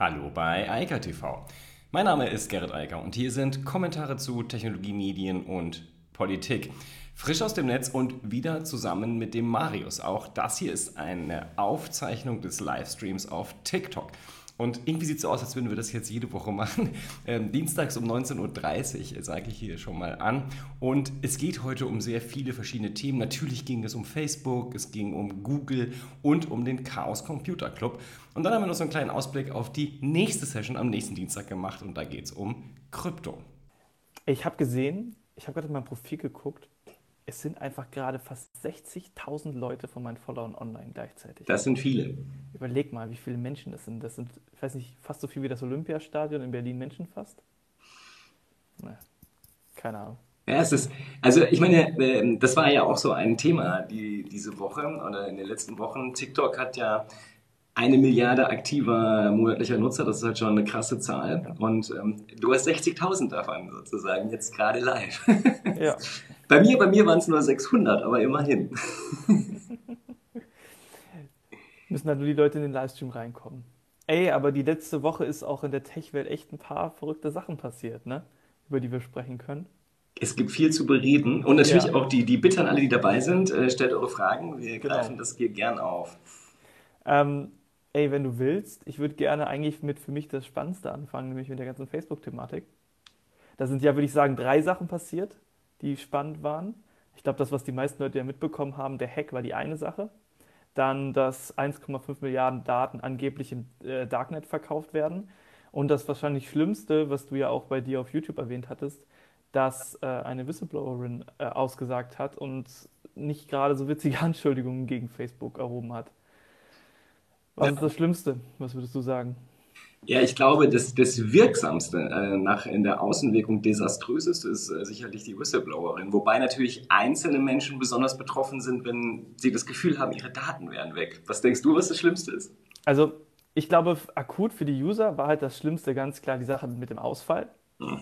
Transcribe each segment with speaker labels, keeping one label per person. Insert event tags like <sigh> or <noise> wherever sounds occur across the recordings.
Speaker 1: Hallo bei Eika TV. Mein Name ist Gerrit Eiker und hier sind Kommentare zu Technologie, Medien und Politik. Frisch aus dem Netz und wieder zusammen mit dem Marius. Auch das hier ist eine Aufzeichnung des Livestreams auf TikTok. Und irgendwie sieht es so aus, als würden wir das jetzt jede Woche machen. <laughs> Ähm, dienstags um 19.30 Uhr sage ich hier schon mal an. Und es geht heute um sehr viele verschiedene Themen. Natürlich ging es um Facebook, es ging um Google und um den Chaos Computer Club. Und dann haben wir noch so einen kleinen Ausblick auf die nächste Session am nächsten Dienstag gemacht. Und da geht es um Krypto.
Speaker 2: Ich habe gesehen, ich habe gerade in mein Profil geguckt, es sind einfach gerade fast 60.000 Leute von meinen Followern online gleichzeitig.
Speaker 1: Das sind viele.
Speaker 2: Überleg mal, wie viele Menschen das sind. Das sind, ich weiß nicht, fast so viel wie das Olympiastadion in Berlin Menschen fast. Naja, keine Ahnung.
Speaker 1: Ja, es ist, also ich meine, ähm, das war ja auch so ein Thema die, diese Woche oder in den letzten Wochen. TikTok hat ja eine Milliarde aktiver monatlicher Nutzer, das ist halt schon eine krasse Zahl. Und ähm, du hast 60.000 davon sozusagen jetzt gerade live. Ja. <laughs> bei mir, bei mir waren es nur 600, aber immerhin. <laughs>
Speaker 2: Müssen halt nur die Leute in den Livestream reinkommen. Ey, aber die letzte Woche ist auch in der Tech-Welt echt ein paar verrückte Sachen passiert, ne? Über die wir sprechen können.
Speaker 1: Es gibt viel zu bereden und natürlich ja. auch die, die Bittern, alle, die dabei sind, äh, stellt eure Fragen. Wir genau. greifen das hier gern auf.
Speaker 2: Ähm, ey, wenn du willst, ich würde gerne eigentlich mit für mich das Spannendste anfangen, nämlich mit der ganzen Facebook-Thematik. Da sind ja, würde ich sagen, drei Sachen passiert, die spannend waren. Ich glaube, das, was die meisten Leute ja mitbekommen haben, der Hack war die eine Sache. Dann, dass 1,5 Milliarden Daten angeblich im äh, Darknet verkauft werden. Und das wahrscheinlich Schlimmste, was du ja auch bei dir auf YouTube erwähnt hattest, dass äh, eine Whistleblowerin äh, ausgesagt hat und nicht gerade so witzige <laughs> Anschuldigungen gegen Facebook erhoben hat. Was ja. ist das Schlimmste? Was würdest du sagen?
Speaker 1: Ja, ich glaube, das, das Wirksamste äh, nach in der Außenwirkung desaströseste ist äh, sicherlich die Whistleblowerin. Wobei natürlich einzelne Menschen besonders betroffen sind, wenn sie das Gefühl haben, ihre Daten wären weg. Was denkst du, was das Schlimmste ist?
Speaker 2: Also, ich glaube, akut für die User war halt das Schlimmste ganz klar die Sache mit dem Ausfall. Hm.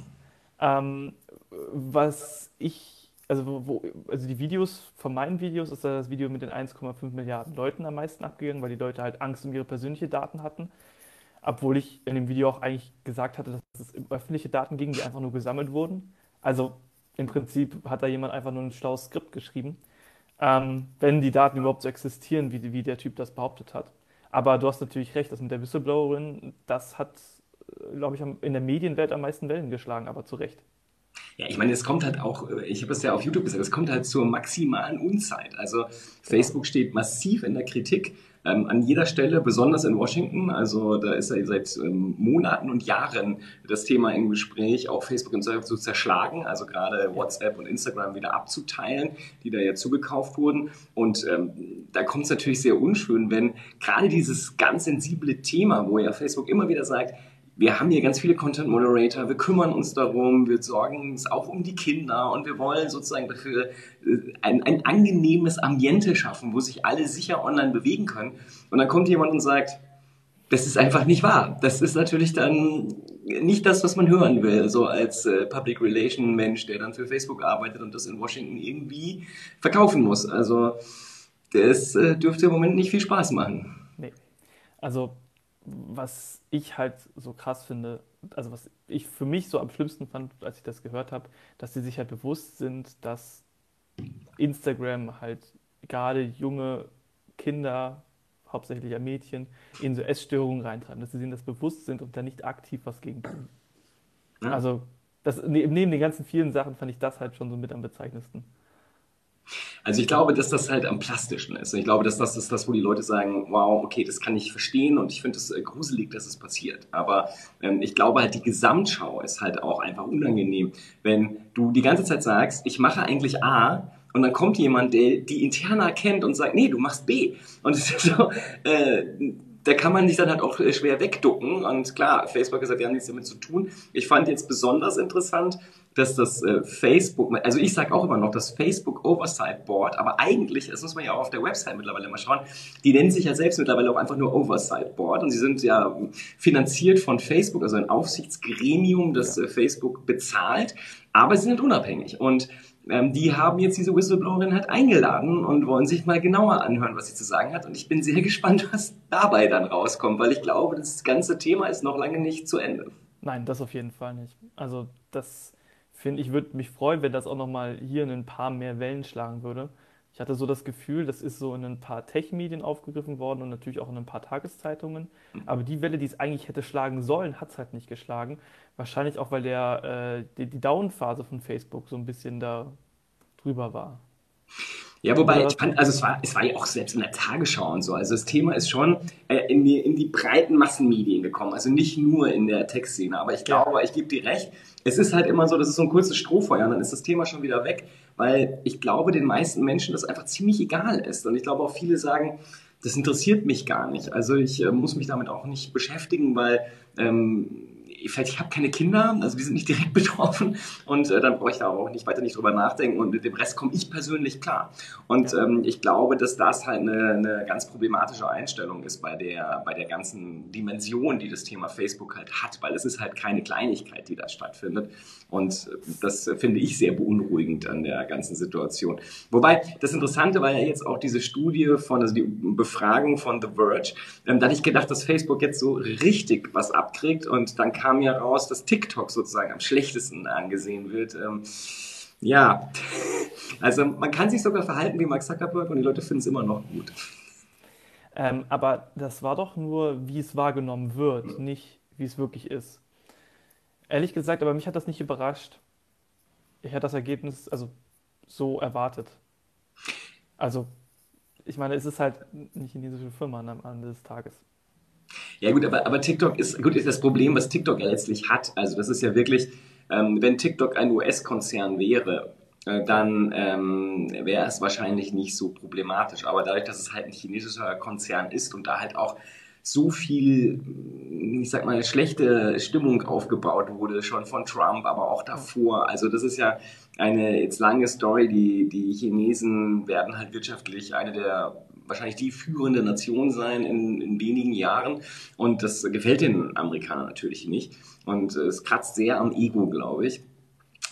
Speaker 2: Ähm, was ich also, wo, also die Videos, von meinen Videos ist das Video mit den 1,5 Milliarden Leuten am meisten abgegangen, weil die Leute halt Angst um ihre persönlichen Daten hatten. Obwohl ich in dem Video auch eigentlich gesagt hatte, dass es öffentliche Daten ging, die einfach nur gesammelt wurden. Also im Prinzip hat da jemand einfach nur ein schlaues Skript geschrieben, ähm, wenn die Daten überhaupt so existieren, wie, wie der Typ das behauptet hat. Aber du hast natürlich recht, das mit der Whistleblowerin, das hat, äh, glaube ich, in der Medienwelt am meisten Wellen geschlagen, aber zu Recht.
Speaker 1: Ja, ich meine, es kommt halt auch, äh, ich habe es ja auf YouTube gesagt, es kommt halt zur maximalen Unzeit. Also Facebook steht massiv in der Kritik ähm, an jeder Stelle, besonders in Washington. Also da ist ja seit ähm, Monaten und Jahren das Thema im Gespräch, auch Facebook und so zu zerschlagen, also gerade WhatsApp und Instagram wieder abzuteilen, die da ja zugekauft wurden. Und ähm, da kommt es natürlich sehr unschön, wenn gerade dieses ganz sensible Thema, wo ja Facebook immer wieder sagt, wir haben hier ganz viele Content Moderator, wir kümmern uns darum, wir sorgen uns auch um die Kinder und wir wollen sozusagen dafür äh, ein, ein angenehmes Ambiente schaffen, wo sich alle sicher online bewegen können. Und dann kommt jemand und sagt, das ist einfach nicht wahr. Das ist natürlich dann nicht das, was man hören will, so als äh, Public Relation Mensch, der dann für Facebook arbeitet und das in Washington irgendwie verkaufen muss. Also das äh, dürfte im Moment nicht viel Spaß machen.
Speaker 2: Nee. Also was ich halt so krass finde, also was ich für mich so am schlimmsten fand, als ich das gehört habe, dass sie sich halt bewusst sind, dass Instagram halt gerade junge Kinder, hauptsächlich ja Mädchen, in so Essstörungen reintreiben, dass sie ihnen das bewusst sind und da nicht aktiv was gegen tun. Ja. Also das, neben den ganzen vielen Sachen fand ich das halt schon so mit am bezeichnendsten.
Speaker 1: Also ich glaube, dass das halt am plastischen ist. Ich glaube, dass das ist das, wo die Leute sagen, wow, okay, das kann ich verstehen und ich finde es äh, gruselig, dass es passiert. Aber ähm, ich glaube halt, die Gesamtschau ist halt auch einfach unangenehm, wenn du die ganze Zeit sagst, ich mache eigentlich A und dann kommt jemand, der die Interna kennt und sagt, nee, du machst B. Und es ist so, äh, da kann man sich dann halt auch äh, schwer wegducken. Und klar, Facebook hat gesagt, wir haben nichts damit zu tun. Ich fand jetzt besonders interessant, dass das äh, Facebook, also ich sage auch immer noch das Facebook Oversight Board, aber eigentlich, das muss man ja auch auf der Website mittlerweile mal schauen, die nennen sich ja selbst mittlerweile auch einfach nur Oversight Board und sie sind ja finanziert von Facebook, also ein Aufsichtsgremium, das äh, Facebook bezahlt, aber sie sind unabhängig und ähm, die haben jetzt diese Whistleblowerin halt eingeladen und wollen sich mal genauer anhören, was sie zu sagen hat. Und ich bin sehr <laughs> gespannt, was dabei dann rauskommt, weil ich glaube, das ganze Thema ist noch lange nicht zu Ende.
Speaker 2: Nein, das auf jeden Fall nicht. Also das finde ich, würde mich freuen, wenn das auch nochmal hier in ein paar mehr Wellen schlagen würde. Ich hatte so das Gefühl, das ist so in ein paar Tech-Medien aufgegriffen worden und natürlich auch in ein paar Tageszeitungen. Aber die Welle, die es eigentlich hätte schlagen sollen, hat es halt nicht geschlagen. Wahrscheinlich auch, weil der, äh, die, die Down-Phase von Facebook so ein bisschen da drüber war.
Speaker 1: Ja, wobei, ich fand, also es war, es war ja auch selbst in der Tagesschau und so. Also das Thema ist schon äh, in, die, in die breiten Massenmedien gekommen. Also nicht nur in der Textszene. Aber ich glaube, ich gebe dir recht, es ist halt immer so, das ist so ein kurzes Strohfeuer und dann ist das Thema schon wieder weg. Weil ich glaube, den meisten Menschen das einfach ziemlich egal ist. Und ich glaube auch viele sagen, das interessiert mich gar nicht. Also ich äh, muss mich damit auch nicht beschäftigen, weil ähm, vielleicht ich habe keine Kinder, also die sind nicht <laughs> direkt betroffen und äh, dann brauche ich da auch nicht weiter nicht drüber nachdenken und mit dem Rest komme ich persönlich klar. Und ähm, ich glaube, dass das halt eine, eine ganz problematische Einstellung ist bei der, bei der ganzen Dimension, die das Thema Facebook halt hat, weil es ist halt keine Kleinigkeit, die da stattfindet. Und das finde ich sehr beunruhigend an der ganzen Situation. Wobei, das Interessante war ja jetzt auch diese Studie von, also die Befragung von The Verge. Ähm, da hatte ich gedacht, dass Facebook jetzt so richtig was abkriegt und dann kam ja raus, dass TikTok sozusagen am schlechtesten angesehen wird. Ähm, ja, <laughs> also man kann sich sogar verhalten wie Mark Zuckerberg und die Leute finden es immer noch gut.
Speaker 2: Ähm, aber das war doch nur, wie es wahrgenommen wird, nicht wie es wirklich ist. Ehrlich gesagt, aber mich hat das nicht überrascht. Ich hatte das Ergebnis also so erwartet. Also, ich meine, es ist halt eine chinesische Firma am Ende des Tages.
Speaker 1: Ja gut, aber, aber TikTok ist, gut, ist das Problem, was TikTok ja letztlich hat. Also das ist ja wirklich, ähm, wenn TikTok ein US-Konzern wäre, äh, dann ähm, wäre es wahrscheinlich nicht so problematisch. Aber dadurch, dass es halt ein chinesischer Konzern ist und da halt auch so viel, ich sag mal, schlechte Stimmung aufgebaut wurde, schon von Trump, aber auch davor. Also das ist ja eine jetzt lange Story. Die, die Chinesen werden halt wirtschaftlich eine der wahrscheinlich die führende Nation sein in, in wenigen Jahren. Und das gefällt den Amerikanern natürlich nicht. Und es kratzt sehr am Ego, glaube ich.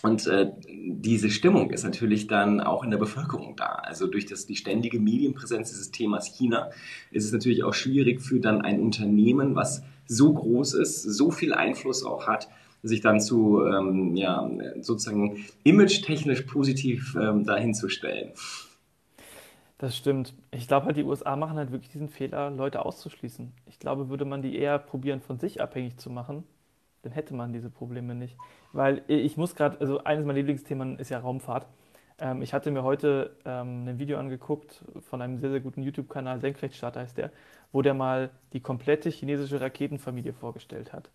Speaker 1: Und äh, diese Stimmung ist natürlich dann auch in der Bevölkerung da. Also durch das, die ständige Medienpräsenz dieses Themas China ist es natürlich auch schwierig für dann ein Unternehmen, was so groß ist, so viel Einfluss auch hat, sich dann zu ähm, ja, sozusagen image-technisch positiv ähm, dahinzustellen.
Speaker 2: Das stimmt. Ich glaube halt, die USA machen halt wirklich diesen Fehler, Leute auszuschließen. Ich glaube, würde man die eher probieren, von sich abhängig zu machen, dann hätte man diese Probleme nicht. Weil ich muss gerade, also eines meiner Lieblingsthemen ist ja Raumfahrt. Ähm, ich hatte mir heute ähm, ein Video angeguckt von einem sehr, sehr guten YouTube-Kanal, Senkrechtstarter heißt der, wo der mal die komplette chinesische Raketenfamilie vorgestellt hat.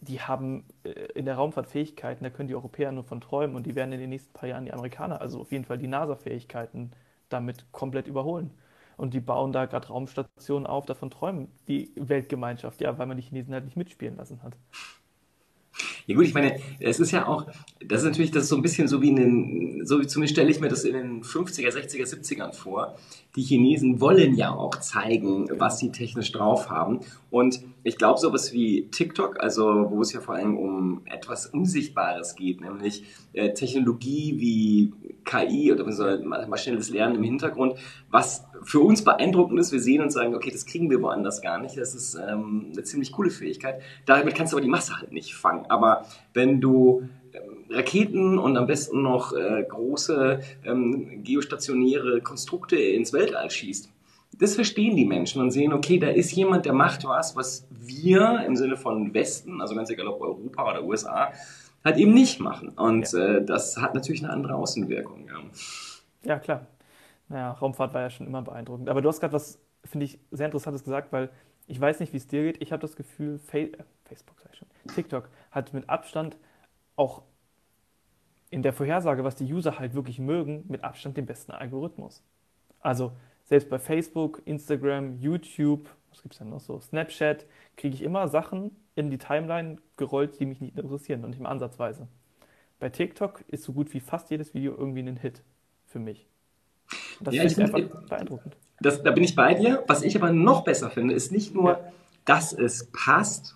Speaker 2: Die haben äh, in der Raumfahrt Fähigkeiten, da können die Europäer nur von träumen und die werden in den nächsten paar Jahren die Amerikaner, also auf jeden Fall die NASA-Fähigkeiten damit komplett überholen. Und die bauen da gerade Raumstationen auf, davon träumen die Weltgemeinschaft, ja, weil man die Chinesen halt nicht mitspielen lassen hat.
Speaker 1: Ja gut, ich meine, es ist ja auch, das ist natürlich, das ist so ein bisschen so wie in den, so wie zumindest stelle ich mir das in den 50er, 60er, 70ern vor. Die Chinesen wollen ja auch zeigen, was sie technisch drauf haben. Und ich glaube, sowas wie TikTok, also wo es ja vor allem um etwas Unsichtbares geht, nämlich äh, Technologie wie KI oder maschinelles Lernen im Hintergrund, was für uns beeindruckend ist. Wir sehen und sagen, okay, das kriegen wir woanders gar nicht. Das ist ähm, eine ziemlich coole Fähigkeit. Damit kannst du aber die Masse halt nicht fangen. Aber wenn du ähm, Raketen und am besten noch äh, große ähm, geostationäre Konstrukte ins Weltall schießt, das verstehen die Menschen und sehen, okay, da ist jemand, der macht was, was wir im Sinne von Westen, also ganz egal ob Europa oder USA, halt eben nicht machen. Und ja. äh, das hat natürlich eine andere Außenwirkung. Ja,
Speaker 2: ja klar. Naja, Raumfahrt war ja schon immer beeindruckend. Aber du hast gerade was, finde ich, sehr Interessantes gesagt, weil ich weiß nicht, wie es dir geht. Ich habe das Gefühl, Fa äh, Facebook, sag ich schon, TikTok hat mit Abstand auch in der Vorhersage, was die User halt wirklich mögen, mit Abstand den besten Algorithmus. Also selbst bei Facebook, Instagram, YouTube, was gibt es denn noch so, Snapchat, kriege ich immer Sachen in die Timeline gerollt, die mich nicht interessieren und nicht mal ansatzweise. Bei TikTok ist so gut wie fast jedes Video irgendwie ein Hit für mich.
Speaker 1: Das ja, finde ich einfach beeindruckend. Das, da bin ich bei dir. Was ich aber noch besser finde, ist nicht nur, ja. dass es passt,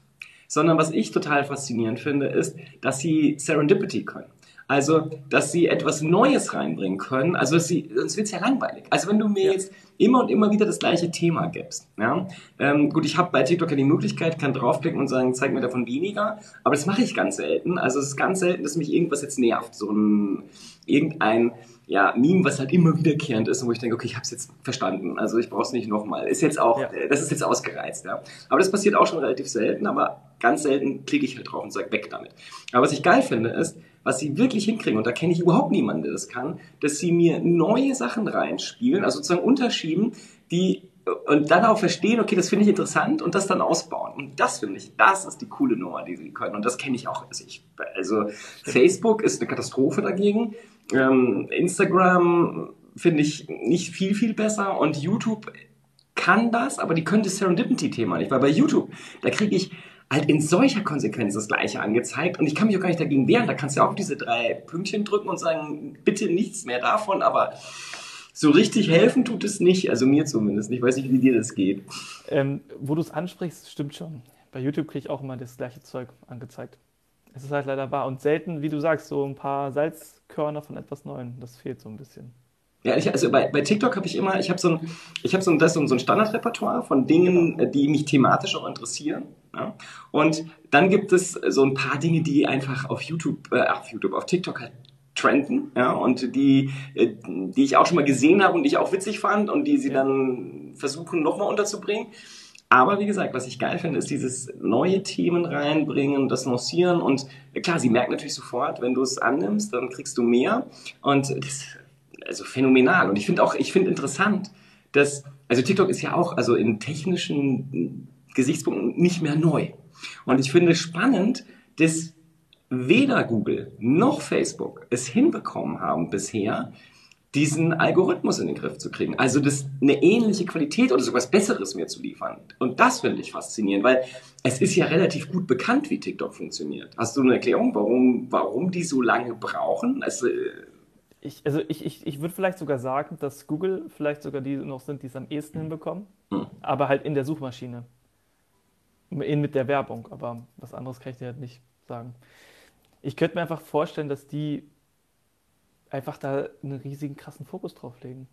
Speaker 1: sondern was ich total faszinierend finde, ist, dass sie Serendipity können. Also, dass sie etwas Neues reinbringen können. Also, sie, sonst wird's ja langweilig. Also, wenn du mir ja. jetzt immer und immer wieder das gleiche Thema gibst. Ja? Ähm, gut, ich habe bei TikTok ja die Möglichkeit, kann draufklicken und sagen, zeig mir davon weniger. Aber das mache ich ganz selten. Also, es ist ganz selten, dass mich irgendwas jetzt nervt. So ein, irgendein ja, Meme, was halt immer wiederkehrend ist und wo ich denke, okay, ich habe es jetzt verstanden, also ich brauche es nicht nochmal. Ist jetzt auch, ja. Äh, das ist jetzt ausgereizt, ja. Aber das passiert auch schon relativ selten, aber ganz selten klicke ich halt drauf und sage weg damit. Aber was ich geil finde, ist, was sie wirklich hinkriegen, und da kenne ich überhaupt niemanden, der das kann, dass sie mir neue Sachen reinspielen, also sozusagen unterschieben, die und dann auch verstehen, okay, das finde ich interessant und das dann ausbauen. Und das finde ich, das ist die coole Nummer, die sie können. Und das kenne ich auch. Also, ich, also Facebook ist eine Katastrophe dagegen. Ähm, Instagram finde ich nicht viel, viel besser und YouTube kann das, aber die können das Serendipity-Thema nicht, weil bei YouTube, da kriege ich halt in solcher Konsequenz das Gleiche angezeigt und ich kann mich auch gar nicht dagegen wehren. Da kannst du ja auch diese drei Pünktchen drücken und sagen, bitte nichts mehr davon, aber so richtig helfen tut es nicht, also mir zumindest. Ich weiß nicht, wie dir das geht.
Speaker 2: Ähm, wo du es ansprichst, stimmt schon. Bei YouTube kriege ich auch immer das gleiche Zeug angezeigt. Es ist halt leider wahr. Und selten, wie du sagst, so ein paar Salzkörner von etwas Neuem. Das fehlt so ein bisschen.
Speaker 1: Ja, ich, also bei, bei TikTok habe ich immer, ich habe so ein, ich habe so ein, das so ein, Standardrepertoire von Dingen, die mich thematisch auch interessieren. Ja? Und dann gibt es so ein paar Dinge, die einfach auf YouTube, äh, auf YouTube, auf TikTok halt trenden, ja, und die, äh, die ich auch schon mal gesehen habe und die ich auch witzig fand und die sie dann versuchen nochmal unterzubringen. Aber wie gesagt, was ich geil finde, ist dieses neue Themen reinbringen, das Lancieren. Und klar, sie merken natürlich sofort, wenn du es annimmst, dann kriegst du mehr. Und das also phänomenal. Und ich finde auch, ich finde interessant, dass also TikTok ist ja auch also in technischen Gesichtspunkten nicht mehr neu. Und ich finde spannend, dass weder Google noch Facebook es hinbekommen haben bisher, diesen Algorithmus in den Griff zu kriegen. Also das eine ähnliche Qualität oder sogar was Besseres mir zu liefern. Und das finde ich faszinierend, weil es ist ja relativ gut bekannt, wie TikTok funktioniert. Hast du eine Erklärung, warum, warum die so lange brauchen? Also,
Speaker 2: ich, also ich, ich, ich würde vielleicht sogar sagen, dass Google vielleicht sogar die noch sind, die es am ehesten hinbekommen, hm. aber halt in der Suchmaschine. In, mit der Werbung, aber was anderes kann ich dir halt nicht sagen. Ich könnte mir einfach vorstellen, dass die einfach da einen riesigen krassen Fokus drauf legen.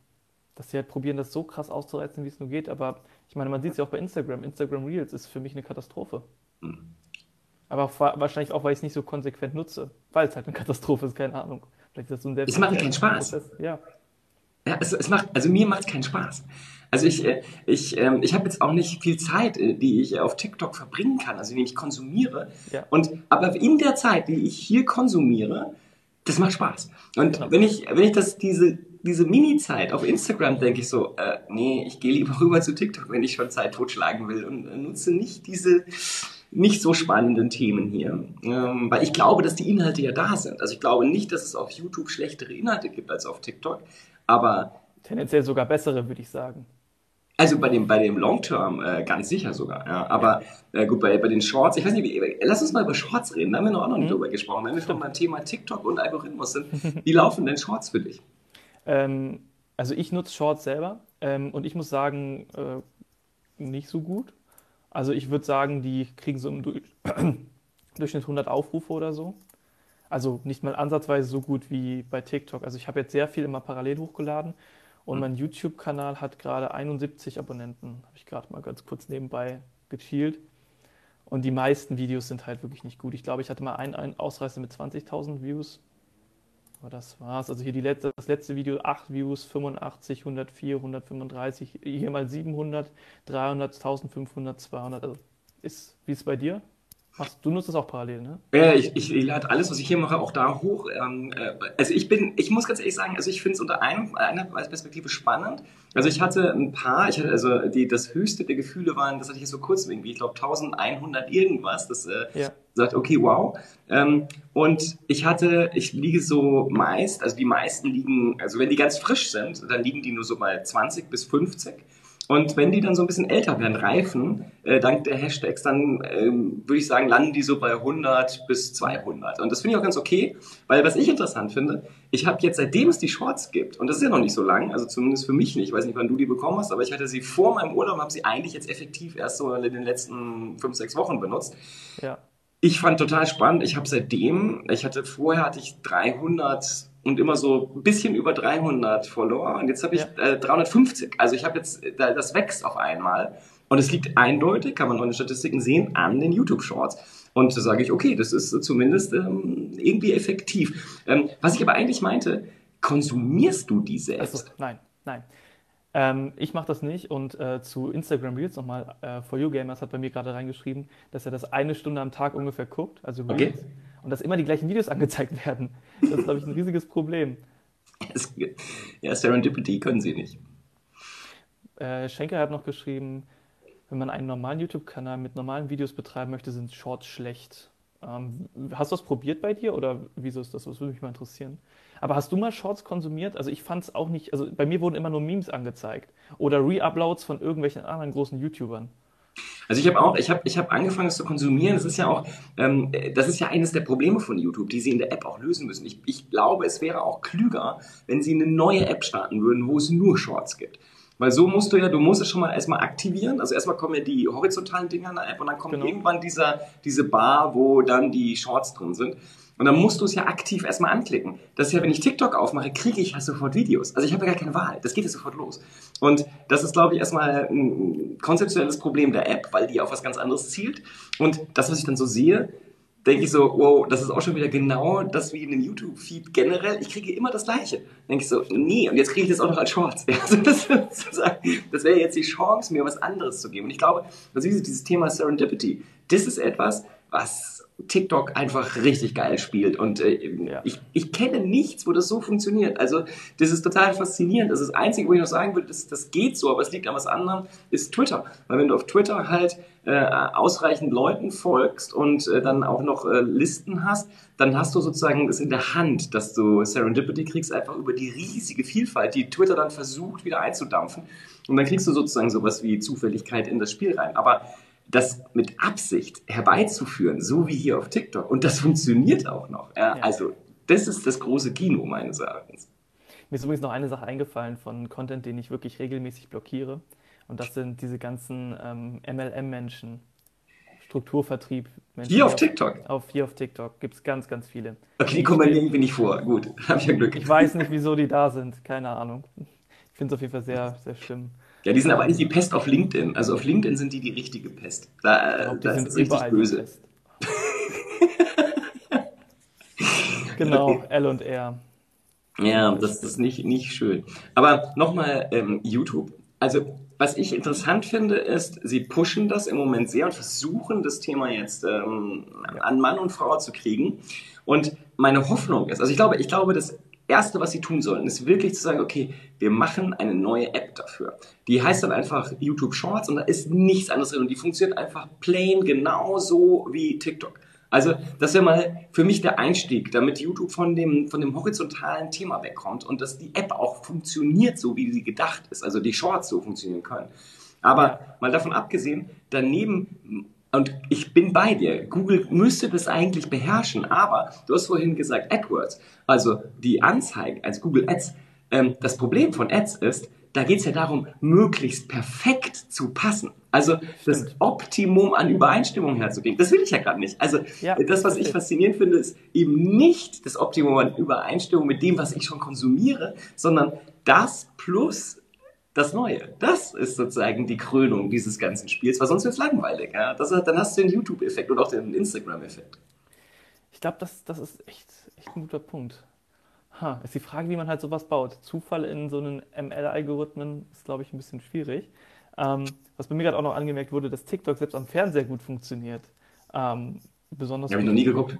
Speaker 2: Dass sie halt probieren, das so krass auszureizen, wie es nur geht. Aber ich meine, man sieht es ja auch bei Instagram. Instagram Reels ist für mich eine Katastrophe. Mhm. Aber wahrscheinlich auch, weil ich es nicht so konsequent nutze. Weil es halt eine Katastrophe ist, keine Ahnung.
Speaker 1: Vielleicht ist das so ein Es macht keinen Spaß. Prozess. Ja. Ja, es, es macht, also mir macht es keinen Spaß. Also ich, äh, ich, ähm, ich habe jetzt auch nicht viel Zeit, äh, die ich auf TikTok verbringen kann, also die ich konsumiere. Ja. Und, aber in der Zeit, die ich hier konsumiere, das macht Spaß. Und genau. wenn ich, wenn ich das, diese, diese Mini-Zeit auf Instagram denke ich so, äh, nee, ich gehe lieber <laughs> rüber zu TikTok, wenn ich schon Zeit totschlagen will und äh, nutze nicht diese nicht so spannenden Themen hier. Ähm, weil ich glaube, dass die Inhalte ja da sind. Also ich glaube nicht, dass es auf YouTube schlechtere Inhalte gibt als auf TikTok, aber
Speaker 2: tendenziell sogar bessere, würde ich sagen.
Speaker 1: Also bei dem, bei dem Long-Term äh, ganz sicher sogar. Ja. Aber äh, gut, bei, bei den Shorts, ich weiß nicht, wie, lass uns mal über Shorts reden. Da haben wir noch, auch noch nicht mhm. drüber gesprochen. Wenn wir schon beim Thema TikTok und Algorithmus sind, <laughs> wie laufen denn Shorts für dich?
Speaker 2: Ähm, also ich nutze Shorts selber ähm, und ich muss sagen, äh, nicht so gut. Also ich würde sagen, die kriegen so im Durch <clears throat> Durchschnitt 100 Aufrufe oder so. Also nicht mal ansatzweise so gut wie bei TikTok. Also ich habe jetzt sehr viel immer parallel hochgeladen und mein YouTube-Kanal hat gerade 71 Abonnenten. Habe ich gerade mal ganz kurz nebenbei gechielt. Und die meisten Videos sind halt wirklich nicht gut. Ich glaube, ich hatte mal einen, einen Ausreißer mit 20.000 Views. Aber das war's. Also hier die letzte, das letzte Video 8 Views, 85, 104, 135, hier mal 700, 300, 1500, 200. Also ist, wie ist es bei dir? Machst, du nutzt das auch parallel, ne?
Speaker 1: Ja, ich, ich, lade alles, was ich hier mache, auch da hoch. Ähm, äh, also ich bin, ich muss ganz ehrlich sagen, also ich finde es unter einem, einer Perspektive spannend. Also ich hatte ein paar, ich hatte also die, das höchste der Gefühle waren, das hatte ich jetzt so kurz irgendwie, ich glaube 1100 irgendwas, das äh, ja. sagt, okay, wow. Ähm, und ich hatte, ich liege so meist, also die meisten liegen, also wenn die ganz frisch sind, dann liegen die nur so bei 20 bis 50. Und wenn die dann so ein bisschen älter werden, reifen, äh, dank der Hashtags, dann ähm, würde ich sagen, landen die so bei 100 bis 200. Und das finde ich auch ganz okay, weil was ich interessant finde, ich habe jetzt, seitdem es die Shorts gibt, und das ist ja noch nicht so lang, also zumindest für mich nicht, ich weiß nicht, wann du die bekommen hast, aber ich hatte sie vor meinem Urlaub, habe sie eigentlich jetzt effektiv erst so in den letzten fünf, sechs Wochen benutzt. Ja. Ich fand total spannend. Ich habe seitdem, ich hatte vorher hatte ich 300 und immer so ein bisschen über 300 Follower und jetzt habe ich ja. äh, 350. Also ich habe jetzt, das wächst auf einmal und es liegt eindeutig, kann man auch in den Statistiken sehen, an den YouTube Shorts. Und da sage ich, okay, das ist zumindest ähm, irgendwie effektiv. Ähm, was ich aber eigentlich meinte, konsumierst du die selbst?
Speaker 2: Also, nein, nein. Ähm, ich mache das nicht und äh, zu Instagram Reels nochmal, äh, For You Gamers hat bei mir gerade reingeschrieben, dass er das eine Stunde am Tag ungefähr guckt, also Reels, okay. und dass immer die gleichen Videos <laughs> angezeigt werden. Das ist, glaube ich, ein riesiges Problem.
Speaker 1: ja, Serendipity können sie nicht.
Speaker 2: Äh, Schenker hat noch geschrieben, wenn man einen normalen YouTube-Kanal mit normalen Videos betreiben möchte, sind Shorts schlecht. Ähm, hast du das probiert bei dir oder wieso ist das? Das würde mich mal interessieren. Aber hast du mal Shorts konsumiert? Also ich fand es auch nicht, also bei mir wurden immer nur Memes angezeigt oder Re-Uploads von irgendwelchen anderen großen YouTubern.
Speaker 1: Also ich habe auch, ich habe ich hab angefangen, es zu konsumieren. Das ist ja auch, ähm, das ist ja eines der Probleme von YouTube, die sie in der App auch lösen müssen. Ich, ich glaube, es wäre auch klüger, wenn sie eine neue App starten würden, wo es nur Shorts gibt. Weil so musst du ja, du musst es schon mal erstmal aktivieren. Also erstmal kommen ja die horizontalen Dinger in der App und dann kommt genau. irgendwann dieser, diese Bar, wo dann die Shorts drin sind. Und dann musst du es ja aktiv erstmal anklicken. Das ist ja, wenn ich TikTok aufmache, kriege ich ja sofort Videos. Also ich habe ja gar keine Wahl. Das geht ja sofort los. Und das ist, glaube ich, erstmal ein konzeptuelles Problem der App, weil die auf was ganz anderes zielt. Und das, was ich dann so sehe, denke ich so, wow, das ist auch schon wieder genau das wie in dem YouTube-Feed generell. Ich kriege immer das Gleiche. Denke ich so, nee, und jetzt kriege ich das auch noch als Shorts. Also das, das wäre jetzt die Chance, mir was anderes zu geben. Und ich glaube, ist dieses Thema Serendipity. Das ist etwas, was TikTok einfach richtig geil spielt. Und äh, ja. ich, ich kenne nichts, wo das so funktioniert. Also das ist total faszinierend. Das ist das Einzige, wo ich noch sagen würde, das, das geht so, aber es liegt an was anderem, ist Twitter. Weil wenn du auf Twitter halt äh, ausreichend Leuten folgst und äh, dann auch noch äh, Listen hast, dann hast du sozusagen es in der Hand, dass du Serendipity kriegst, einfach über die riesige Vielfalt, die Twitter dann versucht wieder einzudampfen. Und dann kriegst du sozusagen sowas wie Zufälligkeit in das Spiel rein. Aber das mit Absicht herbeizuführen, so wie hier auf TikTok. Und das funktioniert auch noch. Ja, ja. Also, das ist das große Kino meines Erachtens.
Speaker 2: Mir ist übrigens noch eine Sache eingefallen von Content, den ich wirklich regelmäßig blockiere. Und das sind diese ganzen ähm, MLM-Menschen, Strukturvertrieb.
Speaker 1: Menschen, hier auf TikTok?
Speaker 2: Auf, hier auf TikTok gibt es ganz, ganz viele.
Speaker 1: Okay, die kommen mir irgendwie nicht vor. Gut, <laughs> habe ich ja Glück.
Speaker 2: Ich weiß nicht, wieso die da sind. Keine Ahnung. Ich finde es auf jeden Fall sehr, sehr schlimm.
Speaker 1: Ja, die sind aber eigentlich die Pest auf LinkedIn. Also auf LinkedIn sind die die richtige Pest. Da, glaub, da ist es richtig böse. <laughs>
Speaker 2: genau, L und R.
Speaker 1: Ja, das ist nicht, nicht schön. Aber nochmal ähm, YouTube. Also was ich interessant finde, ist, sie pushen das im Moment sehr und versuchen das Thema jetzt ähm, an Mann und Frau zu kriegen. Und meine Hoffnung ist, also ich glaube, ich glaube, dass Erste, was sie tun sollen, ist wirklich zu sagen, okay, wir machen eine neue App dafür. Die heißt dann einfach YouTube Shorts und da ist nichts anderes drin und die funktioniert einfach plain genauso wie TikTok. Also das wäre mal für mich der Einstieg, damit YouTube von dem, von dem horizontalen Thema wegkommt und dass die App auch funktioniert, so wie sie gedacht ist, also die Shorts so funktionieren können. Aber mal davon abgesehen, daneben und ich bin bei dir. Google müsste das eigentlich beherrschen, aber du hast vorhin gesagt AdWords, also die Anzeigen als Google Ads. Ähm, das Problem von Ads ist, da geht es ja darum, möglichst perfekt zu passen. Also das Optimum an Übereinstimmung herzugehen. Das will ich ja gerade nicht. Also ja, das, was ich faszinierend finde, ist eben nicht das Optimum an Übereinstimmung mit dem, was ich schon konsumiere, sondern das plus das Neue. Das ist sozusagen die Krönung dieses ganzen Spiels, weil sonst wird es langweilig. Ja? Das, dann hast du den YouTube-Effekt und auch den Instagram-Effekt.
Speaker 2: Ich glaube, das, das ist echt, echt ein guter Punkt. Ha, ist die Frage, wie man halt sowas baut. Zufall in so einen ML-Algorithmen ist, glaube ich, ein bisschen schwierig. Ähm, was bei mir gerade auch noch angemerkt wurde, dass TikTok selbst am Fernseher gut funktioniert. Ähm, besonders.
Speaker 1: Habe ich noch nie geguckt.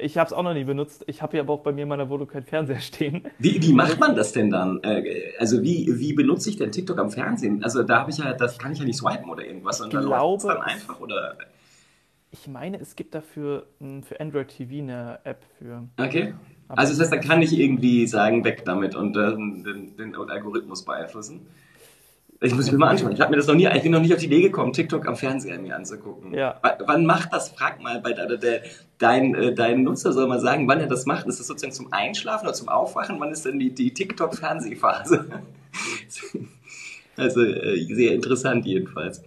Speaker 2: Ich habe es auch noch nie benutzt. Ich habe hier aber auch bei mir in meiner Wohnung keinen Fernseher stehen.
Speaker 1: Wie, wie macht man das denn dann? Äh, also wie, wie benutze ich denn TikTok am Fernsehen? Also da habe ich ja, das kann ich ja nicht swipen oder irgendwas,
Speaker 2: sondern da läuft dann einfach oder. Ich meine, es gibt dafür für Android TV eine App für.
Speaker 1: Okay. Also das heißt, da kann ich irgendwie sagen, weg damit und äh, den, den Algorithmus beeinflussen. Ich muss mir mal anschauen. Ich habe mir das noch nie, ich bin noch nicht auf die Idee gekommen, TikTok am Fernseher mir anzugucken. Ja. W wann macht das? Frag mal bei der, der, dein, äh, dein Nutzer soll mal sagen, wann er das macht. Ist das sozusagen zum Einschlafen oder zum Aufwachen? Wann ist denn die, die TikTok-Fernsehphase? <laughs> also äh, sehr interessant jedenfalls.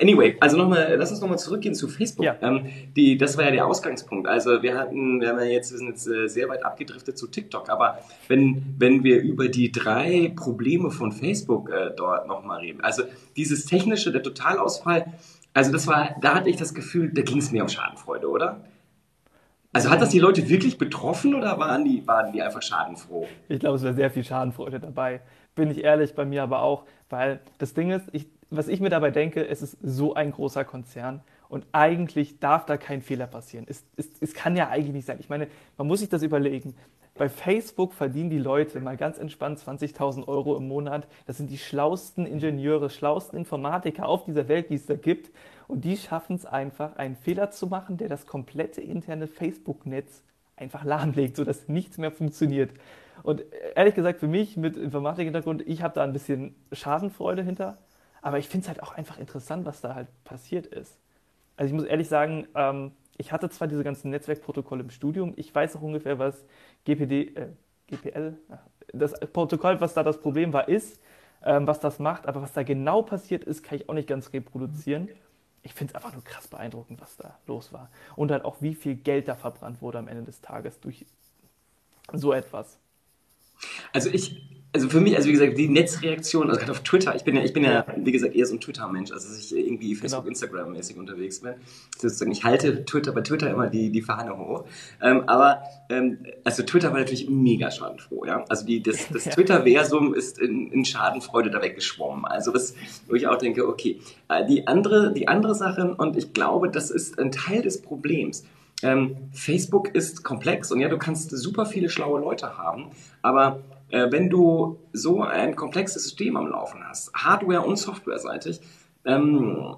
Speaker 1: Anyway, also nochmal, lass uns nochmal zurückgehen zu Facebook. Ja. Ähm, die, das war ja der Ausgangspunkt. Also wir hatten, wir haben ja jetzt, wir sind jetzt äh, sehr weit abgedriftet zu TikTok, aber wenn, wenn wir über die drei Probleme von Facebook äh, dort nochmal reden, also dieses technische, der Totalausfall, also das war, da hatte ich das Gefühl, da ging es mir um Schadenfreude, oder? Also hat das die Leute wirklich betroffen oder waren die, waren die einfach schadenfroh?
Speaker 2: Ich glaube, es war sehr viel Schadenfreude dabei. Bin ich ehrlich, bei mir aber auch, weil das Ding ist, ich, was ich mir dabei denke, es ist so ein großer Konzern und eigentlich darf da kein Fehler passieren. Es, es, es kann ja eigentlich nicht sein. Ich meine, man muss sich das überlegen. Bei Facebook verdienen die Leute mal ganz entspannt 20.000 Euro im Monat. Das sind die schlauesten Ingenieure, schlauesten Informatiker auf dieser Welt, die es da gibt. Und die schaffen es einfach, einen Fehler zu machen, der das komplette interne Facebook-Netz einfach lahmlegt, sodass nichts mehr funktioniert. Und ehrlich gesagt, für mich mit Informatik-Hintergrund, ich habe da ein bisschen Schadenfreude hinter. Aber ich finde es halt auch einfach interessant, was da halt passiert ist. Also ich muss ehrlich sagen, ähm, ich hatte zwar diese ganzen Netzwerkprotokolle im Studium, ich weiß auch ungefähr, was GPD, äh, GPL, das Protokoll, was da das Problem war, ist, ähm, was das macht, aber was da genau passiert ist, kann ich auch nicht ganz reproduzieren. Ich finde es einfach nur krass beeindruckend, was da los war. Und halt auch, wie viel Geld da verbrannt wurde am Ende des Tages durch so etwas.
Speaker 1: Also ich, also für mich, also wie gesagt, die Netzreaktion, also gerade auf Twitter, ich bin ja, ich bin ja, wie gesagt, eher so ein Twitter-Mensch, also dass ich irgendwie Facebook, genau. Instagram-mäßig unterwegs bin. Sozusagen, ich halte Twitter bei Twitter immer die, die Fahne hoch. Ähm, aber ähm, also Twitter war natürlich mega schadenfroh, ja. Also die, das, das. <laughs> Twitter-Versum ist in, in Schadenfreude da weggeschwommen. Also das, wo ich auch denke, okay, äh, die andere, die andere Sache, und ich glaube, das ist ein Teil des Problems. Ähm, Facebook ist komplex und ja, du kannst super viele schlaue Leute haben, aber wenn du so ein komplexes System am Laufen hast, Hardware- und Softwareseitig, ähm,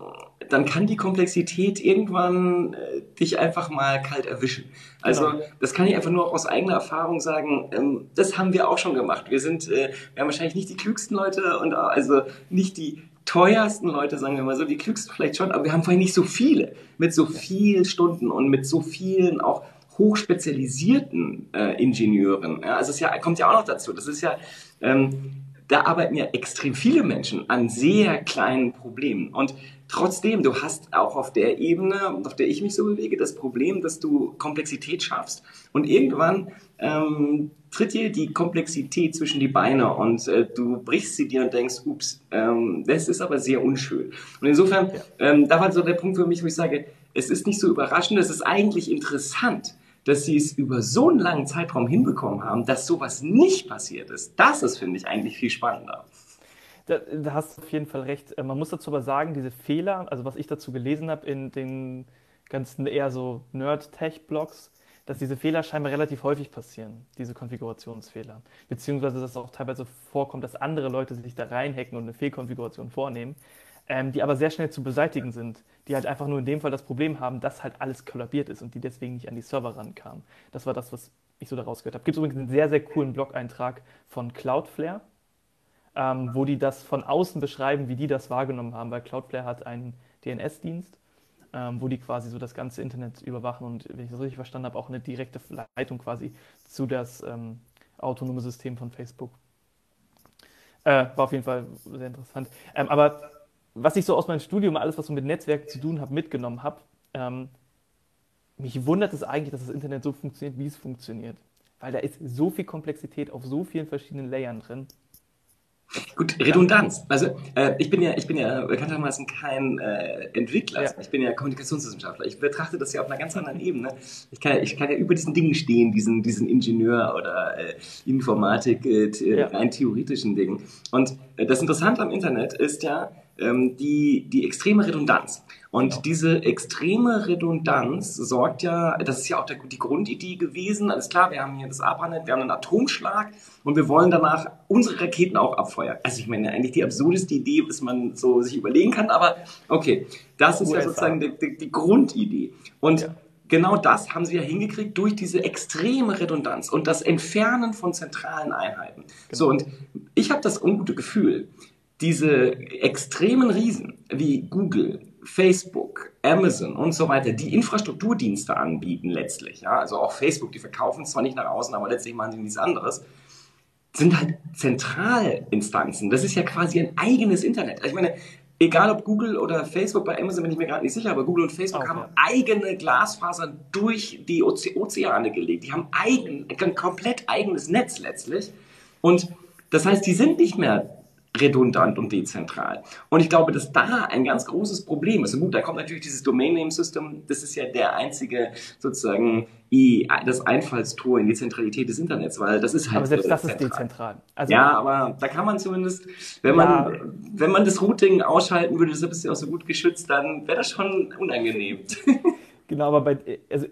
Speaker 1: dann kann die Komplexität irgendwann äh, dich einfach mal kalt erwischen. Also genau. das kann ich einfach nur aus eigener Erfahrung sagen. Ähm, das haben wir auch schon gemacht. Wir sind, äh, wir haben wahrscheinlich nicht die klügsten Leute und also nicht die teuersten Leute, sagen wir mal so, die klügsten vielleicht schon, aber wir haben vorhin nicht so viele mit so vielen Stunden und mit so vielen auch hochspezialisierten äh, Ingenieuren. Ja, also es ja, kommt ja auch noch dazu. Das ist ja, ähm, da arbeiten ja extrem viele Menschen an sehr kleinen Problemen. Und trotzdem, du hast auch auf der Ebene, auf der ich mich so bewege, das Problem, dass du Komplexität schaffst. Und irgendwann ähm, tritt dir die Komplexität zwischen die Beine und äh, du brichst sie dir und denkst, ups, ähm, das ist aber sehr unschön. Und insofern, ähm, da war so der Punkt für mich, wo ich sage, es ist nicht so überraschend, es ist eigentlich interessant, dass sie es über so einen langen Zeitraum hinbekommen haben, dass sowas nicht passiert ist. Das ist, finde ich, eigentlich viel spannender.
Speaker 2: Da, da, hast du auf jeden Fall recht. Äh, man muss dazu aber sagen, diese Fehler, also was ich dazu gelesen habe in den ganzen eher so Nerd-Tech-Blogs, dass diese Fehler scheinbar relativ häufig passieren, diese Konfigurationsfehler. Beziehungsweise, dass es auch teilweise vorkommt, dass andere Leute sich da reinhacken und eine Fehlkonfiguration vornehmen ähm, die aber sehr schnell zu beseitigen sind, die halt einfach nur in dem Fall das Problem haben, dass halt alles kollabiert ist und die deswegen nicht an die Server rankamen. Das war das, was ich so daraus gehört habe. Gibt es übrigens einen sehr, sehr coolen Blog-Eintrag von Cloudflare, ähm, wo die das von außen beschreiben, wie die das wahrgenommen haben, weil Cloudflare hat einen DNS-Dienst, ähm, wo die quasi so das ganze Internet überwachen und, wenn ich das richtig verstanden habe, auch eine direkte Leitung quasi zu das ähm, autonome System von Facebook. Äh, war auf jeden Fall sehr interessant. Ähm, aber was ich so aus meinem Studium, alles, was so mit Netzwerken zu tun habe, mitgenommen habe, ähm, mich wundert es eigentlich, dass das Internet so funktioniert, wie es funktioniert. Weil da ist so viel Komplexität auf so vielen verschiedenen Layern drin.
Speaker 1: Gut, Redundanz. Also äh, ich bin ja, ich bin ja bekanntermaßen kein äh, Entwickler. Ja. Ich bin ja Kommunikationswissenschaftler. Ich betrachte das ja auf einer ganz anderen Ebene. Ich kann, ich kann ja über diesen Dingen stehen, diesen, diesen Ingenieur oder äh, Informatik, äh, ja. rein theoretischen Dingen. Und äh, das Interessante am Internet ist ja, ähm, die, die extreme Redundanz. Und genau. diese extreme Redundanz sorgt ja, das ist ja auch der, die Grundidee gewesen, alles klar, wir haben hier das ABRANET, wir haben einen Atomschlag und wir wollen danach unsere Raketen auch abfeuern. Also ich meine, eigentlich die absurdeste Idee, was man so sich überlegen kann, aber okay, das ist USA. ja sozusagen die, die, die Grundidee. Und ja. genau das haben sie ja hingekriegt durch diese extreme Redundanz und das Entfernen von zentralen Einheiten. Genau. So, und ich habe das ungute Gefühl, diese extremen Riesen wie Google, Facebook, Amazon und so weiter, die Infrastrukturdienste anbieten letztlich, ja, also auch Facebook, die verkaufen zwar nicht nach außen, aber letztlich machen sie nichts anderes, sind halt Zentralinstanzen. Das ist ja quasi ein eigenes Internet. Ich meine, egal ob Google oder Facebook, bei Amazon bin ich mir gerade nicht sicher, aber Google und Facebook okay. haben eigene Glasfasern durch die Oze Ozeane gelegt. Die haben eigen, ein komplett eigenes Netz letztlich. Und das heißt, die sind nicht mehr redundant und dezentral. Und ich glaube, dass da ein ganz großes Problem ist. Und gut, da kommt natürlich dieses Domain Name System, das ist ja der einzige sozusagen das Einfallstor in die Zentralität des Internets, weil das ist halt.
Speaker 2: Aber selbst das ist dezentral.
Speaker 1: Also ja, aber da kann man zumindest, wenn man, ja. wenn man das Routing ausschalten würde, deshalb ist ja auch so gut geschützt, dann wäre das schon unangenehm. <laughs>
Speaker 2: Genau, aber bei, also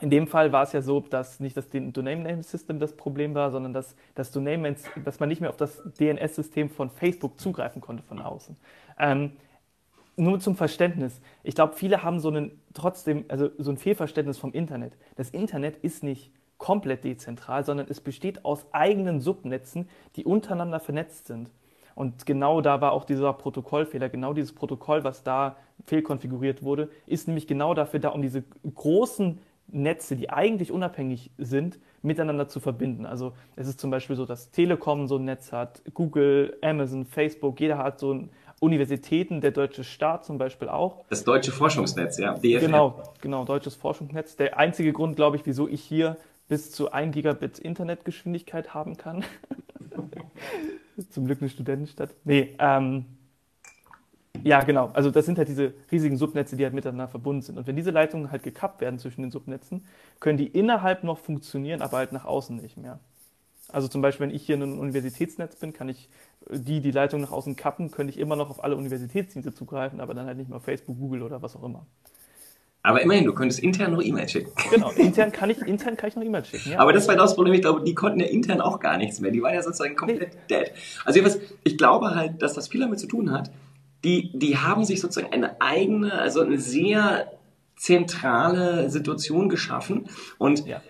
Speaker 2: in dem Fall war es ja so, dass nicht das Domain Name System das Problem war, sondern dass, das dass man nicht mehr auf das DNS-System von Facebook zugreifen konnte von außen. Ähm, nur zum Verständnis. Ich glaube, viele haben so einen trotzdem, also so ein Fehlverständnis vom Internet. Das Internet ist nicht komplett dezentral, sondern es besteht aus eigenen Subnetzen, die untereinander vernetzt sind. Und genau da war auch dieser Protokollfehler, genau dieses Protokoll, was da fehlkonfiguriert wurde, ist nämlich genau dafür da, um diese großen Netze, die eigentlich unabhängig sind, miteinander zu verbinden. Also es ist zum Beispiel so, dass Telekom so ein Netz hat, Google, Amazon, Facebook, jeder hat so ein Universitäten, der deutsche Staat zum Beispiel auch.
Speaker 1: Das deutsche Forschungsnetz, ja. DFR.
Speaker 2: Genau, genau, deutsches Forschungsnetz. Der einzige Grund, glaube ich, wieso ich hier bis zu 1 Gigabit Internetgeschwindigkeit haben kann. <laughs> zum Glück eine Studentenstadt. Nee, ähm, ja, genau. Also das sind halt diese riesigen Subnetze, die halt miteinander verbunden sind. Und wenn diese Leitungen halt gekappt werden zwischen den Subnetzen, können die innerhalb noch funktionieren, aber halt nach außen nicht mehr. Also zum Beispiel, wenn ich hier in einem Universitätsnetz bin, kann ich die, die Leitung nach außen kappen, könnte ich immer noch auf alle Universitätsdienste zugreifen, aber dann halt nicht mehr auf Facebook, Google oder was auch immer.
Speaker 1: Aber immerhin, du könntest intern noch E-Mail schicken. <laughs>
Speaker 2: Genau, intern kann ich, intern kann ich noch E-Mail schicken.
Speaker 1: Ja. Aber das war das Problem, ich glaube, die konnten ja intern auch gar nichts mehr. Die waren ja sozusagen komplett nee. dead. Also ich glaube halt, dass das viel damit zu tun hat, die, die haben sich sozusagen eine eigene, also eine sehr zentrale Situation geschaffen. Und ja.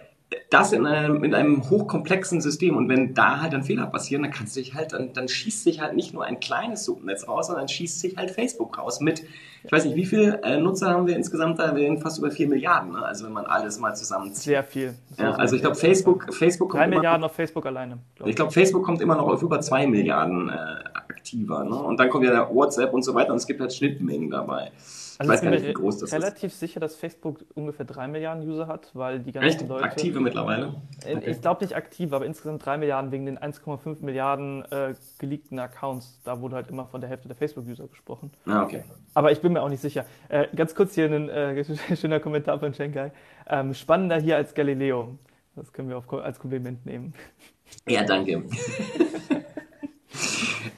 Speaker 1: das in einem, in einem hochkomplexen System. Und wenn da halt dann Fehler passieren, dann kannst du dich halt, dann, dann schießt sich halt nicht nur ein kleines Subnetz raus, sondern schießt sich halt Facebook raus mit, ich weiß nicht, wie viele äh, Nutzer haben wir insgesamt da? Wir sind fast über vier Milliarden, ne? also wenn man alles mal zusammenzieht.
Speaker 2: Sehr viel.
Speaker 1: Ja, also ich glaube, Facebook, Facebook
Speaker 2: kommt Drei Milliarden auf Facebook alleine.
Speaker 1: Glaub ich glaube, Facebook kommt immer noch auf über zwei Milliarden äh, aktiver. Ne? Und dann kommt ja der WhatsApp und so weiter und es gibt halt Schnittmengen dabei.
Speaker 2: Also ich weiß gar nicht, wie groß das relativ ist. sicher, dass Facebook ungefähr 3 Milliarden User hat, weil die ganzen
Speaker 1: Echt? Leute... Aktive mittlerweile?
Speaker 2: Äh, okay. Ich glaube nicht aktiv, aber insgesamt 3 Milliarden wegen den 1,5 Milliarden äh, geleakten Accounts. Da wurde halt immer von der Hälfte der Facebook-User gesprochen.
Speaker 1: Ah, okay.
Speaker 2: Aber ich bin mir auch nicht sicher. Äh, ganz kurz hier ein äh, <laughs> schöner Kommentar von Shanghai. Ähm, spannender hier als Galileo. Das können wir auf, als Kompliment nehmen. <laughs>
Speaker 1: Ja, danke. <laughs>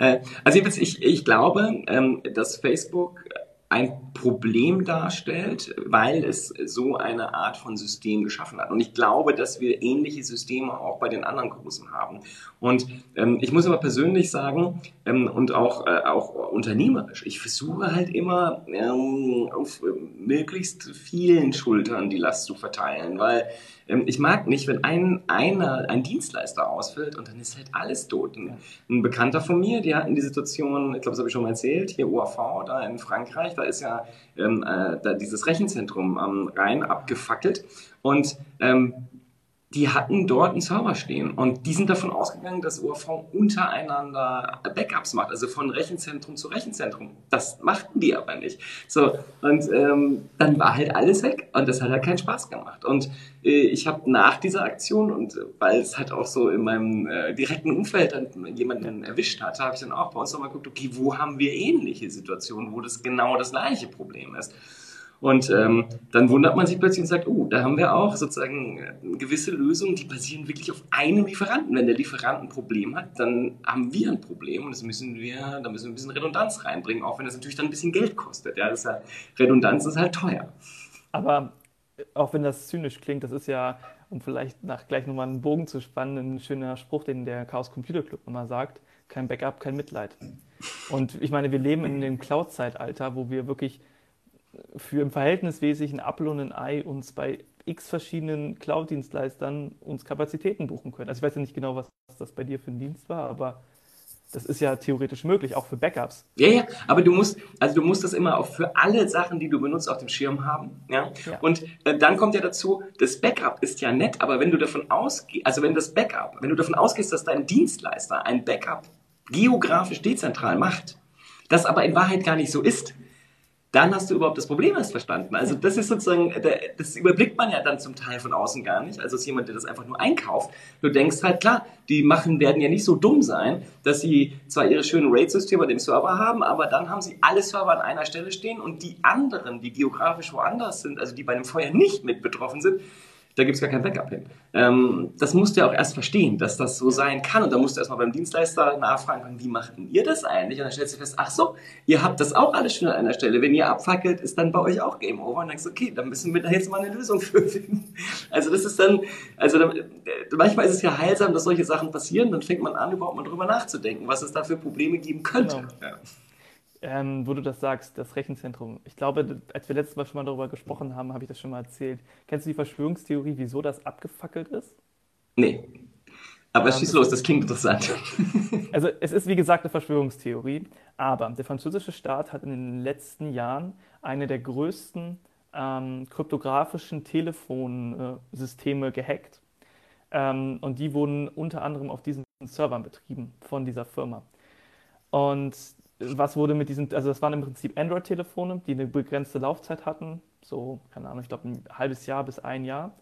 Speaker 1: Äh, also ich, ich glaube, ähm, dass Facebook ein Problem darstellt, weil es so eine Art von System geschaffen hat. Und ich glaube, dass wir ähnliche Systeme auch bei den anderen Großen haben. Und ähm, ich muss aber persönlich sagen, ähm, und auch, äh, auch unternehmerisch, ich versuche halt immer ähm, auf möglichst vielen Schultern die Last zu verteilen, weil ich mag nicht, wenn ein, einer, ein Dienstleister ausfällt und dann ist halt alles tot. Ein, ein Bekannter von mir, die hatten die Situation, ich glaube, das habe ich schon mal erzählt, hier UAV, da in Frankreich, da ist ja ähm, äh, da dieses Rechenzentrum am Rhein abgefackelt und ähm, die hatten dort einen Server stehen und die sind davon ausgegangen, dass ORV untereinander Backups macht, also von Rechenzentrum zu Rechenzentrum. Das machten die aber nicht. So und ähm, dann war halt alles weg und das hat halt keinen Spaß gemacht. Und äh, ich habe nach dieser Aktion und äh, weil es halt auch so in meinem äh, direkten Umfeld dann jemanden erwischt hatte, habe ich dann auch bei uns nochmal geguckt, okay, wo haben wir ähnliche Situationen, wo das genau das gleiche Problem ist. Und ähm, dann wundert man sich plötzlich und sagt, oh, da haben wir auch sozusagen äh, gewisse Lösungen, die basieren wirklich auf einem Lieferanten. Wenn der Lieferant ein Problem hat, dann haben wir ein Problem und das müssen wir, da müssen wir ein bisschen Redundanz reinbringen, auch wenn das natürlich dann ein bisschen Geld kostet. Ja, das ist ja, Redundanz ist halt teuer.
Speaker 2: Aber äh, auch wenn das zynisch klingt, das ist ja, um vielleicht nach gleich nochmal einen Bogen zu spannen, ein schöner Spruch, den der Chaos Computer Club nochmal sagt, kein Backup, kein Mitleid. Und ich meine, wir leben in dem Cloud-Zeitalter, wo wir wirklich für im Verhältnis wesentlichen Apple und ein Ei uns bei x verschiedenen Cloud-Dienstleistern uns Kapazitäten buchen können. Also ich weiß ja nicht genau, was das bei dir für ein Dienst war, aber das ist ja theoretisch möglich, auch für Backups.
Speaker 1: Ja, ja, aber du musst, also du musst das immer auch für alle Sachen, die du benutzt, auf dem Schirm haben. Ja. ja. Und äh, dann kommt ja dazu, das Backup ist ja nett, aber wenn du davon ausgehst, also wenn das Backup, wenn du davon ausgehst, dass dein Dienstleister ein Backup geografisch dezentral macht, das aber in Wahrheit gar nicht so ist, dann hast du überhaupt das Problem erst verstanden. Also das ist sozusagen, das überblickt man ja dann zum Teil von außen gar nicht. Also als jemand, der das einfach nur einkauft. Du denkst halt, klar, die machen, werden ja nicht so dumm sein, dass sie zwar ihre schönen RAID-Systeme dem Server haben, aber dann haben sie alle Server an einer Stelle stehen und die anderen, die geografisch woanders sind, also die bei dem Feuer nicht mit betroffen sind, da gibt es gar kein Backup hin. Ähm, das musst du ja auch erst verstehen, dass das so sein kann. Und da musst du erstmal beim Dienstleister nachfragen, wie macht ihr das eigentlich? Und dann stellst du fest, ach so, ihr habt das auch alles schon an einer Stelle. Wenn ihr abfackelt, ist dann bei euch auch Game Over. Und dann denkst du, okay, dann müssen wir da jetzt mal eine Lösung <laughs> für finden. Also das ist dann, also äh, manchmal ist es ja heilsam, dass solche Sachen passieren. Dann fängt man an, überhaupt mal drüber nachzudenken, was es da für Probleme geben könnte. Genau. Ja
Speaker 2: ähm, wo du das sagst, das Rechenzentrum. Ich glaube, als wir letztes Mal schon mal darüber gesprochen haben, habe ich das schon mal erzählt. Kennst du die Verschwörungstheorie, wieso das abgefackelt ist?
Speaker 1: Nee. Aber ähm, schieß los, das klingt interessant. <laughs>
Speaker 2: Also es ist wie gesagt eine Verschwörungstheorie, aber der französische Staat hat in den letzten Jahren eine der größten ähm, kryptografischen Telefonsysteme gehackt. Ähm, und die wurden unter anderem auf diesen Servern betrieben von dieser Firma. Und was wurde mit diesen, also das waren im Prinzip Android-Telefone, die eine begrenzte Laufzeit hatten, so, keine Ahnung, ich glaube ein halbes Jahr bis ein Jahr,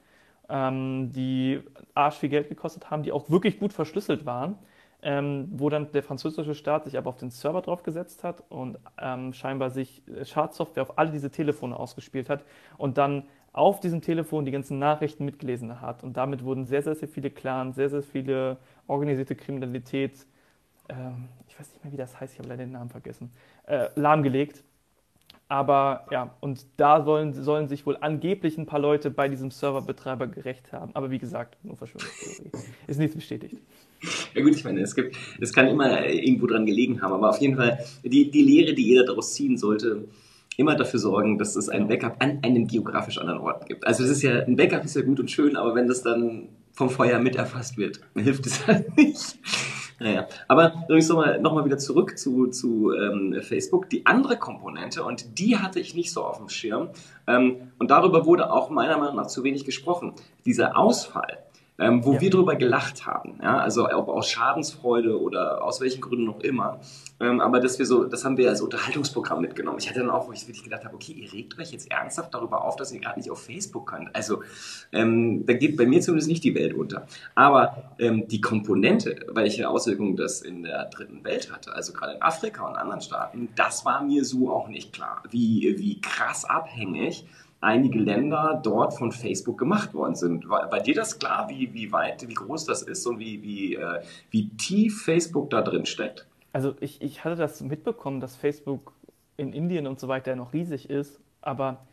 Speaker 2: ähm, die arsch viel Geld gekostet haben, die auch wirklich gut verschlüsselt waren, ähm, wo dann der französische Staat sich aber auf den Server draufgesetzt hat und ähm, scheinbar sich Schadsoftware auf alle diese Telefone ausgespielt hat und dann auf diesem Telefon die ganzen Nachrichten mitgelesen hat. Und damit wurden sehr, sehr, sehr viele Clans, sehr, sehr viele organisierte Kriminalität, ähm, ich weiß nicht mehr, wie das heißt, ich habe leider den Namen vergessen, äh, lahmgelegt. Aber ja, und da sollen, sollen sich wohl angeblich ein paar Leute bei diesem Serverbetreiber gerecht haben. Aber wie gesagt, nur Verschwörungstheorie. <laughs> Ist nichts bestätigt.
Speaker 1: Ja gut, ich meine, es gibt, es kann immer irgendwo dran gelegen haben, aber auf jeden Fall die, die Lehre, die jeder daraus ziehen sollte, immer dafür sorgen, dass es ein Backup an einem geografisch anderen Ort gibt. Also das ist ja, ein Backup ist ja gut und schön, aber wenn das dann vom Feuer mit erfasst wird, hilft es halt nicht. Naja, aber übrigens nochmal noch mal wieder zurück zu, zu ähm, Facebook. Die andere Komponente, und die hatte ich nicht so auf dem Schirm, ähm, und darüber wurde auch meiner Meinung nach zu wenig gesprochen. Dieser Ausfall ähm, wo ja. wir drüber gelacht haben. Ja? Also ob aus Schadensfreude oder aus welchen Gründen noch immer. Ähm, aber dass wir so, das haben wir als Unterhaltungsprogramm mitgenommen. Ich hatte dann auch, wo ich wirklich gedacht habe, okay, ihr regt euch jetzt ernsthaft darüber auf, dass ihr gerade nicht auf Facebook könnt. Also ähm, da geht bei mir zumindest nicht die Welt unter. Aber ähm, die Komponente, welche Auswirkungen das in der dritten Welt hatte, also gerade in Afrika und anderen Staaten, das war mir so auch nicht klar. Wie, wie krass abhängig einige Länder dort von Facebook gemacht worden sind. War bei dir das klar, wie, wie weit, wie groß das ist und wie, wie, äh, wie tief Facebook da drin steckt?
Speaker 2: Also ich, ich hatte das mitbekommen, dass Facebook in Indien und so weiter noch riesig ist, aber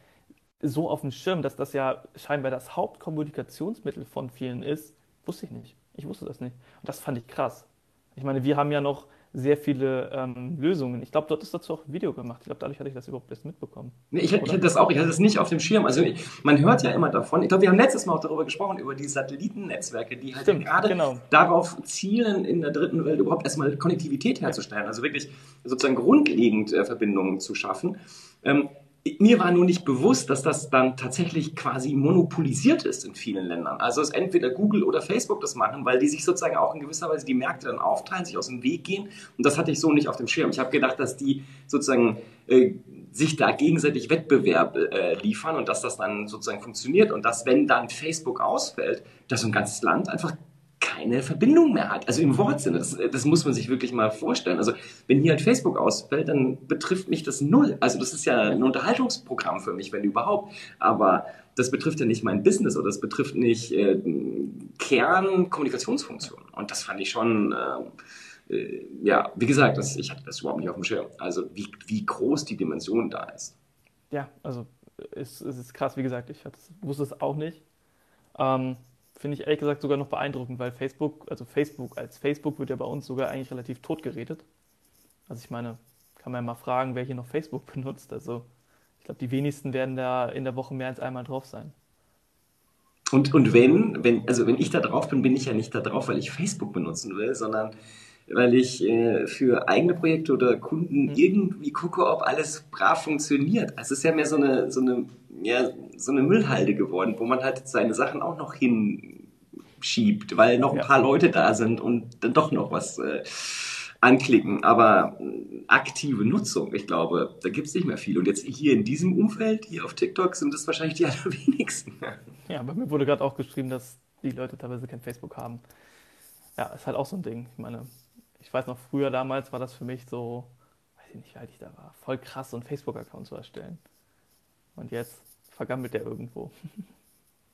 Speaker 2: so auf dem Schirm, dass das ja scheinbar das Hauptkommunikationsmittel von vielen ist, wusste ich nicht. Ich wusste das nicht. Und das fand ich krass. Ich meine, wir haben ja noch sehr viele ähm, Lösungen. Ich glaube, dort ist dazu auch ein Video gemacht. Ich glaube, dadurch hatte ich das überhaupt erst mitbekommen.
Speaker 1: Nee, ich, ich hatte das auch, ich hatte das nicht auf dem Schirm. Also ich, man hört ja immer davon. Ich glaube, wir haben letztes Mal auch darüber gesprochen, über die Satellitennetzwerke, die halt gerade genau. darauf zielen, in der dritten Welt überhaupt erstmal Konnektivität herzustellen. Also wirklich sozusagen grundlegend äh, Verbindungen zu schaffen. Ähm, mir war nur nicht bewusst, dass das dann tatsächlich quasi monopolisiert ist in vielen Ländern. Also es entweder Google oder Facebook das machen, weil die sich sozusagen auch in gewisser Weise die Märkte dann aufteilen, sich aus dem Weg gehen. Und das hatte ich so nicht auf dem Schirm. Ich habe gedacht, dass die sozusagen äh, sich da gegenseitig Wettbewerb äh, liefern und dass das dann sozusagen funktioniert und dass, wenn dann Facebook ausfällt, dass so ein ganzes Land einfach keine Verbindung mehr hat. Also im Wortsinne, das, das muss man sich wirklich mal vorstellen. Also wenn hier halt Facebook ausfällt, dann betrifft mich das null. Also das ist ja ein Unterhaltungsprogramm für mich, wenn überhaupt. Aber das betrifft ja nicht mein Business oder das betrifft nicht äh, Kernkommunikationsfunktionen. Und das fand ich schon, äh, äh, ja, wie gesagt, das, ich hatte das überhaupt nicht auf dem Schirm. Also wie, wie groß die Dimension da ist.
Speaker 2: Ja, also es, es ist krass, wie gesagt, ich wusste es auch nicht. Ähm, finde ich ehrlich gesagt sogar noch beeindruckend, weil Facebook, also Facebook als Facebook wird ja bei uns sogar eigentlich relativ tot geredet. Also ich meine, kann man ja mal fragen, wer hier noch Facebook <laughs> benutzt. Also ich glaube, die wenigsten werden da in der Woche mehr als einmal drauf sein.
Speaker 1: Und, und wenn, wenn, also wenn ich da drauf bin, bin ich ja nicht da drauf, weil ich Facebook benutzen will, sondern weil ich äh, für eigene Projekte oder Kunden mhm. irgendwie gucke, ob alles brav funktioniert. Also es ist ja mehr so eine, so eine, ja, so eine Müllhalde geworden, wo man halt seine Sachen auch noch hinschiebt, weil noch ein ja. paar Leute da sind und dann doch noch was äh, anklicken, aber aktive Nutzung, ich glaube, da gibt es nicht mehr viel. Und jetzt hier in diesem Umfeld, hier auf TikTok, sind das wahrscheinlich die <laughs> allerwenigsten.
Speaker 2: Ja, bei mir wurde gerade auch geschrieben, dass die Leute teilweise kein Facebook haben. Ja, ist halt auch so ein Ding. Ich meine, ich weiß noch, früher damals war das für mich so, weiß ich nicht, wie alt ich da war, voll krass, so einen Facebook-Account zu erstellen. Und jetzt vergammelt der irgendwo. <laughs>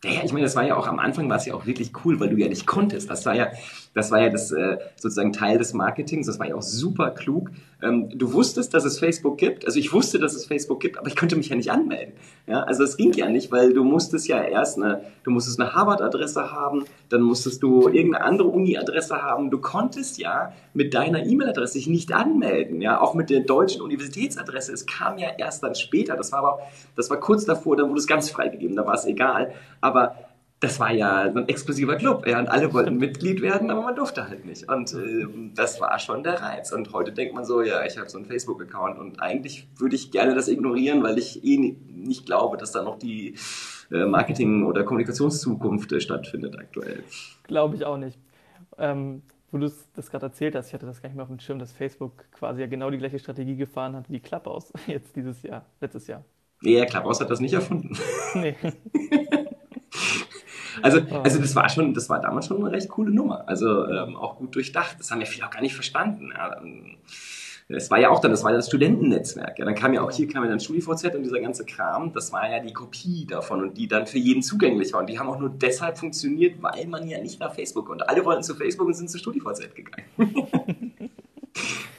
Speaker 1: Ja, ich meine, das war ja auch am Anfang war es ja auch wirklich cool, weil du ja nicht konntest. Das war ja, das war ja das äh, sozusagen Teil des Marketings. Das war ja auch super klug. Ähm, du wusstest, dass es Facebook gibt. Also ich wusste, dass es Facebook gibt, aber ich konnte mich ja nicht anmelden. Ja, also es ging ja nicht, weil du musstest ja erst eine, du musstest eine Harvard-Adresse haben, dann musstest du irgendeine andere Uni-Adresse haben. Du konntest ja mit deiner E-Mail-Adresse dich nicht anmelden. Ja, auch mit der deutschen Universitätsadresse. Es kam ja erst dann später. Das war aber, das war kurz davor, dann wurde es ganz freigegeben. Da war es egal. Aber das war ja so ein exklusiver Club. Ja, und alle wollten Mitglied werden, aber man durfte halt nicht. Und äh, das war schon der Reiz. Und heute denkt man so, ja, ich habe so einen Facebook-Account und eigentlich würde ich gerne das ignorieren, weil ich eh nicht glaube, dass da noch die äh, Marketing- oder Kommunikationszukunft äh, stattfindet aktuell.
Speaker 2: Glaube ich auch nicht. Ähm, wo du das gerade erzählt hast, ich hatte das gar nicht mehr auf dem Schirm, dass Facebook quasi ja genau die gleiche Strategie gefahren hat wie Clubhouse <laughs> jetzt dieses Jahr, letztes Jahr.
Speaker 1: Ja, Clubhouse hat das nicht erfunden. Nee. <laughs> Also, also das war schon, das war damals schon eine recht coole Nummer. Also ähm, auch gut durchdacht. Das haben ja viele auch gar nicht verstanden. Ja, es war ja auch dann, das war ja das Studentennetzwerk. Ja, dann kam ja auch hier kam ja dann StudiVZ und dieser ganze Kram. Das war ja die Kopie davon und die dann für jeden zugänglich war. Und die haben auch nur deshalb funktioniert, weil man ja nicht nach Facebook konnte. Alle wollten zu Facebook und sind zu StudiVZ gegangen. <laughs>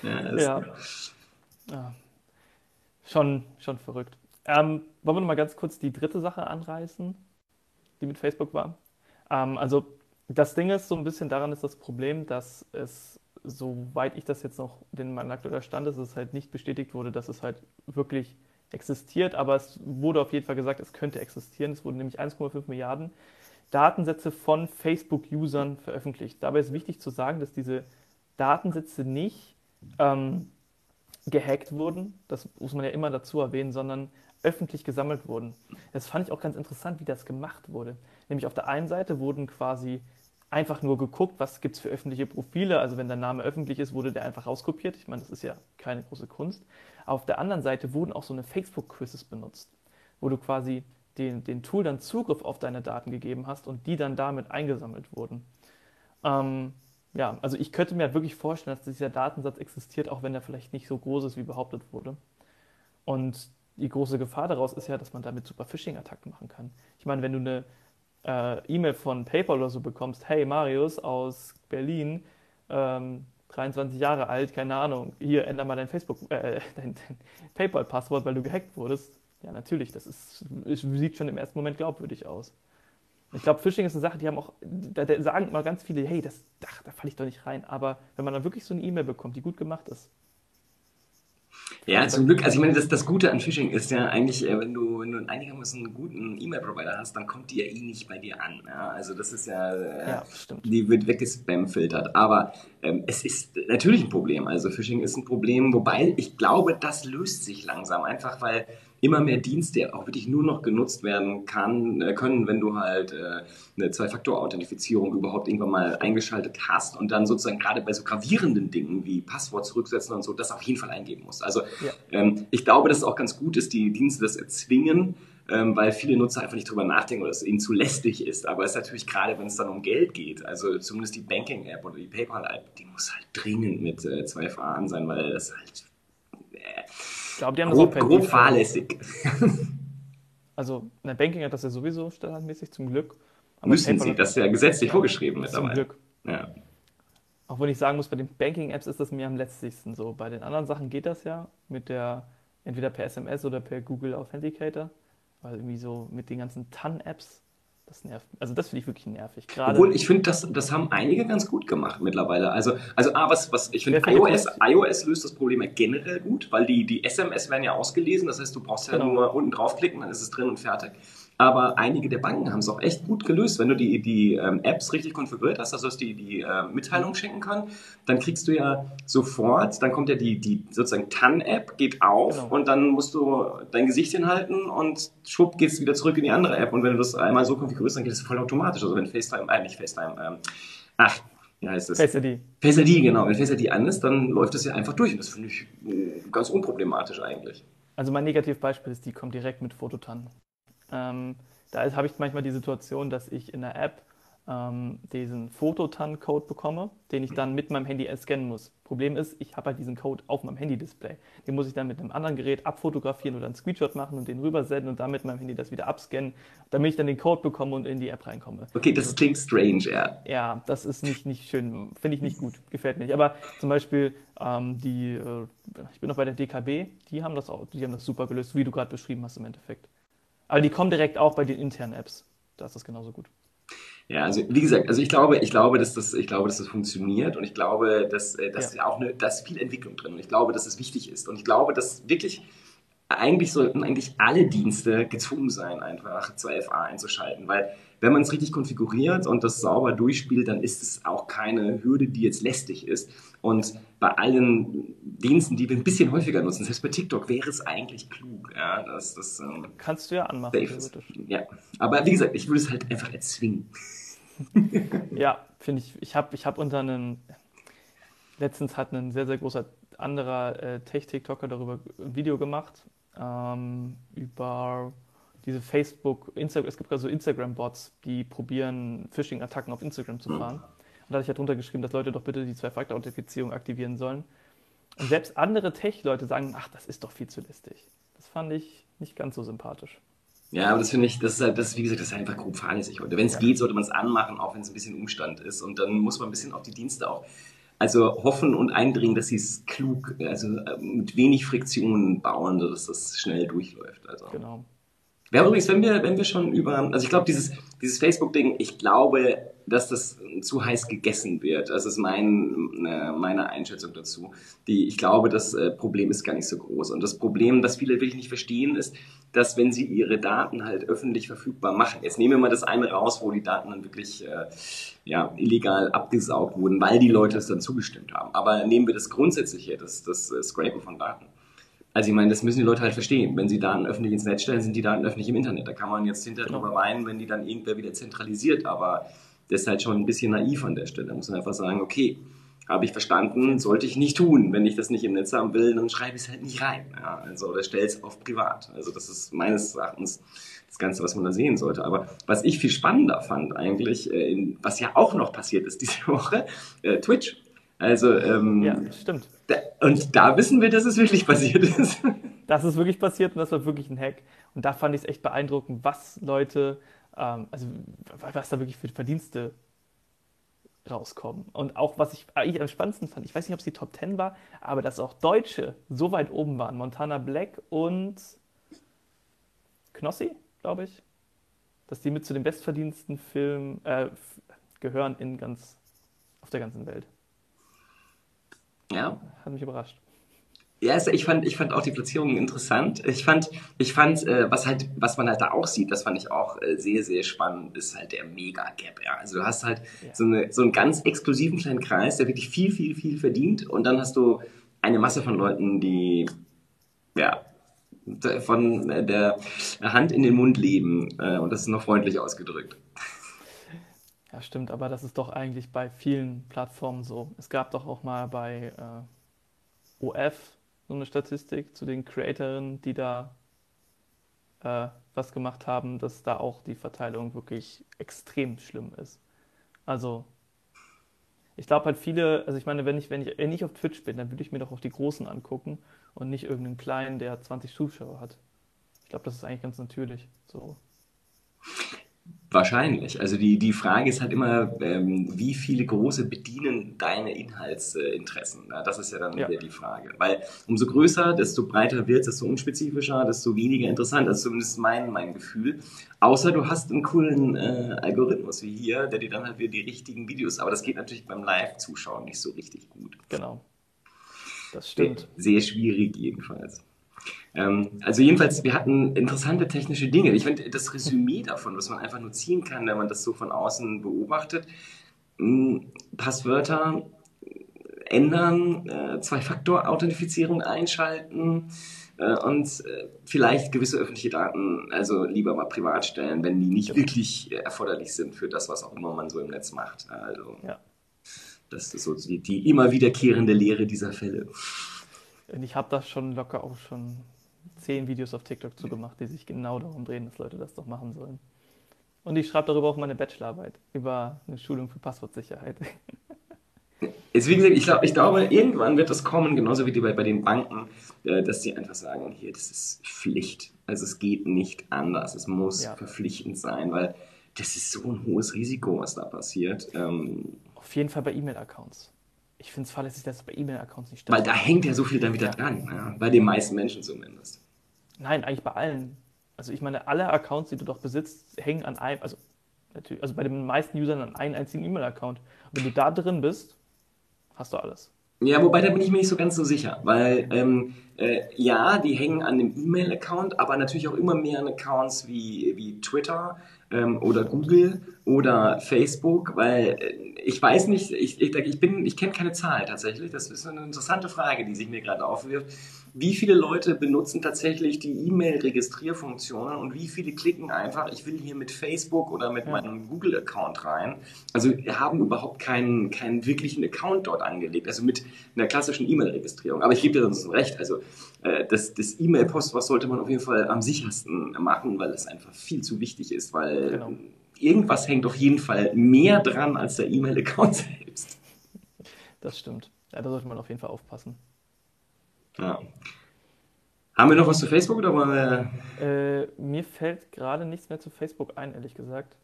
Speaker 2: ja, ja. ja, Schon, schon verrückt. Ähm, wollen wir noch mal ganz kurz die dritte Sache anreißen? Die mit Facebook war. Ähm, also das Ding ist so ein bisschen daran ist das Problem, dass es, soweit ich das jetzt noch, den mein aktueller Stand ist, es halt nicht bestätigt wurde, dass es halt wirklich existiert, aber es wurde auf jeden Fall gesagt, es könnte existieren. Es wurden nämlich 1,5 Milliarden Datensätze von Facebook-Usern veröffentlicht. Dabei ist wichtig zu sagen, dass diese Datensätze nicht ähm, gehackt wurden, das muss man ja immer dazu erwähnen, sondern öffentlich gesammelt wurden. Das fand ich auch ganz interessant, wie das gemacht wurde. Nämlich auf der einen Seite wurden quasi einfach nur geguckt, was gibt es für öffentliche Profile. Also wenn der Name öffentlich ist, wurde der einfach rauskopiert. Ich meine, das ist ja keine große Kunst. Auf der anderen Seite wurden auch so eine Facebook-Quizzes benutzt, wo du quasi den, den Tool dann Zugriff auf deine Daten gegeben hast und die dann damit eingesammelt wurden. Ähm, ja, also ich könnte mir halt wirklich vorstellen, dass dieser Datensatz existiert, auch wenn er vielleicht nicht so groß ist, wie behauptet wurde. Und die große Gefahr daraus ist ja, dass man damit super Phishing-Attacken machen kann. Ich meine, wenn du eine äh, E-Mail von PayPal oder so bekommst, hey Marius aus Berlin, ähm, 23 Jahre alt, keine Ahnung, hier änder mal dein Facebook, äh, <laughs> dein, dein PayPal-Passwort, weil du gehackt wurdest. Ja, natürlich, das ist, sieht schon im ersten Moment glaubwürdig aus. Ich glaube, Phishing ist eine Sache, die haben auch, da, da sagen immer ganz viele, hey, das, ach, da falle ich doch nicht rein. Aber wenn man dann wirklich so eine E-Mail bekommt, die gut gemacht ist,
Speaker 1: ja, zum Glück. Also ich meine, das, das Gute an Phishing ist ja eigentlich, äh, wenn du, wenn du einen einigermaßen guten E-Mail-Provider hast, dann kommt die ja eh nicht bei dir an. Ja? Also das ist ja, äh, ja die wird weggespam-filtert. Aber ähm, es ist natürlich ein Problem. Also Phishing ist ein Problem, wobei ich glaube, das löst sich langsam. Einfach weil immer mehr Dienste auch wirklich nur noch genutzt werden kann, äh, können, wenn du halt äh, eine Zwei-Faktor-Authentifizierung überhaupt irgendwann mal eingeschaltet hast und dann sozusagen gerade bei so gravierenden Dingen wie Passwort zurücksetzen und so, das auf jeden Fall eingeben musst. Also ja. ähm, ich glaube, dass es auch ganz gut ist, die Dienste das erzwingen, ähm, weil viele Nutzer einfach nicht drüber nachdenken oder es ihnen zu lästig ist. Aber es ist natürlich gerade, wenn es dann um Geld geht, also zumindest die Banking-App oder die PayPal-App, die muss halt dringend mit äh, 2FA an sein, weil das halt
Speaker 2: glaube, die haben grob,
Speaker 1: das auch grob fahrlässig. <laughs>
Speaker 2: Also, eine Banking hat das ja sowieso standardmäßig, zum Glück.
Speaker 1: Aber Müssen sie, das ist ja gesetzlich vorgeschrieben
Speaker 2: mittlerweile. Zum Glück. Ja. Auch wenn ich sagen muss, bei den Banking-Apps ist das mir am letztlichsten so. Bei den anderen Sachen geht das ja mit der, entweder per SMS oder per Google Authenticator. Weil irgendwie so mit den ganzen TAN-Apps das nervt. Also das finde ich wirklich nervig.
Speaker 1: Gerade Obwohl ich finde, das, das haben einige ganz gut gemacht mittlerweile. Also, also A, was, was ich finde, iOS, iOS löst das Problem ja generell gut, weil die, die SMS werden ja ausgelesen. Das heißt, du brauchst ja genau. nur unten draufklicken, dann ist es drin und fertig. Aber einige der Banken haben es auch echt gut gelöst. Wenn du die, die ähm, Apps richtig konfiguriert hast, dass die, die äh, Mitteilung schenken können, dann kriegst du ja sofort, dann kommt ja die, die sozusagen TAN-App, geht auf genau. und dann musst du dein Gesicht hinhalten und schwupp gehst du wieder zurück in die andere App. Und wenn du das einmal so konfigurierst, dann geht es voll automatisch. Also wenn FaceTime, äh, nicht FaceTime, ähm, ach, wie heißt das?
Speaker 2: Face ID.
Speaker 1: Face ID, genau. Wenn Face ID an ist, dann läuft das ja einfach durch. Und das finde ich äh, ganz unproblematisch eigentlich.
Speaker 2: Also mein Negativbeispiel ist, die kommt direkt mit Fototan. Ähm, da habe ich manchmal die Situation, dass ich in der App ähm, diesen Fototan-Code bekomme, den ich dann mit meinem Handy scannen muss. Problem ist, ich habe halt diesen Code auf meinem Handy-Display. Den muss ich dann mit einem anderen Gerät abfotografieren oder einen Screenshot machen und den rübersenden und dann mit meinem Handy das wieder abscannen, damit ich dann den Code bekomme und in die App reinkomme.
Speaker 1: Okay, das klingt strange, ja.
Speaker 2: Ja, das ist nicht, nicht schön, finde ich nicht gut, gefällt mir nicht. Aber zum Beispiel ähm, die, äh, ich bin noch bei der DKB, die haben das auch, die haben das super gelöst, wie du gerade beschrieben hast im Endeffekt. Aber die kommen direkt auch bei den internen Apps. Da ist das genauso gut.
Speaker 1: Ja, also wie gesagt, also ich glaube, ich glaube, dass das, ich glaube, dass das funktioniert und ich glaube, dass, äh, dass ja. auch eine, da ist viel Entwicklung drin und ich glaube, dass es wichtig ist und ich glaube, dass wirklich eigentlich sollten eigentlich alle Dienste gezwungen sein, einfach 2FA einzuschalten, weil wenn man es richtig konfiguriert und das sauber durchspielt, dann ist es auch keine Hürde, die jetzt lästig ist. Und bei allen Diensten, die wir ein bisschen häufiger nutzen, selbst bei TikTok, wäre es eigentlich klug. Ja, dass das,
Speaker 2: ähm, Kannst du ja anmachen.
Speaker 1: Ja, aber wie gesagt, ich würde es halt einfach erzwingen. <laughs>
Speaker 2: ja, finde ich. Ich habe ich hab unter einem. Letztens hat ein sehr, sehr großer anderer äh, Tech-TikToker darüber ein Video gemacht. Ähm, über diese Facebook, Instagram, es gibt gerade so Instagram-Bots, die probieren, Phishing-Attacken auf Instagram zu fahren. Und da hatte ich ja drunter geschrieben, dass Leute doch bitte die Zwei-Faktor-Authentifizierung aktivieren sollen. Und selbst andere Tech-Leute sagen, ach, das ist doch viel zu listig. Das fand ich nicht ganz so sympathisch.
Speaker 1: Ja, aber das finde ich, das ist halt, das, wie gesagt, das ist einfach grob fahrlässig heute. Wenn es ja. geht, sollte man es anmachen, auch wenn es ein bisschen Umstand ist. Und dann muss man ein bisschen auf die Dienste auch, also hoffen und eindringen, dass sie es klug, also äh, mit wenig Friktionen bauen, dass das schnell durchläuft. Also.
Speaker 2: Genau.
Speaker 1: Ja, übrigens, wenn wir, wenn wir schon über, also ich glaube, dieses, dieses Facebook-Ding, ich glaube, dass das zu heiß gegessen wird. Das ist mein, äh, meine Einschätzung dazu. Die, ich glaube, das äh, Problem ist gar nicht so groß. Und das Problem, das viele wirklich nicht verstehen, ist, dass wenn sie ihre Daten halt öffentlich verfügbar machen, jetzt nehmen wir mal das eine raus, wo die Daten dann wirklich äh, ja, illegal abgesaugt wurden, weil die Leute es dann zugestimmt haben. Aber nehmen wir das Grundsätzliche, das, das äh, Scrapen von Daten. Also ich meine, das müssen die Leute halt verstehen. Wenn sie Daten öffentlich ins Netz stellen, sind die Daten öffentlich im Internet. Da kann man jetzt hinterher genau. drüber weinen, wenn die dann irgendwer wieder zentralisiert. Aber das ist halt schon ein bisschen naiv an der Stelle. Da muss man einfach sagen, okay, habe ich verstanden, sollte ich nicht tun. Wenn ich das nicht im Netz haben will, dann schreibe ich es halt nicht rein. Ja, also oder stelle es auf privat. Also das ist meines Erachtens das Ganze, was man da sehen sollte. Aber was ich viel spannender fand eigentlich, äh, was ja auch noch passiert ist diese <laughs> Woche, äh, Twitch. Also ähm,
Speaker 2: ja, stimmt.
Speaker 1: Und da wissen wir, dass es wirklich passiert ist. <laughs>
Speaker 2: Das ist wirklich passiert und das war wirklich ein Hack. Und da fand ich es echt beeindruckend, was Leute, ähm, also was da wirklich für Verdienste rauskommen. Und auch, was ich eigentlich am spannendsten fand, ich weiß nicht, ob es die Top 10 war, aber dass auch Deutsche so weit oben waren. Montana Black und Knossi, glaube ich. Dass die mit zu den bestverdiensten Filmen äh, gehören in ganz, auf der ganzen Welt.
Speaker 1: Ja.
Speaker 2: Hat mich überrascht.
Speaker 1: Ja, also ich fand, ich fand auch die Platzierung interessant. Ich fand, ich fand, äh, was halt, was man halt da auch sieht, das fand ich auch äh, sehr, sehr spannend, ist halt der Mega-Gap. Ja. Also du hast halt ja. so, eine, so einen ganz exklusiven kleinen Kreis, der wirklich viel, viel, viel verdient. Und dann hast du eine Masse von Leuten, die, ja, von der Hand in den Mund leben. Äh, und das ist noch freundlich ausgedrückt.
Speaker 2: Ja, stimmt, aber das ist doch eigentlich bei vielen Plattformen so. Es gab doch auch mal bei äh, OF so eine Statistik zu den Creatorinnen, die da äh, was gemacht haben, dass da auch die Verteilung wirklich extrem schlimm ist. Also ich glaube halt viele, also ich meine, wenn ich, wenn ich, wenn ich auf Twitch bin, dann würde ich mir doch auch die Großen angucken und nicht irgendeinen kleinen, der 20 Zuschauer hat. Ich glaube, das ist eigentlich ganz natürlich so.
Speaker 1: Wahrscheinlich. Also die, die Frage ist halt immer, ähm, wie viele große bedienen deine Inhaltsinteressen? Ja, das ist ja dann ja. wieder die Frage. Weil umso größer, desto breiter wird es, desto unspezifischer, desto weniger interessant. Das ist zumindest mein, mein Gefühl. Außer du hast einen coolen äh, Algorithmus wie hier, der dir dann halt wieder die richtigen Videos. Aber das geht natürlich beim Live-Zuschauen nicht so richtig gut.
Speaker 2: Genau. Das stimmt.
Speaker 1: Sehr schwierig jedenfalls. Ähm, also jedenfalls, wir hatten interessante technische Dinge. Ich finde das Resümee davon, was man einfach nur ziehen kann, wenn man das so von außen beobachtet, hm, Passwörter ändern, äh, Zwei-Faktor-Authentifizierung einschalten äh, und äh, vielleicht gewisse öffentliche Daten also lieber mal privat stellen, wenn die nicht wirklich erforderlich sind für das, was auch immer man so im Netz macht. Also,
Speaker 2: ja.
Speaker 1: Das ist so die, die immer wiederkehrende Lehre dieser Fälle.
Speaker 2: Und ich habe da schon locker auch schon zehn Videos auf TikTok zugemacht, die sich genau darum drehen, dass Leute das doch machen sollen. Und ich schreibe darüber auch meine Bachelorarbeit, über eine Schulung für Passwortsicherheit. <laughs>
Speaker 1: Gesagt, ich, glaub, ich glaube, irgendwann wird das kommen, genauso wie die bei, bei den Banken, äh, dass die einfach sagen, hier, das ist Pflicht. Also es geht nicht anders. Es muss ja. verpflichtend sein, weil das ist so ein hohes Risiko, was da passiert. Ähm,
Speaker 2: Auf jeden Fall bei E-Mail-Accounts. Ich finde es fahrlässig, dass es bei E-Mail-Accounts nicht stimmt.
Speaker 1: Weil da hängt ja so viel dann wieder ja. dran, ja, bei den meisten Menschen zumindest.
Speaker 2: Nein, eigentlich bei allen. Also ich meine, alle Accounts, die du doch besitzt, hängen an einem, also natürlich, also bei den meisten Usern an einem einzigen E-Mail-Account. Wenn du da drin bist, hast du alles.
Speaker 1: Ja, wobei da bin ich mir nicht so ganz so sicher, weil ähm, äh, ja, die hängen an dem E-Mail-Account, aber natürlich auch immer mehr an Accounts wie, wie Twitter ähm, oder Google oder Facebook, weil äh, ich weiß nicht, ich, ich, ich bin, ich kenne keine Zahl tatsächlich. Das ist eine interessante Frage, die sich mir gerade aufwirft wie viele Leute benutzen tatsächlich die E-Mail-Registrierfunktionen und wie viele klicken einfach, ich will hier mit Facebook oder mit ja. meinem Google-Account rein. Also haben überhaupt keinen, keinen wirklichen Account dort angelegt, also mit einer klassischen E-Mail-Registrierung. Aber ich gebe dir sonst recht, also äh, das, das E-Mail-Postfach sollte man auf jeden Fall am sichersten machen, weil es einfach viel zu wichtig ist, weil genau. irgendwas hängt auf jeden Fall mehr dran als der E-Mail-Account <laughs> selbst.
Speaker 2: Das stimmt. Ja, da sollte man auf jeden Fall aufpassen.
Speaker 1: Ja. Haben wir noch was zu Facebook oder wollen wir.
Speaker 2: Äh, mir fällt gerade nichts mehr zu Facebook ein, ehrlich gesagt.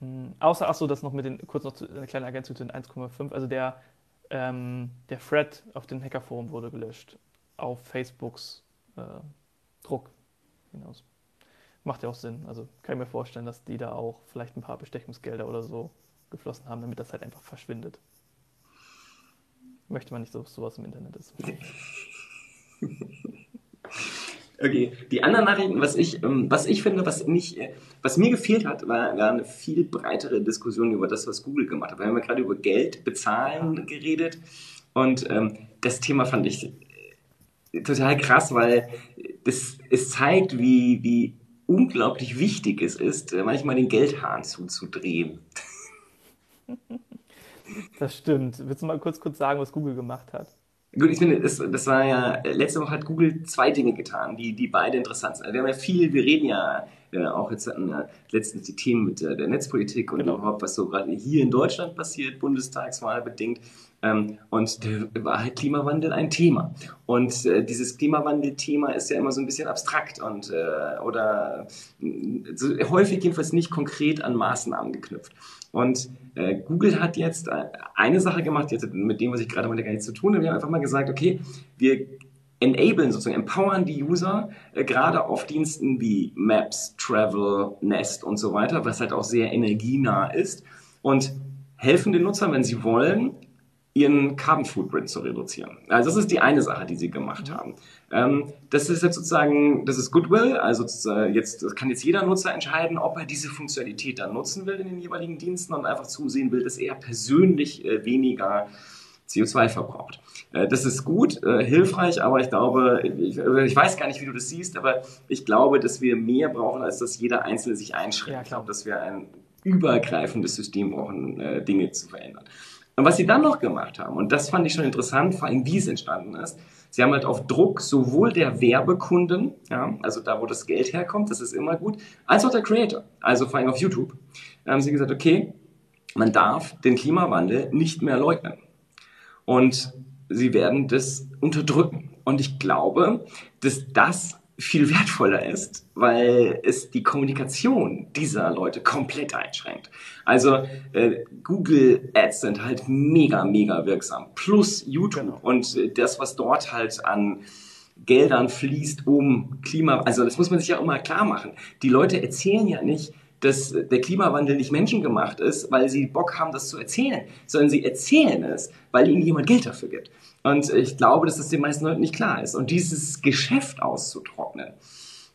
Speaker 2: Hm, außer, achso, das noch mit den, kurz noch zu, eine kleine Ergänzung zu den 1,5. Also der, ähm, der Thread auf dem Hackerforum wurde gelöscht. Auf Facebooks äh, Druck hinaus. Macht ja auch Sinn. Also kann ich mir vorstellen, dass die da auch vielleicht ein paar Bestechungsgelder oder so geflossen haben, damit das halt einfach verschwindet möchte man nicht, dass sowas im Internet ist. <laughs>
Speaker 1: Okay, die anderen Nachrichten, was ich, ähm, was ich finde, was, nicht, was mir gefehlt hat, war, war eine viel breitere Diskussion über das, was Google gemacht hat. Wir haben ja gerade über Geld bezahlen geredet und ähm, das Thema fand ich total krass, weil das, es zeigt, wie, wie unglaublich wichtig es ist, äh, manchmal den Geldhahn zuzudrehen. <laughs>
Speaker 2: Das stimmt. Willst du mal kurz, kurz sagen, was Google gemacht hat?
Speaker 1: Gut, ich finde, das, das war ja, letzte Woche hat Google zwei Dinge getan, die, die beide interessant sind. Wir haben ja viel, wir reden ja äh, auch jetzt hatten ja letztens die Themen mit der, der Netzpolitik und genau. überhaupt, was so gerade hier in Deutschland passiert, Bundestagswahl bedingt. Ähm, und da war halt Klimawandel ein Thema. Und äh, dieses Klimawandel-Thema ist ja immer so ein bisschen abstrakt und äh, oder so, häufig jedenfalls nicht konkret an Maßnahmen geknüpft. Und äh, Google hat jetzt eine Sache gemacht, jetzt mit dem, was ich gerade mal gar nichts zu tun. Wir haben einfach mal gesagt, okay, wir enablen, sozusagen empowern die User äh, gerade auf Diensten wie Maps, Travel, Nest und so weiter, was halt auch sehr energienah ist und helfen den Nutzern, wenn sie wollen, ihren Carbon Footprint zu reduzieren. Also das ist die eine Sache, die sie gemacht haben. Ähm, das ist jetzt sozusagen, das ist Goodwill, also jetzt kann jetzt jeder Nutzer entscheiden, ob er diese Funktionalität dann nutzen will in den jeweiligen Diensten und einfach zusehen will, dass er persönlich äh, weniger CO2 verbraucht. Äh, das ist gut, äh, hilfreich, aber ich glaube, ich, ich, weiß gar nicht, wie du das siehst, aber ich glaube, dass wir mehr brauchen, als dass jeder Einzelne sich einschränkt. Ja, ich glaube, dass wir ein übergreifendes System brauchen, äh, Dinge zu verändern. Und was sie dann noch gemacht haben, und das fand ich schon interessant, vor allem wie es entstanden ist, sie haben halt auf Druck sowohl der Werbekunden, ja, also da, wo das Geld herkommt, das ist immer gut, als auch der Creator, also vor allem auf YouTube, haben sie gesagt, okay, man darf den Klimawandel nicht mehr leugnen. Und sie werden das unterdrücken. Und ich glaube, dass das viel wertvoller ist, weil es die Kommunikation dieser Leute komplett einschränkt. Also äh, Google Ads sind halt mega, mega wirksam. Plus YouTube genau. und äh, das, was dort halt an Geldern fließt, um Klima, also das muss man sich ja immer klar machen. Die Leute erzählen ja nicht, dass der Klimawandel nicht menschengemacht ist, weil sie Bock haben, das zu erzählen, sondern sie erzählen es, weil ihnen jemand Geld dafür gibt. Und ich glaube, dass das den meisten Leuten nicht klar ist. Und dieses Geschäft auszutrocknen,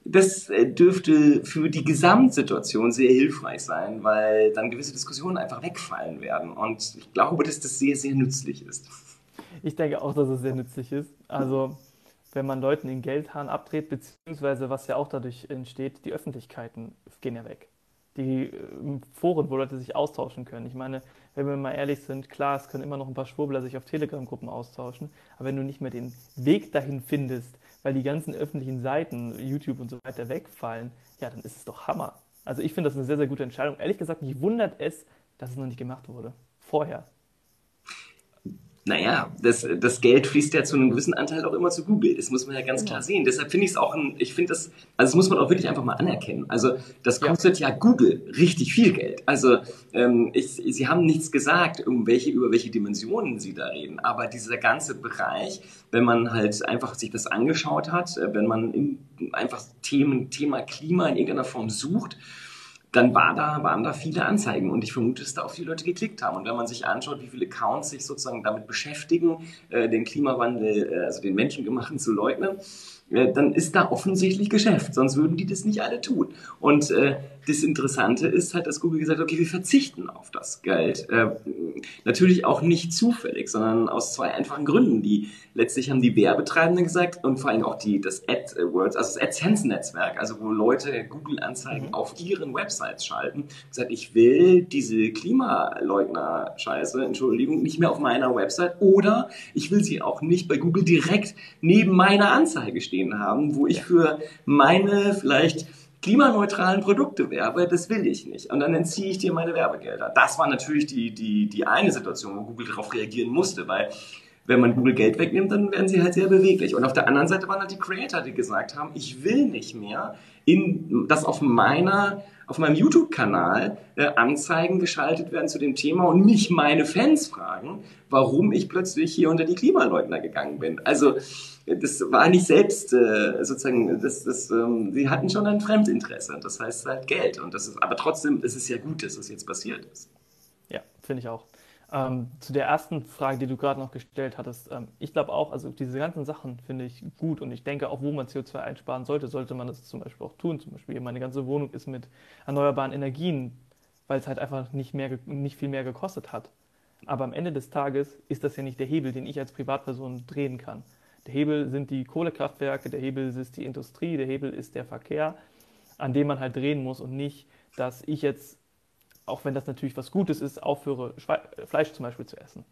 Speaker 1: das äh, dürfte für die Gesamtsituation sehr hilfreich sein, weil dann gewisse Diskussionen einfach wegfallen werden. Und ich glaube, dass das sehr, sehr nützlich ist.
Speaker 2: Ich denke auch, dass es sehr nützlich ist. Also, wenn man Leuten den Geldhahn abdreht, beziehungsweise was ja auch dadurch entsteht, die Öffentlichkeiten gehen ja weg. die äh, Foren, wo Leute sich austauschen können. Ich meine, wenn wir mal ehrlich sind, klar, es können immer noch ein paar Schwurbler sich auf Telegram-Gruppen austauschen, aber wenn du nicht mehr den Weg dahin findest, weil die ganzen öffentlichen Seiten, YouTube und so weiter wegfallen, ja, dann ist es doch Hammer. Also ich finde das eine sehr, sehr gute Entscheidung. Ehrlich gesagt, mich wundert es, dass es noch nicht gemacht wurde. Vorher
Speaker 1: naja, das, das Geld fließt ja zu einem gewissen Anteil auch immer zu Google. Das muss man ja ganz genau. klar sehen. Deshalb finde ich es auch ein, ich finde das, also das muss man auch wirklich einfach mal anerkennen. Also das kostet ja, ja Google richtig viel Geld. Also ähm, ich, Sie haben nichts gesagt, um welche, über welche Dimensionen Sie da reden. Aber dieser ganze Bereich, wenn man halt einfach sich das angeschaut hat, äh, wenn man in, einfach Themen, Thema Klima in irgendeiner Form sucht, dann war da, waren da viele Anzeigen und ich vermute, dass da auch viele Leute geklickt haben. Und wenn man sich anschaut, wie viele Accounts sich sozusagen damit beschäftigen, äh, den Klimawandel, äh, also den menschengemachten zu leugnen, äh, dann ist da offensichtlich Geschäft, sonst würden die das nicht alle tun. Und äh, das Interessante ist halt, dass Google gesagt hat, okay, wir verzichten auf das Geld. Äh, natürlich auch nicht zufällig, sondern aus zwei einfachen Gründen. Die letztlich haben die Werbetreibenden gesagt und vor allem auch die, das AdWords, also das AdSense-Netzwerk, also wo Leute Google-Anzeigen mhm. auf ihren Websites schalten, gesagt, ich will diese Klimaleugner-Scheiße, Entschuldigung, nicht mehr auf meiner Website oder ich will sie auch nicht bei Google direkt neben meiner Anzeige stehen haben, wo ich für meine vielleicht klimaneutralen Produkte werbe, das will ich nicht. Und dann entziehe ich dir meine Werbegelder. Das war natürlich die, die, die eine Situation, wo Google darauf reagieren musste, weil wenn man Google Geld wegnimmt, dann werden sie halt sehr beweglich. Und auf der anderen Seite waren halt die Creator, die gesagt haben, ich will nicht mehr in, dass auf meiner auf meinem YouTube-Kanal äh, Anzeigen geschaltet werden zu dem Thema und mich meine Fans fragen, warum ich plötzlich hier unter die Klimaleugner gegangen bin. Also das war nicht selbst äh, sozusagen, das, das, ähm, sie hatten schon ein Fremdinteresse, das heißt halt Geld. Und das ist, aber trotzdem ist es ja gut, dass das jetzt passiert ist.
Speaker 2: Ja, finde ich auch. Ähm, zu der ersten Frage, die du gerade noch gestellt hattest, ähm, ich glaube auch, also diese ganzen Sachen finde ich gut und ich denke auch, wo man CO2 einsparen sollte, sollte man das zum Beispiel auch tun. Zum Beispiel meine ganze Wohnung ist mit erneuerbaren Energien, weil es halt einfach nicht, mehr, nicht viel mehr gekostet hat. Aber am Ende des Tages ist das ja nicht der Hebel, den ich als Privatperson drehen kann. Der Hebel sind die Kohlekraftwerke, der Hebel ist die Industrie, der Hebel ist der Verkehr, an dem man halt drehen muss und nicht, dass ich jetzt, auch wenn das natürlich was Gutes ist, aufhöre, Fleisch zum Beispiel zu essen.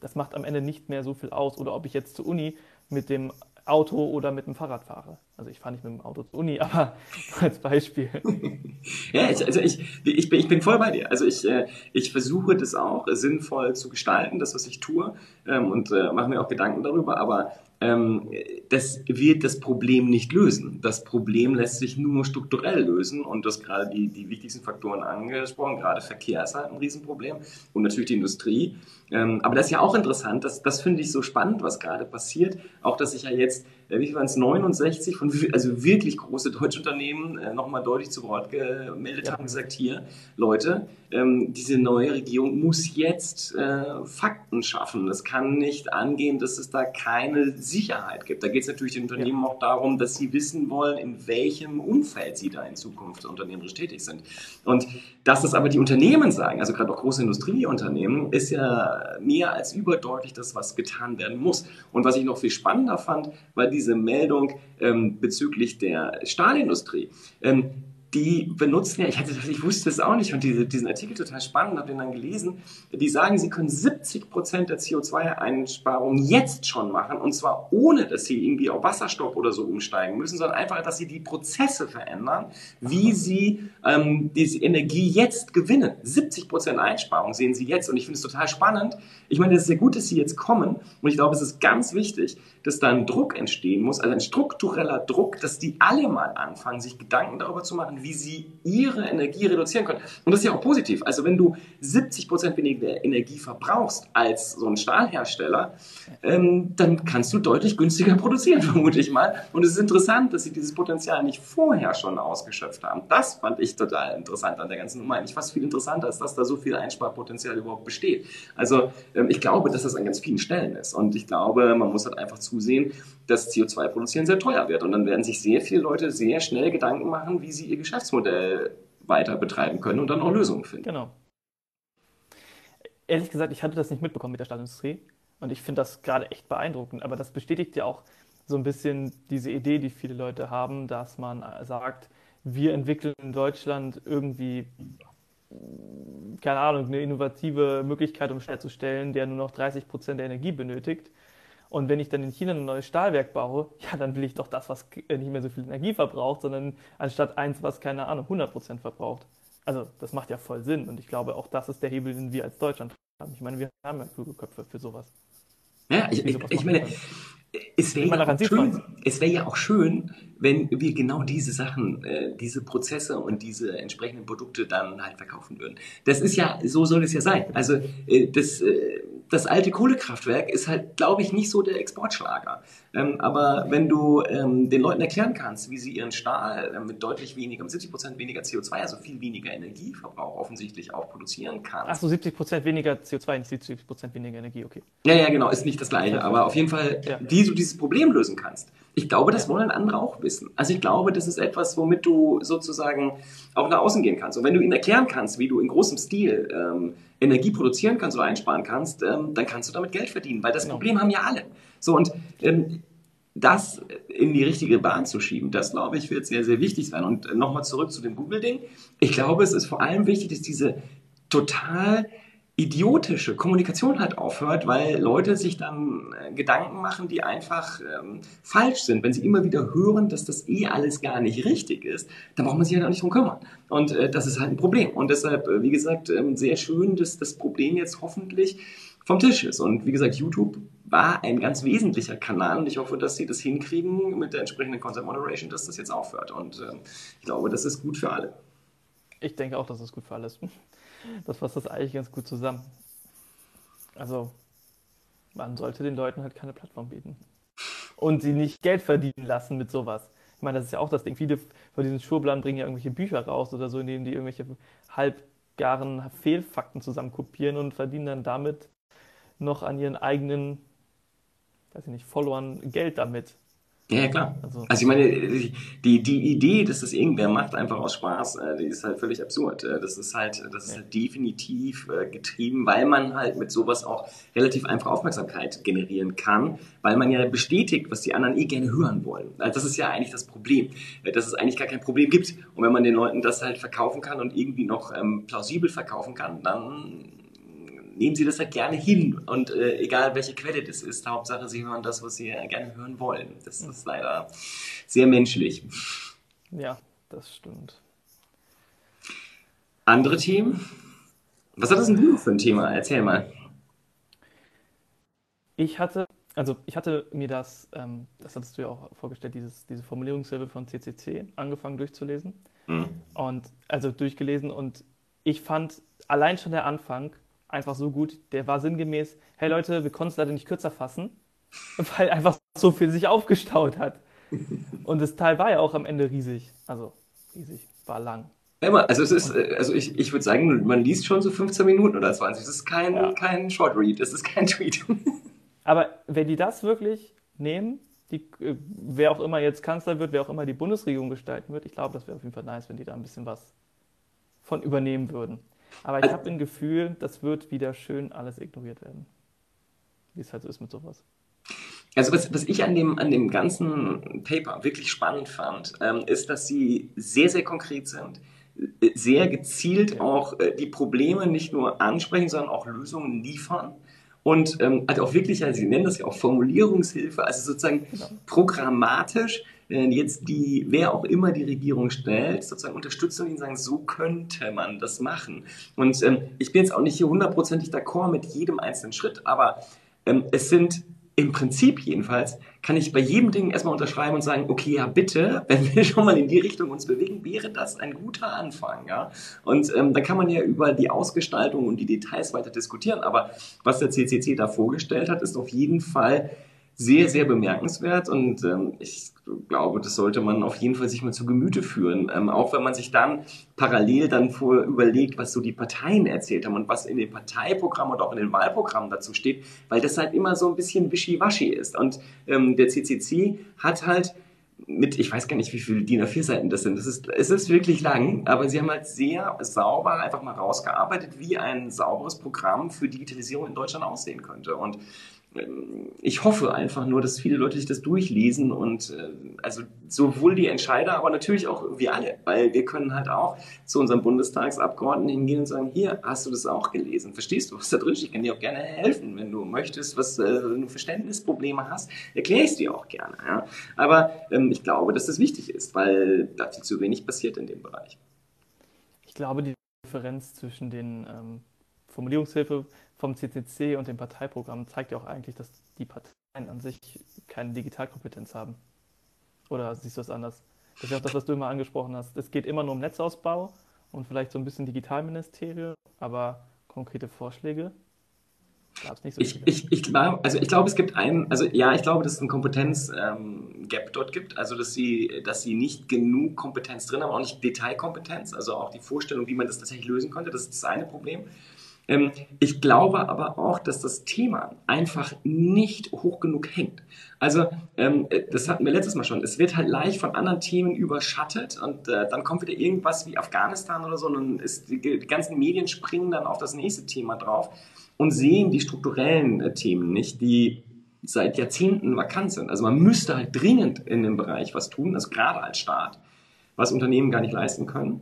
Speaker 2: Das macht am Ende nicht mehr so viel aus. Oder ob ich jetzt zur Uni mit dem Auto oder mit dem Fahrrad fahre. Also ich fahre nicht mit dem Auto zur Uni, <laughs> aber als Beispiel. <laughs>
Speaker 1: ja, ich, also ich, ich, bin, ich bin voll bei dir. Also ich, äh, ich versuche das auch sinnvoll zu gestalten, das, was ich tue, ähm, und äh, mache mir auch Gedanken darüber, aber ähm, das wird das Problem nicht lösen. Das Problem lässt sich nur strukturell lösen und das gerade die, die wichtigsten Faktoren angesprochen, gerade Verkehr ist halt ein Riesenproblem und natürlich die Industrie. Ähm, aber das ist ja auch interessant, das, das finde ich so spannend, was gerade passiert, auch dass sich ja jetzt wie waren es, 69 von, also wirklich große deutsche Unternehmen äh, nochmal deutlich zu Wort gemeldet ja. haben, gesagt, hier, Leute, ähm, diese neue Regierung muss jetzt äh, Fakten schaffen. Es kann nicht angehen, dass es da keine Sicherheit gibt. Da geht es natürlich den Unternehmen ja. auch darum, dass sie wissen wollen, in welchem Umfeld sie da in Zukunft unternehmerisch tätig sind. Und dass das aber die Unternehmen sagen, also gerade auch große Industrieunternehmen, ist ja mehr als überdeutlich das, was getan werden muss. Und was ich noch viel spannender fand, war diese Meldung ähm, bezüglich der Stahlindustrie. Ähm, die benutzen ja, ich, hatte, ich wusste es auch nicht, ich fand diese, diesen Artikel total spannend, habe den dann gelesen, die sagen, sie können 70 Prozent der CO2-Einsparung jetzt schon machen und zwar ohne, dass sie irgendwie auf Wasserstoff oder so umsteigen müssen, sondern einfach, dass sie die Prozesse verändern, wie sie ähm, diese Energie jetzt gewinnen. 70 Prozent Einsparung sehen sie jetzt und ich finde es total spannend. Ich meine, es ist sehr gut, dass sie jetzt kommen und ich glaube, es ist ganz wichtig, dass da ein Druck entstehen muss, also ein struktureller Druck, dass die alle mal anfangen, sich Gedanken darüber zu machen, wie sie ihre Energie reduzieren können. Und das ist ja auch positiv. Also wenn du 70 Prozent weniger Energie verbrauchst als so ein Stahlhersteller, ähm, dann kannst du deutlich günstiger produzieren, <laughs> vermute ich mal. Und es ist interessant, dass sie dieses Potenzial nicht vorher schon ausgeschöpft haben. Das fand ich total interessant an der ganzen Nummer. Eigentlich fast viel interessanter ist, dass da so viel Einsparpotenzial überhaupt besteht. Also ähm, ich glaube, dass das an ganz vielen Stellen ist. Und ich glaube, man muss halt einfach zusehen, dass CO2-Produzieren sehr teuer wird. Und dann werden sich sehr viele Leute sehr schnell Gedanken machen, wie sie ihr Geschäftsmodell weiter betreiben können und dann auch Lösungen finden.
Speaker 2: Genau. Ehrlich gesagt, ich hatte das nicht mitbekommen mit der Stahlindustrie und ich finde das gerade echt beeindruckend. Aber das bestätigt ja auch so ein bisschen diese Idee, die viele Leute haben, dass man sagt, wir entwickeln in Deutschland irgendwie, keine Ahnung, eine innovative Möglichkeit, um herzustellen, der nur noch 30 Prozent der Energie benötigt. Und wenn ich dann in China ein neues Stahlwerk baue, <laughs> ja, dann will ich doch das, was nicht mehr so viel Energie verbraucht, sondern anstatt eins, was keine Ahnung, 100 Prozent verbraucht. Also das macht ja voll Sinn. Und ich glaube, auch das ist der Hebel, den wir als Deutschland haben. Ich meine, wir haben ja kluge Köpfe für sowas.
Speaker 1: Ja, ich, ich, ich meine, es wäre ja, wär ja auch schön, wenn wir genau diese Sachen, äh, diese Prozesse und diese entsprechenden Produkte dann halt verkaufen würden. Das ist ja, so soll es ja sein. Also äh, das, äh, das alte Kohlekraftwerk ist halt, glaube ich, nicht so der Exportschlager. Ähm, aber wenn du ähm, den Leuten erklären kannst, wie sie ihren Stahl äh, mit deutlich weniger, mit 70 Prozent weniger CO2, also viel weniger Energieverbrauch offensichtlich auch produzieren kannst.
Speaker 2: Ach so, 70 Prozent weniger CO2, nicht 70 Prozent weniger Energie, okay.
Speaker 1: Ja, ja, genau, ist nicht das Gleiche. Aber auf jeden Fall, ja. Wie du dieses Problem lösen kannst. Ich glaube, das wollen andere auch wissen. Also ich glaube, das ist etwas, womit du sozusagen auch nach außen gehen kannst. Und wenn du ihnen erklären kannst, wie du in großem Stil ähm, Energie produzieren kannst oder einsparen kannst, ähm, dann kannst du damit Geld verdienen, weil das genau. Problem haben ja alle. So und ähm, das in die richtige Bahn zu schieben, das glaube ich wird sehr, sehr wichtig sein. Und nochmal zurück zu dem Google-Ding. Ich glaube, es ist vor allem wichtig, dass diese total idiotische Kommunikation halt aufhört, weil Leute sich dann äh, Gedanken machen, die einfach ähm, falsch sind. Wenn sie immer wieder hören, dass das eh alles gar nicht richtig ist, dann braucht man sich halt auch nicht drum kümmern. Und äh, das ist halt ein Problem. Und deshalb, äh, wie gesagt, ähm, sehr schön, dass das Problem jetzt hoffentlich vom Tisch ist. Und wie gesagt, YouTube war ein ganz wesentlicher Kanal und ich hoffe, dass sie das hinkriegen mit der entsprechenden Content Moderation, dass das jetzt aufhört. Und äh, ich glaube, das ist gut für alle.
Speaker 2: Ich denke auch, dass es gut für alle ist. Das fasst das eigentlich ganz gut zusammen. Also, man sollte den Leuten halt keine Plattform bieten. Und sie nicht Geld verdienen lassen mit sowas. Ich meine, das ist ja auch das Ding. Viele von diesen Schurplan bringen ja irgendwelche Bücher raus oder so, in denen die irgendwelche halbgaren Fehlfakten zusammen kopieren und verdienen dann damit noch an ihren eigenen, weiß ich nicht, Followern Geld damit.
Speaker 1: Ja, klar. Also, also ich meine, die, die Idee, dass das irgendwer macht, einfach aus Spaß, äh, die ist halt völlig absurd. Äh, das ist halt, das ist halt definitiv äh, getrieben, weil man halt mit sowas auch relativ einfach Aufmerksamkeit generieren kann, weil man ja bestätigt, was die anderen eh gerne hören wollen. Also das ist ja eigentlich das Problem, dass es eigentlich gar kein Problem gibt. Und wenn man den Leuten das halt verkaufen kann und irgendwie noch ähm, plausibel verkaufen kann, dann nehmen Sie das halt gerne hin und äh, egal welche Quelle das ist, Hauptsache Sie hören das, was Sie gerne hören wollen. Das ist leider sehr menschlich.
Speaker 2: Ja, das stimmt.
Speaker 1: Andere Themen? Was hat das denn du für ein Thema? Erzähl mal.
Speaker 2: Ich hatte, also ich hatte mir das, ähm, das hattest du ja auch vorgestellt, dieses, diese Formulierungshilfe von CCC angefangen durchzulesen. Mhm. Und also durchgelesen und ich fand allein schon der Anfang einfach so gut. Der war sinngemäß, hey Leute, wir konnten es leider nicht kürzer fassen, <laughs> weil einfach so viel sich aufgestaut hat. <laughs> Und das Teil war ja auch am Ende riesig. Also riesig, war lang.
Speaker 1: Also es ist, also ich, ich würde sagen, man liest schon so 15 Minuten oder 20. Das ist kein, ja. kein Short Read, das ist kein <laughs> Tweet.
Speaker 2: Aber wenn die das wirklich nehmen, die, äh, wer auch immer jetzt Kanzler wird, wer auch immer die Bundesregierung gestalten wird, ich glaube, das wäre auf jeden Fall nice, wenn die da ein bisschen was von übernehmen würden. Aber ich also, habe ein Gefühl, das wird wieder schön alles ignoriert werden. Wie es halt so ist mit sowas.
Speaker 1: Also was, was ich an dem, an dem ganzen Paper wirklich spannend fand, ähm, ist, dass sie sehr, sehr konkret sind, sehr gezielt ja. auch äh, die Probleme nicht nur ansprechen, sondern auch Lösungen liefern. Und ähm, also auch wirklich, also sie nennen das ja auch Formulierungshilfe, also sozusagen genau. programmatisch jetzt die, wer auch immer die Regierung stellt, sozusagen unterstützen und ihnen sagen, so könnte man das machen. Und ähm, ich bin jetzt auch nicht hier hundertprozentig d'accord mit jedem einzelnen Schritt, aber ähm, es sind im Prinzip jedenfalls, kann ich bei jedem Ding erstmal unterschreiben und sagen, okay, ja bitte, <laughs> wenn wir schon mal in die Richtung uns bewegen, wäre das ein guter Anfang. Ja? Und ähm, dann kann man ja über die Ausgestaltung und die Details weiter diskutieren, aber was der CCC da vorgestellt hat, ist auf jeden Fall sehr, sehr bemerkenswert und ähm, ich glaube, das sollte man auf jeden Fall sich mal zu Gemüte führen. Ähm, auch wenn man sich dann parallel dann vor überlegt, was so die Parteien erzählt haben und was in den Parteiprogrammen und auch in den Wahlprogrammen dazu steht, weil das halt immer so ein bisschen wischiwaschi ist. Und ähm, der CCC hat halt mit, ich weiß gar nicht, wie viele DIN A4-Seiten das sind. Das ist, es ist wirklich lang, aber sie haben halt sehr sauber einfach mal rausgearbeitet, wie ein sauberes Programm für Digitalisierung in Deutschland aussehen könnte. Und ich hoffe einfach nur, dass viele Leute sich das durchlesen und äh, also sowohl die Entscheider, aber natürlich auch wir alle, weil wir können halt auch zu unserem Bundestagsabgeordneten hingehen und sagen, hier, hast du das auch gelesen? Verstehst du, was da drin steht? Ich kann dir auch gerne helfen, wenn du möchtest, was äh, wenn du Verständnisprobleme hast, erkläre ich es dir auch gerne. Ja? Aber ähm, ich glaube, dass das wichtig ist, weil da viel zu wenig passiert in dem Bereich.
Speaker 2: Ich glaube, die Differenz zwischen den ähm, Formulierungshilfe vom CCC und dem Parteiprogramm zeigt ja auch eigentlich, dass die Parteien an sich keine Digitalkompetenz haben. Oder siehst du das anders? Das ist ja auch das, was du immer angesprochen hast. Es geht immer nur um Netzausbau und vielleicht so ein bisschen Digitalministerium, aber konkrete Vorschläge
Speaker 1: gab es nicht so ich, ich, ich, glaub, also ich glaube, es gibt einen, also ja, ich glaube, dass es ein Kompetenzgap ähm, dort gibt, also dass sie, dass sie nicht genug Kompetenz drin haben, auch nicht Detailkompetenz, also auch die Vorstellung, wie man das tatsächlich lösen könnte, das ist das eine Problem. Ähm, ich glaube aber auch, dass das Thema einfach nicht hoch genug hängt. Also, ähm, das hatten wir letztes Mal schon. Es wird halt leicht von anderen Themen überschattet und äh, dann kommt wieder irgendwas wie Afghanistan oder so und dann ist die, die ganzen Medien springen dann auf das nächste Thema drauf und sehen die strukturellen äh, Themen nicht, die seit Jahrzehnten vakant sind. Also man müsste halt dringend in dem Bereich was tun, also gerade als Staat, was Unternehmen gar nicht leisten können.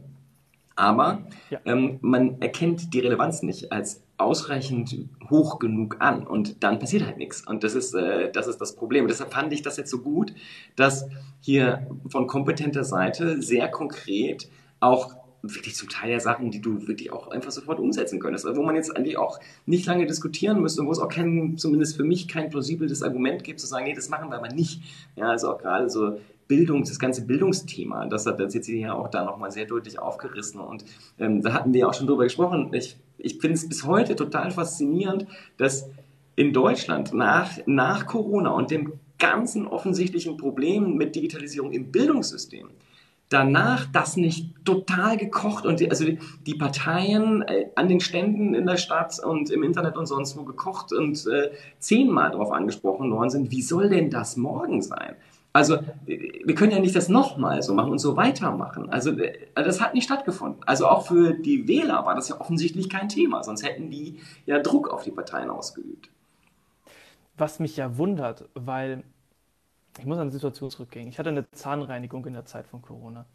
Speaker 1: Aber ja. ähm, man erkennt die Relevanz nicht als ausreichend hoch genug an und dann passiert halt nichts. Und das ist, äh, das ist das Problem. Und deshalb fand ich das jetzt so gut, dass hier von kompetenter Seite sehr konkret auch wirklich zum Teil ja Sachen, die du wirklich auch einfach sofort umsetzen könntest, wo man jetzt eigentlich auch nicht lange diskutieren müsste und wo es auch kein, zumindest für mich kein plausibles Argument gibt, zu sagen, nee, das machen wir aber nicht. Ja, also auch gerade so Bildung, das ganze Bildungsthema, das hat der CCD ja auch da nochmal sehr deutlich aufgerissen. Und ähm, da hatten wir auch schon drüber gesprochen. Ich, ich finde es bis heute total faszinierend, dass in Deutschland nach, nach Corona und dem ganzen offensichtlichen Problem mit Digitalisierung im Bildungssystem, danach das nicht total gekocht und die, also die, Parteien äh, an den Ständen in der Stadt und im Internet und sonst wo gekocht und äh, zehnmal darauf angesprochen worden sind, wie soll denn das morgen sein? Also wir können ja nicht das nochmal so machen und so weitermachen. Also das hat nicht stattgefunden. Also auch für die Wähler war das ja offensichtlich kein Thema, sonst hätten die ja Druck auf die Parteien ausgeübt.
Speaker 2: Was mich ja wundert, weil ich muss an die Situation zurückgehen. Ich hatte eine Zahnreinigung in der Zeit von Corona.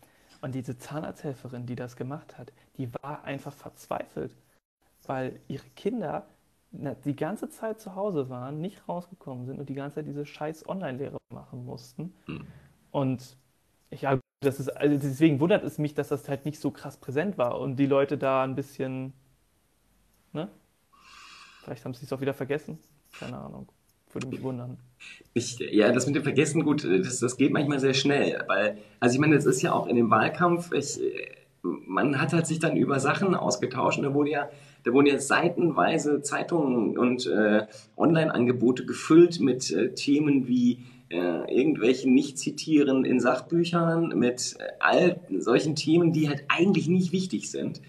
Speaker 2: Und diese Zahnarzthelferin, die das gemacht hat, die war einfach verzweifelt, weil ihre Kinder die ganze Zeit zu Hause waren, nicht rausgekommen sind und die ganze Zeit diese scheiß Online-Lehre machen mussten. Mhm. Und ja, das ist, also deswegen wundert es mich, dass das halt nicht so krass präsent war und die Leute da ein bisschen, ne? Vielleicht haben sie es auch wieder vergessen. Keine Ahnung. Würde mich wundern.
Speaker 1: Ich, ja, das mit dem Vergessen, gut, das, das geht manchmal sehr schnell. Weil, also ich meine, es ist ja auch in dem Wahlkampf, ich, man hat halt sich dann über Sachen ausgetauscht und da wurde ja da wurden jetzt seitenweise Zeitungen und äh, Online-Angebote gefüllt mit äh, Themen wie äh, irgendwelchen Nicht-Zitieren in Sachbüchern, mit äh, all solchen Themen, die halt eigentlich nicht wichtig sind.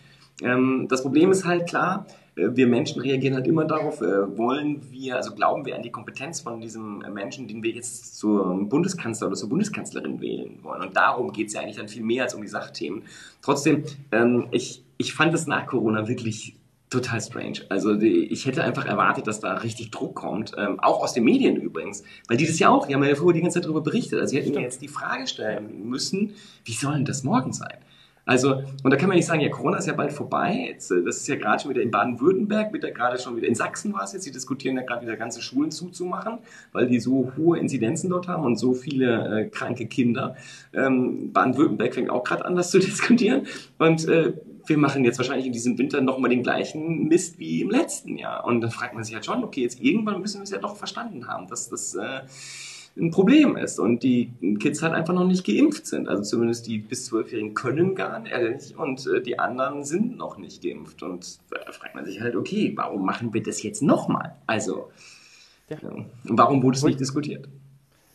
Speaker 1: Ähm, das Problem ist halt klar, wir Menschen reagieren halt immer darauf, äh, wollen wir, also glauben wir an die Kompetenz von diesem Menschen, den wir jetzt zur Bundeskanzler oder zur Bundeskanzlerin wählen wollen. Und darum geht es ja eigentlich dann viel mehr als um die Sachthemen. Trotzdem, ähm, ich, ich fand es nach Corona wirklich total strange. Also die, ich hätte einfach erwartet, dass da richtig Druck kommt, ähm, auch aus den Medien übrigens, weil die das ja auch, die haben ja vorher die ganze Zeit darüber berichtet. Also sie hätten mir jetzt die Frage stellen müssen, wie soll denn das morgen sein? Also, und da kann man nicht sagen, ja, Corona ist ja bald vorbei. Jetzt, äh, das ist ja gerade schon wieder in Baden-Württemberg, wird ja gerade schon wieder in Sachsen war es jetzt. Sie diskutieren ja gerade wieder ganze Schulen zuzumachen, weil die so hohe Inzidenzen dort haben und so viele äh, kranke Kinder. Ähm, Baden-Württemberg fängt auch gerade an, das zu <laughs> diskutieren. Und äh, wir machen jetzt wahrscheinlich in diesem Winter nochmal den gleichen Mist wie im letzten Jahr. Und dann fragt man sich halt schon, okay, jetzt irgendwann müssen wir es ja doch verstanden haben, dass das äh, ein Problem ist und die Kids halt einfach noch nicht geimpft sind. Also zumindest die bis zwölfjährigen können gar nicht und äh, die anderen sind noch nicht geimpft. Und da fragt man sich halt, okay, warum machen wir das jetzt nochmal? Also, ja. Ja. warum wurde es nicht diskutiert?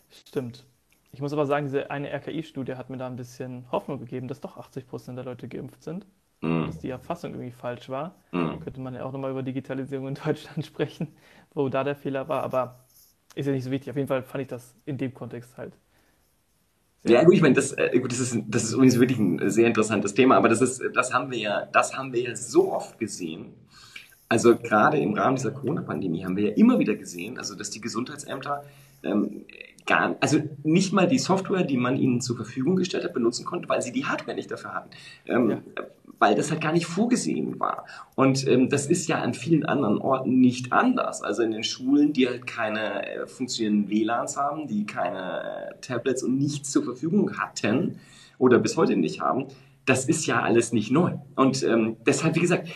Speaker 2: Stimmt. Ich muss aber sagen, diese eine RKI-Studie hat mir da ein bisschen Hoffnung gegeben, dass doch 80 Prozent der Leute geimpft sind. Mm. Dass die Erfassung irgendwie falsch war. Mm. Könnte man ja auch nochmal über Digitalisierung in <laughs> Deutschland sprechen, wo da der Fehler war. Aber ist ja nicht so wichtig. Auf jeden Fall fand ich das in dem Kontext halt.
Speaker 1: Ja, gut, ich meine, das, äh, gut, das ist, das ist übrigens wirklich ein sehr interessantes Thema, aber das ist, das haben wir ja, das haben wir ja so oft gesehen. Also gerade im Rahmen dieser Corona-Pandemie haben wir ja immer wieder gesehen, also dass die Gesundheitsämter ähm, gar, also nicht mal die Software, die man ihnen zur Verfügung gestellt hat, benutzen konnte, weil sie die Hardware nicht dafür hatten. Ähm, ja. Weil das halt gar nicht vorgesehen war. Und ähm, das ist ja an vielen anderen Orten nicht anders. Also in den Schulen, die halt keine äh, funktionierenden WLANs haben, die keine äh, Tablets und nichts zur Verfügung hatten oder bis heute nicht haben, das ist ja alles nicht neu. Und ähm, deshalb, wie gesagt,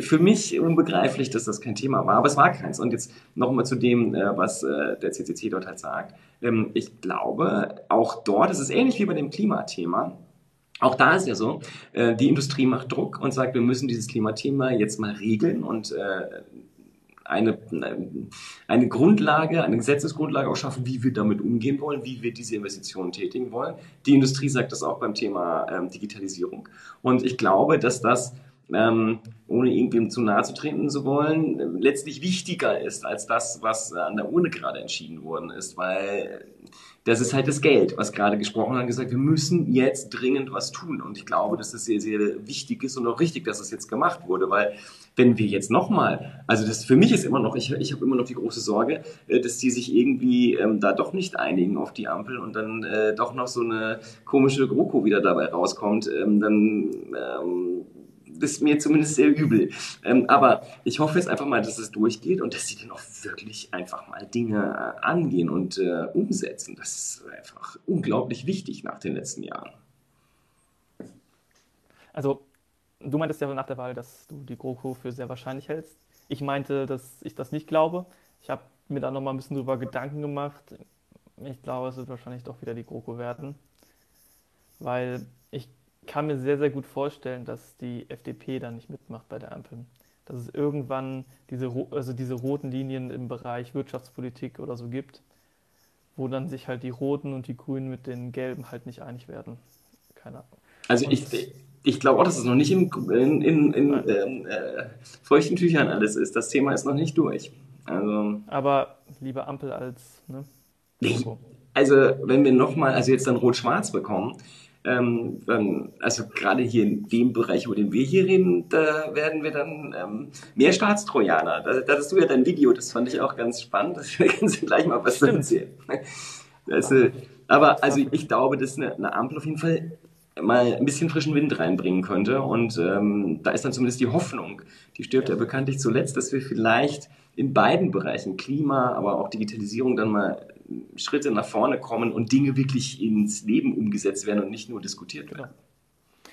Speaker 1: für mich unbegreiflich, dass das kein Thema war, aber es war keins. Und jetzt nochmal zu dem, äh, was äh, der CCC dort halt sagt. Ähm, ich glaube, auch dort ist es ähnlich wie bei dem Klimathema. Auch da ist ja so, äh, die Industrie macht Druck und sagt, wir müssen dieses Klimathema jetzt mal regeln und eine, eine Grundlage, eine Gesetzesgrundlage auch schaffen, wie wir damit umgehen wollen, wie wir diese Investitionen tätigen wollen. Die Industrie sagt das auch beim Thema ähm, Digitalisierung. Und ich glaube, dass das ähm, ohne irgendwem zu nahe zu treten zu wollen, letztlich wichtiger ist als das, was an der Urne gerade entschieden worden ist, weil das ist halt das Geld, was gerade gesprochen hat, gesagt, wir müssen jetzt dringend was tun. Und ich glaube, dass das sehr, sehr wichtig ist und auch richtig, dass es jetzt gemacht wurde, weil wenn wir jetzt nochmal, also das für mich ist immer noch, ich, ich habe immer noch die große Sorge, äh, dass die sich irgendwie ähm, da doch nicht einigen auf die Ampel und dann äh, doch noch so eine komische GroKo wieder dabei rauskommt, ähm, dann ähm, ist mir zumindest sehr übel. Ähm, aber ich hoffe jetzt einfach mal, dass es durchgeht und dass sie dann auch wirklich einfach mal Dinge äh, angehen und äh, umsetzen. Das ist einfach unglaublich wichtig nach den letzten Jahren.
Speaker 2: Also, du meintest ja nach der Wahl, dass du die GroKo für sehr wahrscheinlich hältst. Ich meinte, dass ich das nicht glaube. Ich habe mir da nochmal ein bisschen drüber Gedanken gemacht. Ich glaube, es wird wahrscheinlich doch wieder die GroKo werden. Weil kann mir sehr, sehr gut vorstellen, dass die FDP da nicht mitmacht bei der Ampel. Dass es irgendwann diese, also diese roten Linien im Bereich Wirtschaftspolitik oder so gibt, wo dann sich halt die Roten und die Grünen mit den Gelben halt nicht einig werden. Keine Ahnung.
Speaker 1: Also ich, ich glaube auch, dass es noch nicht in, in, in, in ähm, äh, feuchten Tüchern alles ist. Das Thema ist noch nicht durch.
Speaker 2: Also, Aber lieber Ampel als. Ne?
Speaker 1: Also, wenn wir nochmal, also jetzt dann Rot-Schwarz bekommen, ähm, also gerade hier in dem Bereich, über den wir hier reden, da werden wir dann ähm, mehr Staatstrojaner. Da, da hast du ja dein Video, das fand ich auch ganz spannend. Das <laughs> kannst du gleich mal was erzählen. Das, äh, aber also ich glaube, dass eine, eine Ampel auf jeden Fall mal ein bisschen frischen Wind reinbringen könnte. Und ähm, da ist dann zumindest die Hoffnung, die stirbt ja bekanntlich zuletzt, dass wir vielleicht in beiden Bereichen, Klima, aber auch Digitalisierung, dann mal Schritte nach vorne kommen und Dinge wirklich ins Leben umgesetzt werden und nicht nur diskutiert werden.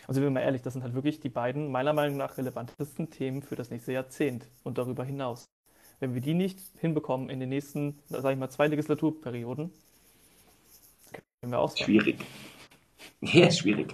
Speaker 2: Also, wenn wir mal ehrlich, das sind halt wirklich die beiden meiner Meinung nach relevantesten Themen für das nächste Jahrzehnt und darüber hinaus. Wenn wir die nicht hinbekommen in den nächsten, sage ich mal, zwei Legislaturperioden,
Speaker 1: können wir auch. Schwierig. <laughs> Ja, schwierig.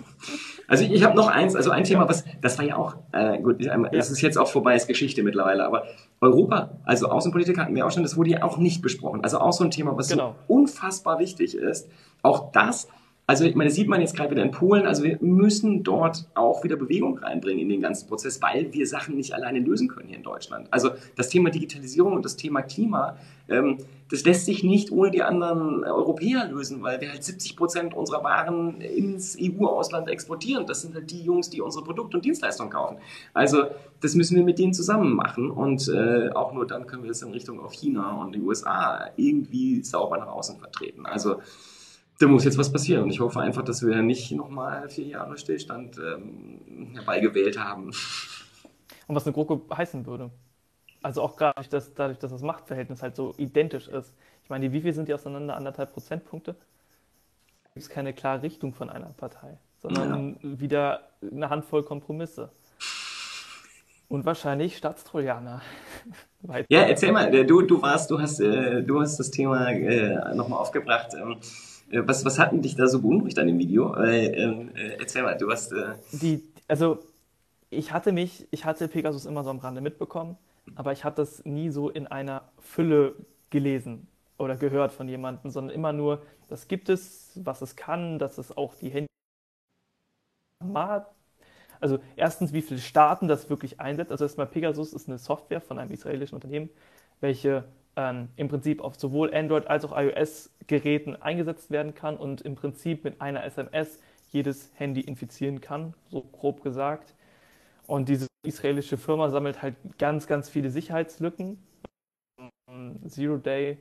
Speaker 1: Also ich, habe noch eins, also ein Thema, was, das war ja auch, äh, gut, es ja. ist jetzt auch vorbei, ist Geschichte mittlerweile, aber Europa, also Außenpolitik hatten wir auch schon, das wurde ja auch nicht besprochen. Also auch so ein Thema, was genau. so unfassbar wichtig ist. Auch das also ich meine, das sieht man jetzt gerade wieder in Polen. Also wir müssen dort auch wieder Bewegung reinbringen in den ganzen Prozess, weil wir Sachen nicht alleine lösen können hier in Deutschland. Also das Thema Digitalisierung und das Thema Klima, ähm, das lässt sich nicht ohne die anderen Europäer lösen, weil wir halt 70 Prozent unserer Waren ins EU-Ausland exportieren. Das sind halt die Jungs, die unsere Produkte und Dienstleistungen kaufen. Also das müssen wir mit denen zusammen machen und äh, auch nur dann können wir es in Richtung auf China und die USA irgendwie sauber nach außen vertreten. Also da muss jetzt was passieren. Und ich hoffe einfach, dass wir nicht nochmal vier Jahre Stillstand ähm, herbeigewählt haben.
Speaker 2: Und was eine GroKo heißen würde. Also auch dadurch dass, dadurch, dass das Machtverhältnis halt so identisch ist. Ich meine, wie viel sind die auseinander? Anderthalb Prozentpunkte? Da gibt es keine klare Richtung von einer Partei, sondern ja. wieder eine Handvoll Kompromisse. Und wahrscheinlich Staatstrojaner. <laughs>
Speaker 1: ja, erzähl mal, du, du warst, du hast, äh, du hast das Thema äh, nochmal aufgebracht. Ähm, äh, was, was hat denn dich da so beunruhigt an dem Video? Ähm, äh, erzähl mal, du hast. Äh
Speaker 2: die, also, ich hatte mich, ich hatte Pegasus immer so am Rande mitbekommen, aber ich hatte das nie so in einer Fülle gelesen oder gehört von jemandem, sondern immer nur, das gibt es, was es kann, dass es auch die Handy. Also erstens, wie viele Staaten das wirklich einsetzt. Also erstmal Pegasus ist eine Software von einem israelischen Unternehmen, welche ähm, im Prinzip auf sowohl Android als auch iOS-Geräten eingesetzt werden kann und im Prinzip mit einer SMS jedes Handy infizieren kann, so grob gesagt. Und dieses israelische Firma sammelt halt ganz, ganz viele Sicherheitslücken. Zero Day,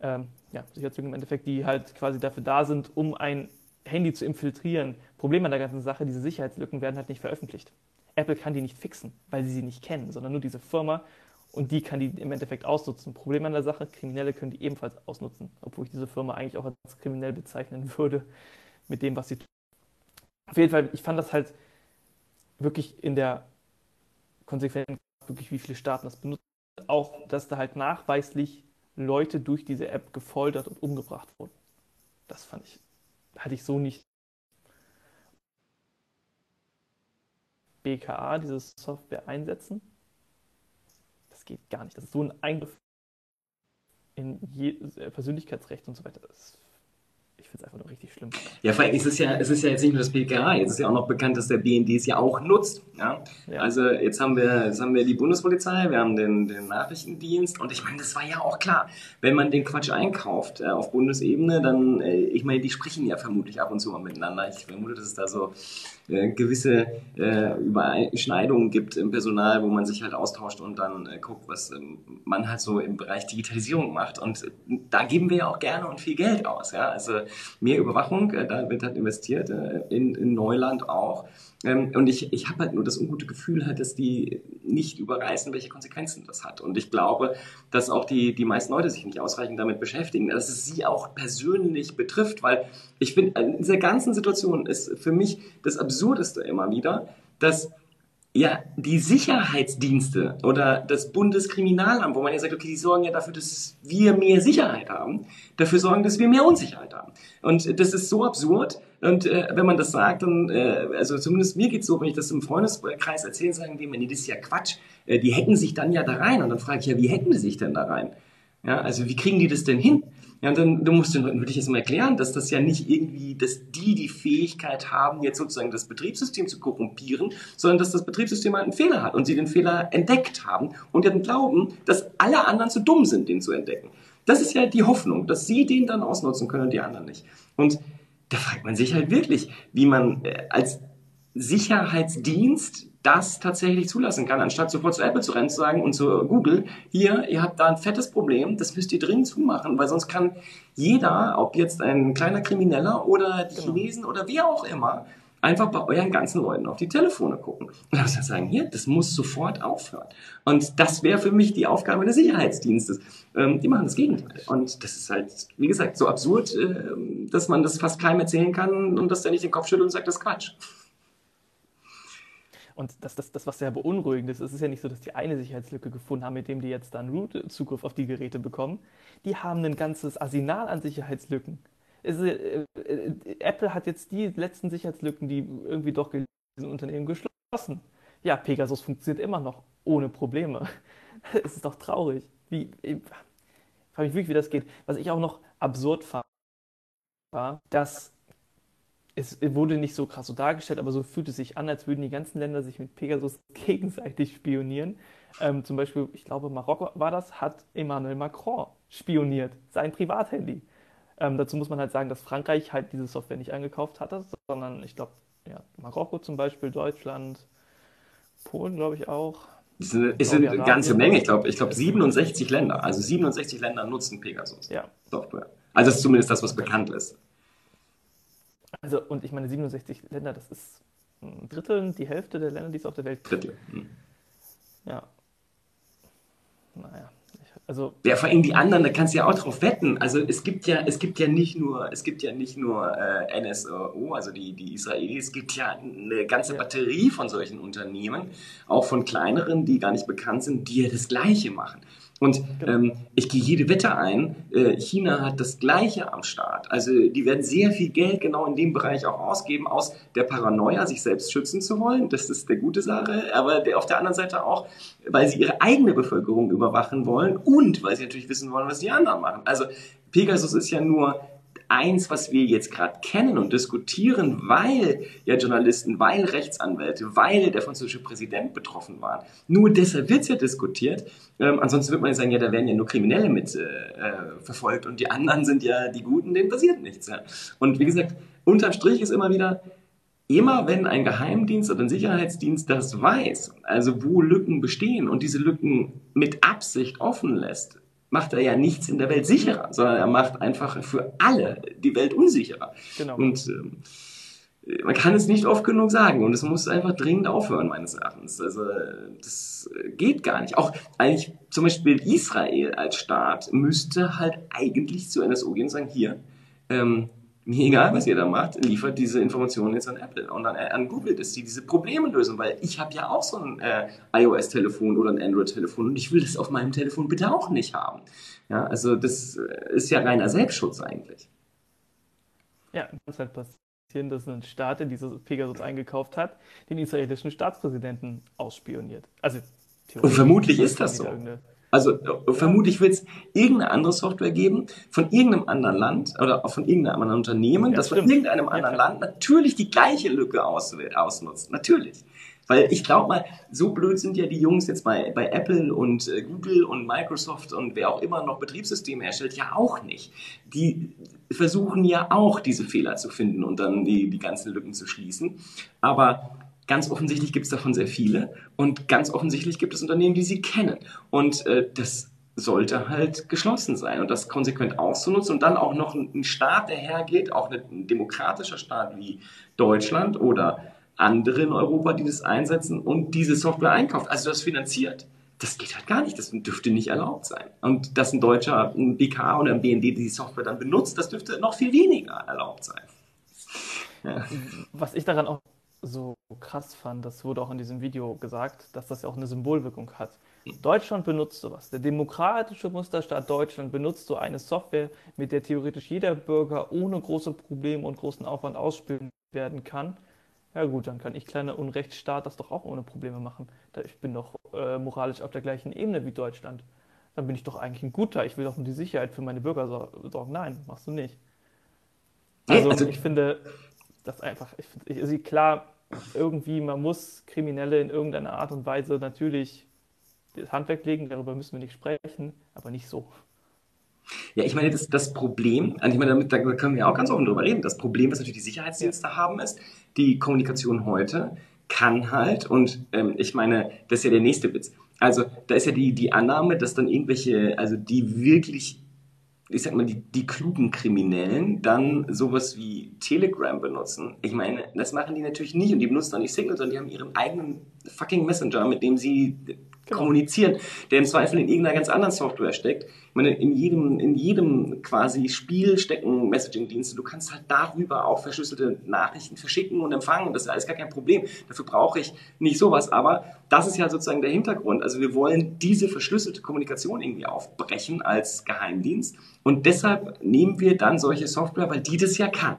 Speaker 2: ähm, ja, Sicherheitslücken im Endeffekt, die halt quasi dafür da sind, um ein Handy zu infiltrieren. Problem an der ganzen Sache, diese Sicherheitslücken werden halt nicht veröffentlicht. Apple kann die nicht fixen, weil sie sie nicht kennen, sondern nur diese Firma und die kann die im Endeffekt ausnutzen. Problem an der Sache, Kriminelle können die ebenfalls ausnutzen, obwohl ich diese Firma eigentlich auch als kriminell bezeichnen würde mit dem, was sie tun. Auf jeden Fall, ich fand das halt wirklich in der konsequenten, wirklich wie viele Staaten das benutzen, auch, dass da halt nachweislich Leute durch diese App gefoltert und umgebracht wurden. Das fand ich, hatte ich so nicht. BKA, diese Software einsetzen, das geht gar nicht. Das ist so ein Eingriff in Je Persönlichkeitsrecht und so weiter. Das ich finde es einfach nur richtig schlimm.
Speaker 1: Ja, vor allem ist es ja, es ist ja jetzt nicht nur das BKA, jetzt ist ja auch noch bekannt, dass der BND es ja auch nutzt. Ja? ja. Also jetzt haben wir, jetzt haben wir die Bundespolizei, wir haben den, den Nachrichtendienst und ich meine, das war ja auch klar, wenn man den Quatsch einkauft äh, auf Bundesebene, dann, äh, ich meine, die sprechen ja vermutlich ab und zu mal miteinander. Ich vermute, dass es da so äh, gewisse äh, Überschneidungen gibt im Personal, wo man sich halt austauscht und dann äh, guckt, was ähm, man halt so im Bereich Digitalisierung macht. Und äh, da geben wir ja auch gerne und viel Geld aus. Ja? Also mehr Überwachung, äh, da wird halt investiert, in, in Neuland auch. Ähm, und ich, ich habe halt nur das ungute Gefühl, halt, dass die nicht überreißen, welche Konsequenzen das hat. Und ich glaube, dass auch die, die meisten Leute sich nicht ausreichend damit beschäftigen, dass es sie auch persönlich betrifft, weil ich finde, in dieser ganzen Situation ist für mich das Absurdeste immer wieder, dass ja, die Sicherheitsdienste oder das Bundeskriminalamt, wo man ja sagt, okay, die sorgen ja dafür, dass wir mehr Sicherheit haben, dafür sorgen, dass wir mehr Unsicherheit haben. Und das ist so absurd. Und äh, wenn man das sagt, dann, äh, also zumindest mir geht's so, wenn ich das im Freundeskreis erzähle, sagen die, nee, das ist ja Quatsch. Äh, die hacken sich dann ja da rein. Und dann frage ich ja, wie hacken die sich denn da rein? Ja, also wie kriegen die das denn hin? Ja, und dann du musst den Leuten wirklich jetzt mal erklären, dass das ja nicht irgendwie, dass die die Fähigkeit haben, jetzt sozusagen das Betriebssystem zu korrumpieren, sondern dass das Betriebssystem halt einen Fehler hat und sie den Fehler entdeckt haben und dann glauben, dass alle anderen zu dumm sind, den zu entdecken. Das ist ja die Hoffnung, dass sie den dann ausnutzen können und die anderen nicht. Und da fragt man sich halt wirklich, wie man äh, als Sicherheitsdienst das tatsächlich zulassen kann, anstatt sofort zu Apple zu rennen zu sagen und zu Google, hier, ihr habt da ein fettes Problem, das müsst ihr dringend zumachen, weil sonst kann jeder, ob jetzt ein kleiner Krimineller oder die genau. Chinesen oder wer auch immer, einfach bei euren ganzen Leuten auf die Telefone gucken. Und dann sagen, hier, das muss sofort aufhören. Und das wäre für mich die Aufgabe des Sicherheitsdienstes. Ähm, die machen das Gegenteil. Und das ist halt, wie gesagt, so absurd, äh, dass man das fast keinem erzählen kann und dass der nicht den Kopf schüttelt und sagt, das ist Quatsch.
Speaker 2: Und das, das, das, was sehr beunruhigend ist, es ist ja nicht so, dass die eine Sicherheitslücke gefunden haben, mit dem die jetzt dann Root-Zugriff auf die Geräte bekommen. Die haben ein ganzes Arsenal an Sicherheitslücken. Ist, äh, äh, Apple hat jetzt die letzten Sicherheitslücken, die irgendwie doch diesen Unternehmen geschlossen. Ja, Pegasus funktioniert immer noch ohne Probleme. <laughs> Es ist doch traurig. Wie, ich frage mich wirklich, wie das geht. Was ich auch noch absurd fand, war, dass es wurde nicht so krass so dargestellt, aber so fühlt es sich an, als würden die ganzen Länder sich mit Pegasus <laughs> gegenseitig spionieren. Ähm, zum Beispiel, ich glaube, Marokko war das, hat Emmanuel Macron spioniert, sein Privathandy. Ähm, dazu muss man halt sagen, dass Frankreich halt diese Software nicht eingekauft hatte, sondern ich glaube, ja, Marokko zum Beispiel, Deutschland, Polen, glaube ich auch.
Speaker 1: Es sind, es sind eine ganze Menge, ich glaube, ich glaube 67 Länder. Also 67 Länder nutzen Pegasus
Speaker 2: ja.
Speaker 1: Software. Also das ist zumindest das, was bekannt ist.
Speaker 2: Also, und ich meine, 67 Länder, das ist ein Drittel, die Hälfte der Länder, die es auf der Welt
Speaker 1: gibt. Drittel. Hm.
Speaker 2: Ja. Naja. Also,
Speaker 1: ja, vor allem die anderen, da kannst du ja auch drauf wetten. Also es gibt ja, es gibt ja nicht nur, es gibt ja nicht nur äh, NSO, also die, die Israelis, es gibt ja eine ganze. Batterie von solchen Unternehmen, auch von kleineren, die gar nicht bekannt sind, die ja das Gleiche machen. Und genau. ähm, ich gehe jede Wette ein, äh, China hat das Gleiche am Start. Also die werden sehr viel Geld genau in dem Bereich auch ausgeben, aus der Paranoia, sich selbst schützen zu wollen. Das ist der gute Sache. Aber der, auf der anderen Seite auch, weil sie ihre eigene Bevölkerung überwachen wollen und weil sie natürlich wissen wollen, was die anderen machen. Also Pegasus ist ja nur eins, was wir jetzt gerade kennen und diskutieren, weil ja Journalisten, weil Rechtsanwälte, weil der französische Präsident betroffen waren. Nur deshalb wird es ja diskutiert. Ähm, ansonsten würde man ja sagen, ja, da werden ja nur Kriminelle mit äh, äh, verfolgt und die anderen sind ja die Guten, denen passiert nichts. Ja. Und wie gesagt, unterm Strich ist immer wieder, immer wenn ein Geheimdienst oder ein Sicherheitsdienst das weiß, also wo Lücken bestehen und diese Lücken mit Absicht offen lässt, macht er ja nichts in der Welt sicherer, sondern er macht einfach für alle die Welt unsicherer. Genau. Und ähm, man kann es nicht oft genug sagen und es muss einfach dringend aufhören, meines Erachtens. Also das geht gar nicht. Auch eigentlich zum Beispiel Israel als Staat müsste halt eigentlich zu NSO gehen und sagen, hier, ähm, mir egal, was ihr da macht, liefert diese Informationen jetzt an Apple und an, an Google, dass die diese Probleme lösen, weil ich habe ja auch so ein äh, iOS-Telefon oder ein Android-Telefon und ich will das auf meinem Telefon bitte auch nicht haben. Ja, also das äh, ist ja reiner Selbstschutz eigentlich.
Speaker 2: Ja, das halt passieren, dass ein Staat, der dieses Pegasus eingekauft hat, den israelischen Staatspräsidenten ausspioniert.
Speaker 1: Also und vermutlich ist das so. Also vermutlich wird es irgendeine andere Software geben von irgendeinem anderen Land oder von irgendeinem anderen Unternehmen, ja, das von irgendeinem anderen Land natürlich die gleiche Lücke aus, ausnutzt. Natürlich. Weil ich glaube mal, so blöd sind ja die Jungs jetzt bei, bei Apple und äh, Google und Microsoft und wer auch immer noch Betriebssysteme herstellt, ja auch nicht. Die versuchen ja auch diese Fehler zu finden und dann die, die ganzen Lücken zu schließen. Aber Ganz offensichtlich gibt es davon sehr viele und ganz offensichtlich gibt es Unternehmen, die sie kennen. Und äh, das sollte halt geschlossen sein und das konsequent auszunutzen und dann auch noch ein Staat, der hergeht, auch ein demokratischer Staat wie Deutschland oder andere in Europa, die das einsetzen und diese Software einkauft, also das finanziert. Das geht halt gar nicht, das dürfte nicht erlaubt sein. Und dass ein deutscher ein BK oder ein BND die Software dann benutzt, das dürfte noch viel weniger erlaubt sein.
Speaker 2: Ja. Was ich daran auch so krass fand, das wurde auch in diesem Video gesagt, dass das ja auch eine Symbolwirkung hat. Deutschland benutzt sowas. Der demokratische Musterstaat Deutschland benutzt so eine Software, mit der theoretisch jeder Bürger ohne große Probleme und großen Aufwand ausspielen werden kann. Ja gut, dann kann ich kleiner Unrechtsstaat das doch auch ohne Probleme machen. Ich bin doch äh, moralisch auf der gleichen Ebene wie Deutschland. Dann bin ich doch eigentlich ein Guter. Ich will doch nur die Sicherheit für meine Bürger sorgen. Nein, machst du nicht. Also, also ich finde das einfach, ich finde, also klar, irgendwie, man muss Kriminelle in irgendeiner Art und Weise natürlich das Handwerk legen, darüber müssen wir nicht sprechen, aber nicht so.
Speaker 1: Ja, ich meine, das, das Problem, ich meine, damit, da können wir auch ganz offen drüber reden, das Problem, was natürlich die Sicherheitsdienste ja. haben, ist, die Kommunikation heute kann halt, und ähm, ich meine, das ist ja der nächste Witz, also da ist ja die, die Annahme, dass dann irgendwelche, also die wirklich ich sag mal, die, die klugen Kriminellen dann sowas wie Telegram benutzen. Ich meine, das machen die natürlich nicht und die benutzen auch nicht Signal, sondern die haben ihren eigenen fucking Messenger, mit dem sie genau. kommunizieren, der im Zweifel in irgendeiner ganz anderen Software steckt. Ich meine, in jedem, in jedem quasi Spiel stecken Messaging-Dienste. Du kannst halt darüber auch verschlüsselte Nachrichten verschicken und empfangen. Das ist alles gar kein Problem. Dafür brauche ich nicht sowas. Aber das ist ja sozusagen der Hintergrund. Also wir wollen diese verschlüsselte Kommunikation irgendwie aufbrechen als Geheimdienst. Und deshalb nehmen wir dann solche Software, weil die das ja kann.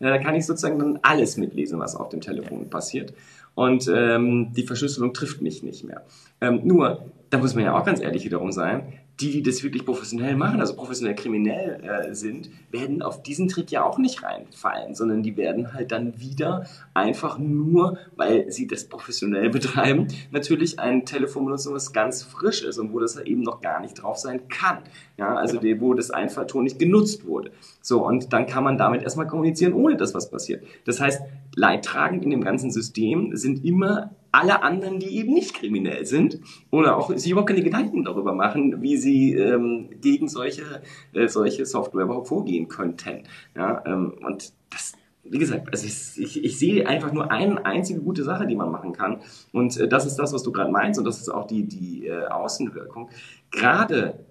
Speaker 1: Da kann ich sozusagen dann alles mitlesen, was auf dem Telefon passiert und ähm, die Verschlüsselung trifft mich nicht mehr. Ähm, nur, da muss man ja auch ganz ehrlich wiederum sein, die, die das wirklich professionell machen, also professionell kriminell äh, sind, werden auf diesen Trick ja auch nicht reinfallen, sondern die werden halt dann wieder einfach nur, weil sie das professionell <laughs> betreiben, natürlich ein Telefon benutzen, was ganz frisch ist und wo das eben noch gar nicht drauf sein kann. Ja, also genau. die, wo das Einfallton nicht genutzt wurde. So, und dann kann man damit erstmal kommunizieren, ohne dass was passiert. Das heißt, leidtragend in dem ganzen System sind immer alle anderen, die eben nicht kriminell sind oder auch sich überhaupt keine Gedanken darüber machen, wie sie ähm, gegen solche, äh, solche Software überhaupt vorgehen könnten. Ja, ähm, und das, wie gesagt, also ich, ich, ich sehe einfach nur eine einzige gute Sache, die man machen kann. Und äh, das ist das, was du gerade meinst und das ist auch die, die äh, Außenwirkung. Gerade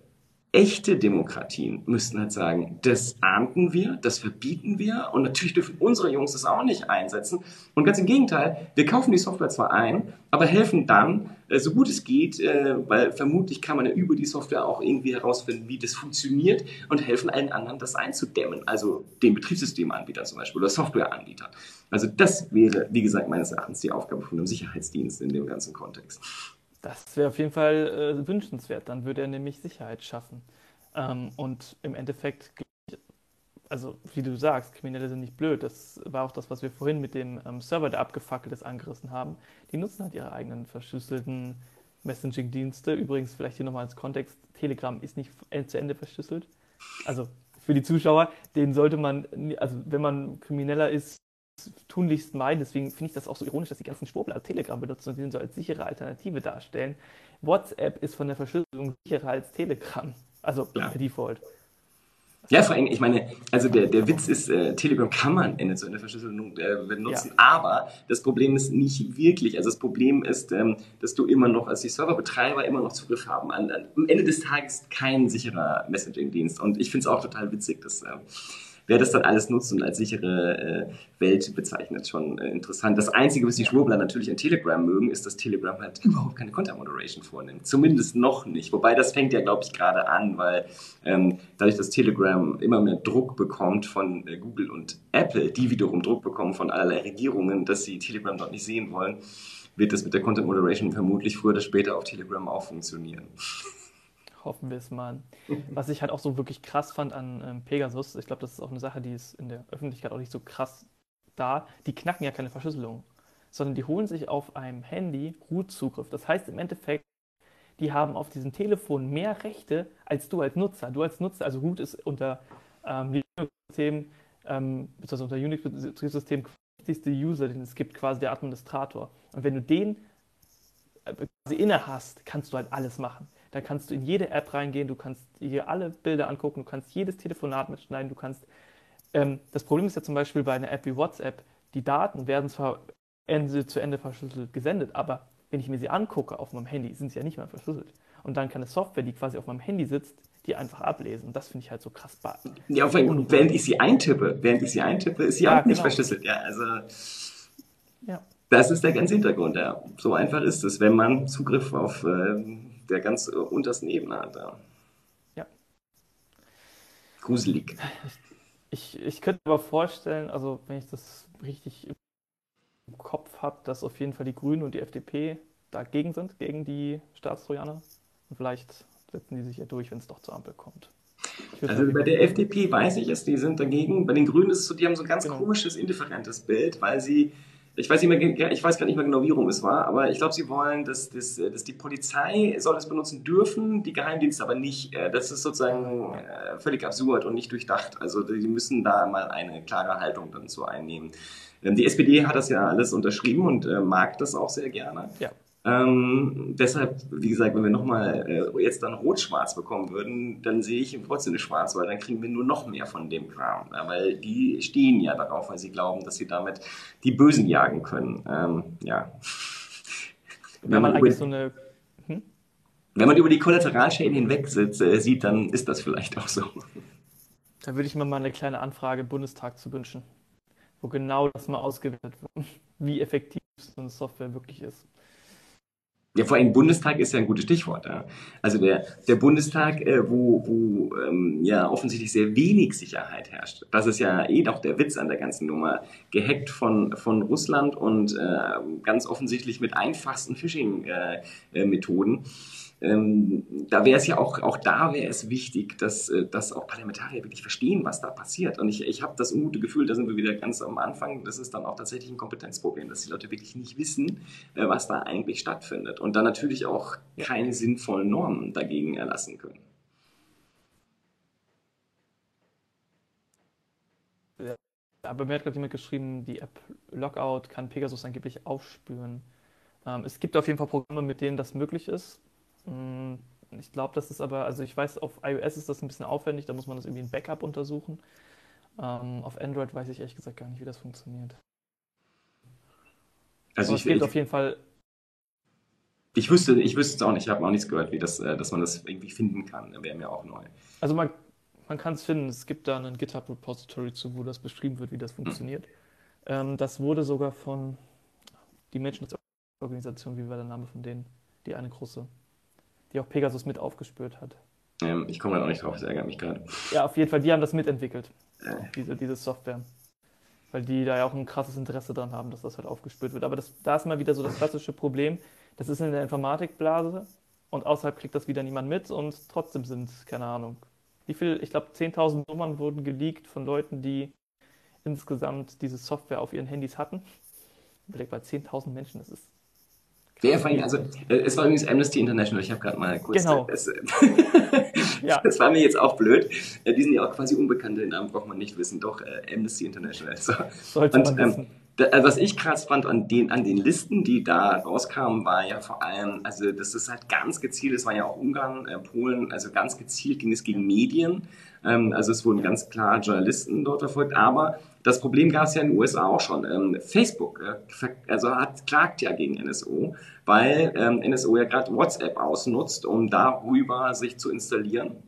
Speaker 1: echte Demokratien müssten halt sagen, das ahnden wir, das verbieten wir und natürlich dürfen unsere Jungs das auch nicht einsetzen. Und ganz im Gegenteil, wir kaufen die Software zwar ein, aber helfen dann, äh, so gut es geht, äh, weil vermutlich kann man ja über die Software auch irgendwie herausfinden, wie das funktioniert und helfen allen anderen, das einzudämmen, also den Betriebssystemanbietern zum Beispiel oder Softwareanbietern. Also das wäre, wie gesagt, meines Erachtens die Aufgabe von einem Sicherheitsdienst in dem ganzen Kontext.
Speaker 2: Das wäre auf jeden Fall äh, wünschenswert. Dann würde er nämlich Sicherheit schaffen. Ähm, und im Endeffekt, also wie du sagst, Kriminelle sind nicht blöd. Das war auch das, was wir vorhin mit dem ähm, Server, der abgefackelt ist, angerissen haben. Die nutzen halt ihre eigenen verschlüsselten Messaging-Dienste. Übrigens, vielleicht hier nochmal als Kontext: Telegram ist nicht zu Ende verschlüsselt. Also für die Zuschauer, den sollte man, also wenn man Krimineller ist, tunlichst meiden. Deswegen finde ich das auch so ironisch, dass die ganzen Schwurbler Telegram benutzen und den so als sichere Alternative darstellen. WhatsApp ist von der Verschlüsselung sicherer als Telegram. Also ja. per Default.
Speaker 1: Ja, vor allem, ich meine, also der, der Witz ist, äh, Telegram kann man Ende zu Ende Verschlüsselung äh, benutzen, ja. aber das Problem ist nicht wirklich. Also das Problem ist, ähm, dass du immer noch als die Serverbetreiber immer noch Zugriff haben an, an am Ende des Tages kein sicherer Messaging-Dienst. Und ich finde es auch total witzig, dass äh, wer das dann alles nutzt und als sichere äh, Welt bezeichnet, schon äh, interessant. Das Einzige, was die Schwurbler natürlich in Telegram mögen, ist, dass Telegram halt überhaupt keine Content Moderation vornimmt. Zumindest noch nicht. Wobei das fängt ja, glaube ich, gerade an, weil ähm, dadurch, dass Telegram immer mehr Druck bekommt von äh, Google und Apple, die wiederum Druck bekommen von allerlei Regierungen, dass sie Telegram dort nicht sehen wollen, wird das mit der Content Moderation vermutlich früher oder später auf Telegram auch funktionieren.
Speaker 2: Hoffen wir es mal. Was ich halt auch so wirklich krass fand an ähm, Pegasus, ich glaube, das ist auch eine Sache, die ist in der Öffentlichkeit auch nicht so krass da. Die knacken ja keine Verschlüsselung, sondern die holen sich auf einem Handy Root-Zugriff. Das heißt im Endeffekt, die haben auf diesem Telefon mehr Rechte als du als Nutzer. Du als Nutzer, also Root ist unter ähm, Linux-System, ähm, beziehungsweise unter Unix-System wichtigste User, den es gibt, quasi der Administrator. Und wenn du den äh, quasi inne hast, kannst du halt alles machen. Da kannst du in jede App reingehen, du kannst hier alle Bilder angucken, du kannst jedes Telefonat mitschneiden, du kannst. Ähm, das Problem ist ja zum Beispiel bei einer App wie WhatsApp, die Daten werden zwar Ende zu Ende verschlüsselt gesendet, aber wenn ich mir sie angucke auf meinem Handy, sind sie ja nicht mehr verschlüsselt. Und dann kann eine Software, die quasi auf meinem Handy sitzt, die einfach ablesen. Und das finde ich halt so krass.
Speaker 1: Ja, wenn, während ich sie eintippe, während ich sie eintippe, ist sie ja, auch nicht genau. verschlüsselt. Ja, also. Ja. Das ist der ganze Hintergrund, ja. So einfach ist es, wenn man Zugriff auf äh, der ganz äh, untersten Ebene hat. Ja. ja. Gruselig.
Speaker 2: Ich, ich könnte aber vorstellen, also wenn ich das richtig im Kopf habe, dass auf jeden Fall die Grünen und die FDP dagegen sind, gegen die Staatstrojaner. Und vielleicht setzen die sich ja durch, wenn es doch zur Ampel kommt.
Speaker 1: Also bei der FDP weiß ich es, die sind dagegen. Bei den Grünen ist es so, die haben so ein ganz genau. komisches, indifferentes Bild, weil sie ich weiß, nicht mehr, ich weiß gar nicht mehr genau, wie rum es war, aber ich glaube, sie wollen, dass, dass, dass die Polizei soll es benutzen dürfen, die Geheimdienste aber nicht. Äh, das ist sozusagen äh, völlig absurd und nicht durchdacht. Also die müssen da mal eine klare Haltung dann zu einnehmen. Ähm, die SPD hat das ja alles unterschrieben und äh, mag das auch sehr gerne. Ja. Ähm, deshalb, wie gesagt, wenn wir nochmal äh, jetzt dann rot-schwarz bekommen würden, dann sehe ich trotzdem eine schwarz, weil dann kriegen wir nur noch mehr von dem Kram. Ja, weil die stehen ja darauf, weil sie glauben, dass sie damit die Bösen jagen können. Ähm, ja. Wenn man, über, so eine, hm? wenn man über die Kollateralschäden hinweg sitzt, äh, sieht, dann ist das vielleicht auch so.
Speaker 2: Da würde ich mir mal eine kleine Anfrage im Bundestag zu wünschen, wo genau das mal ausgewertet wird, <laughs> wie effektiv so eine Software wirklich ist.
Speaker 1: Ja, vor allem Bundestag ist ja ein gutes Stichwort. Ja. Also der, der Bundestag, äh, wo, wo ähm, ja offensichtlich sehr wenig Sicherheit herrscht. Das ist ja eh doch der Witz an der ganzen Nummer. Gehackt von, von Russland und äh, ganz offensichtlich mit einfachsten Phishing-Methoden. Äh, äh ähm, da wäre es ja auch, auch da wäre es wichtig, dass, äh, dass auch Parlamentarier wirklich verstehen, was da passiert. Und ich, ich habe das ungute Gefühl, da sind wir wieder ganz am Anfang, das ist dann auch tatsächlich ein Kompetenzproblem, dass die Leute wirklich nicht wissen, äh, was da eigentlich stattfindet. Und dann natürlich auch keine sinnvollen Normen dagegen erlassen können.
Speaker 2: Aber mir hat gerade jemand geschrieben, die App Lockout kann Pegasus angeblich aufspüren. Ähm, es gibt auf jeden Fall Programme, mit denen das möglich ist. Hm, ich glaube, das ist aber, also ich weiß, auf iOS ist das ein bisschen aufwendig, da muss man das irgendwie in Backup untersuchen. Ähm, auf Android weiß ich ehrlich gesagt gar nicht, wie das funktioniert. Also aber ich, es gibt auf jeden Fall.
Speaker 1: Ich wüsste, ich wüsste es auch nicht, ich habe auch nichts gehört, wie das, äh, dass man das irgendwie finden kann. Wäre mir auch neu.
Speaker 2: Also man, man kann es finden, es gibt da ein GitHub-Repository zu, wo das beschrieben wird, wie das funktioniert. Hm. Ähm, das wurde sogar von die Menschenrechtsorganisation, wie war der Name von denen? Die eine große die auch Pegasus mit aufgespürt hat.
Speaker 1: Ähm, ich komme da auch nicht drauf, das ärgert mich gerade.
Speaker 2: Ja, auf jeden Fall, die haben das mitentwickelt, äh. diese, diese Software. Weil die da ja auch ein krasses Interesse dran haben, dass das halt aufgespürt wird. Aber das, da ist mal wieder so das klassische Problem, das ist in der Informatikblase und außerhalb kriegt das wieder niemand mit und trotzdem sind, keine Ahnung, wie viel, ich glaube 10.000 Nummern wurden geleakt von Leuten, die insgesamt diese Software auf ihren Handys hatten. Überleg bei 10.000 Menschen, das ist
Speaker 1: Wer allem, also äh, es war übrigens Amnesty International, ich habe gerade mal kurz.
Speaker 2: Genau.
Speaker 1: Das, <laughs> <laughs> ja. Das war mir jetzt auch blöd. Äh, die sind ja auch quasi Unbekannte, den Namen braucht man nicht wissen. Doch, äh, Amnesty International. So. Sollte Und, man ähm, wissen. Ähm, was ich krass fand an den, an den Listen, die da rauskamen, war ja vor allem, also das ist halt ganz gezielt, es war ja auch Ungarn, äh, Polen, also ganz gezielt ging es gegen Medien. Ähm, also es wurden ganz klar Journalisten dort verfolgt, aber das Problem gab es ja in den USA auch schon. Ähm, Facebook äh, also hat klagt ja gegen NSO, weil ähm, NSO ja gerade WhatsApp ausnutzt, um darüber sich zu installieren.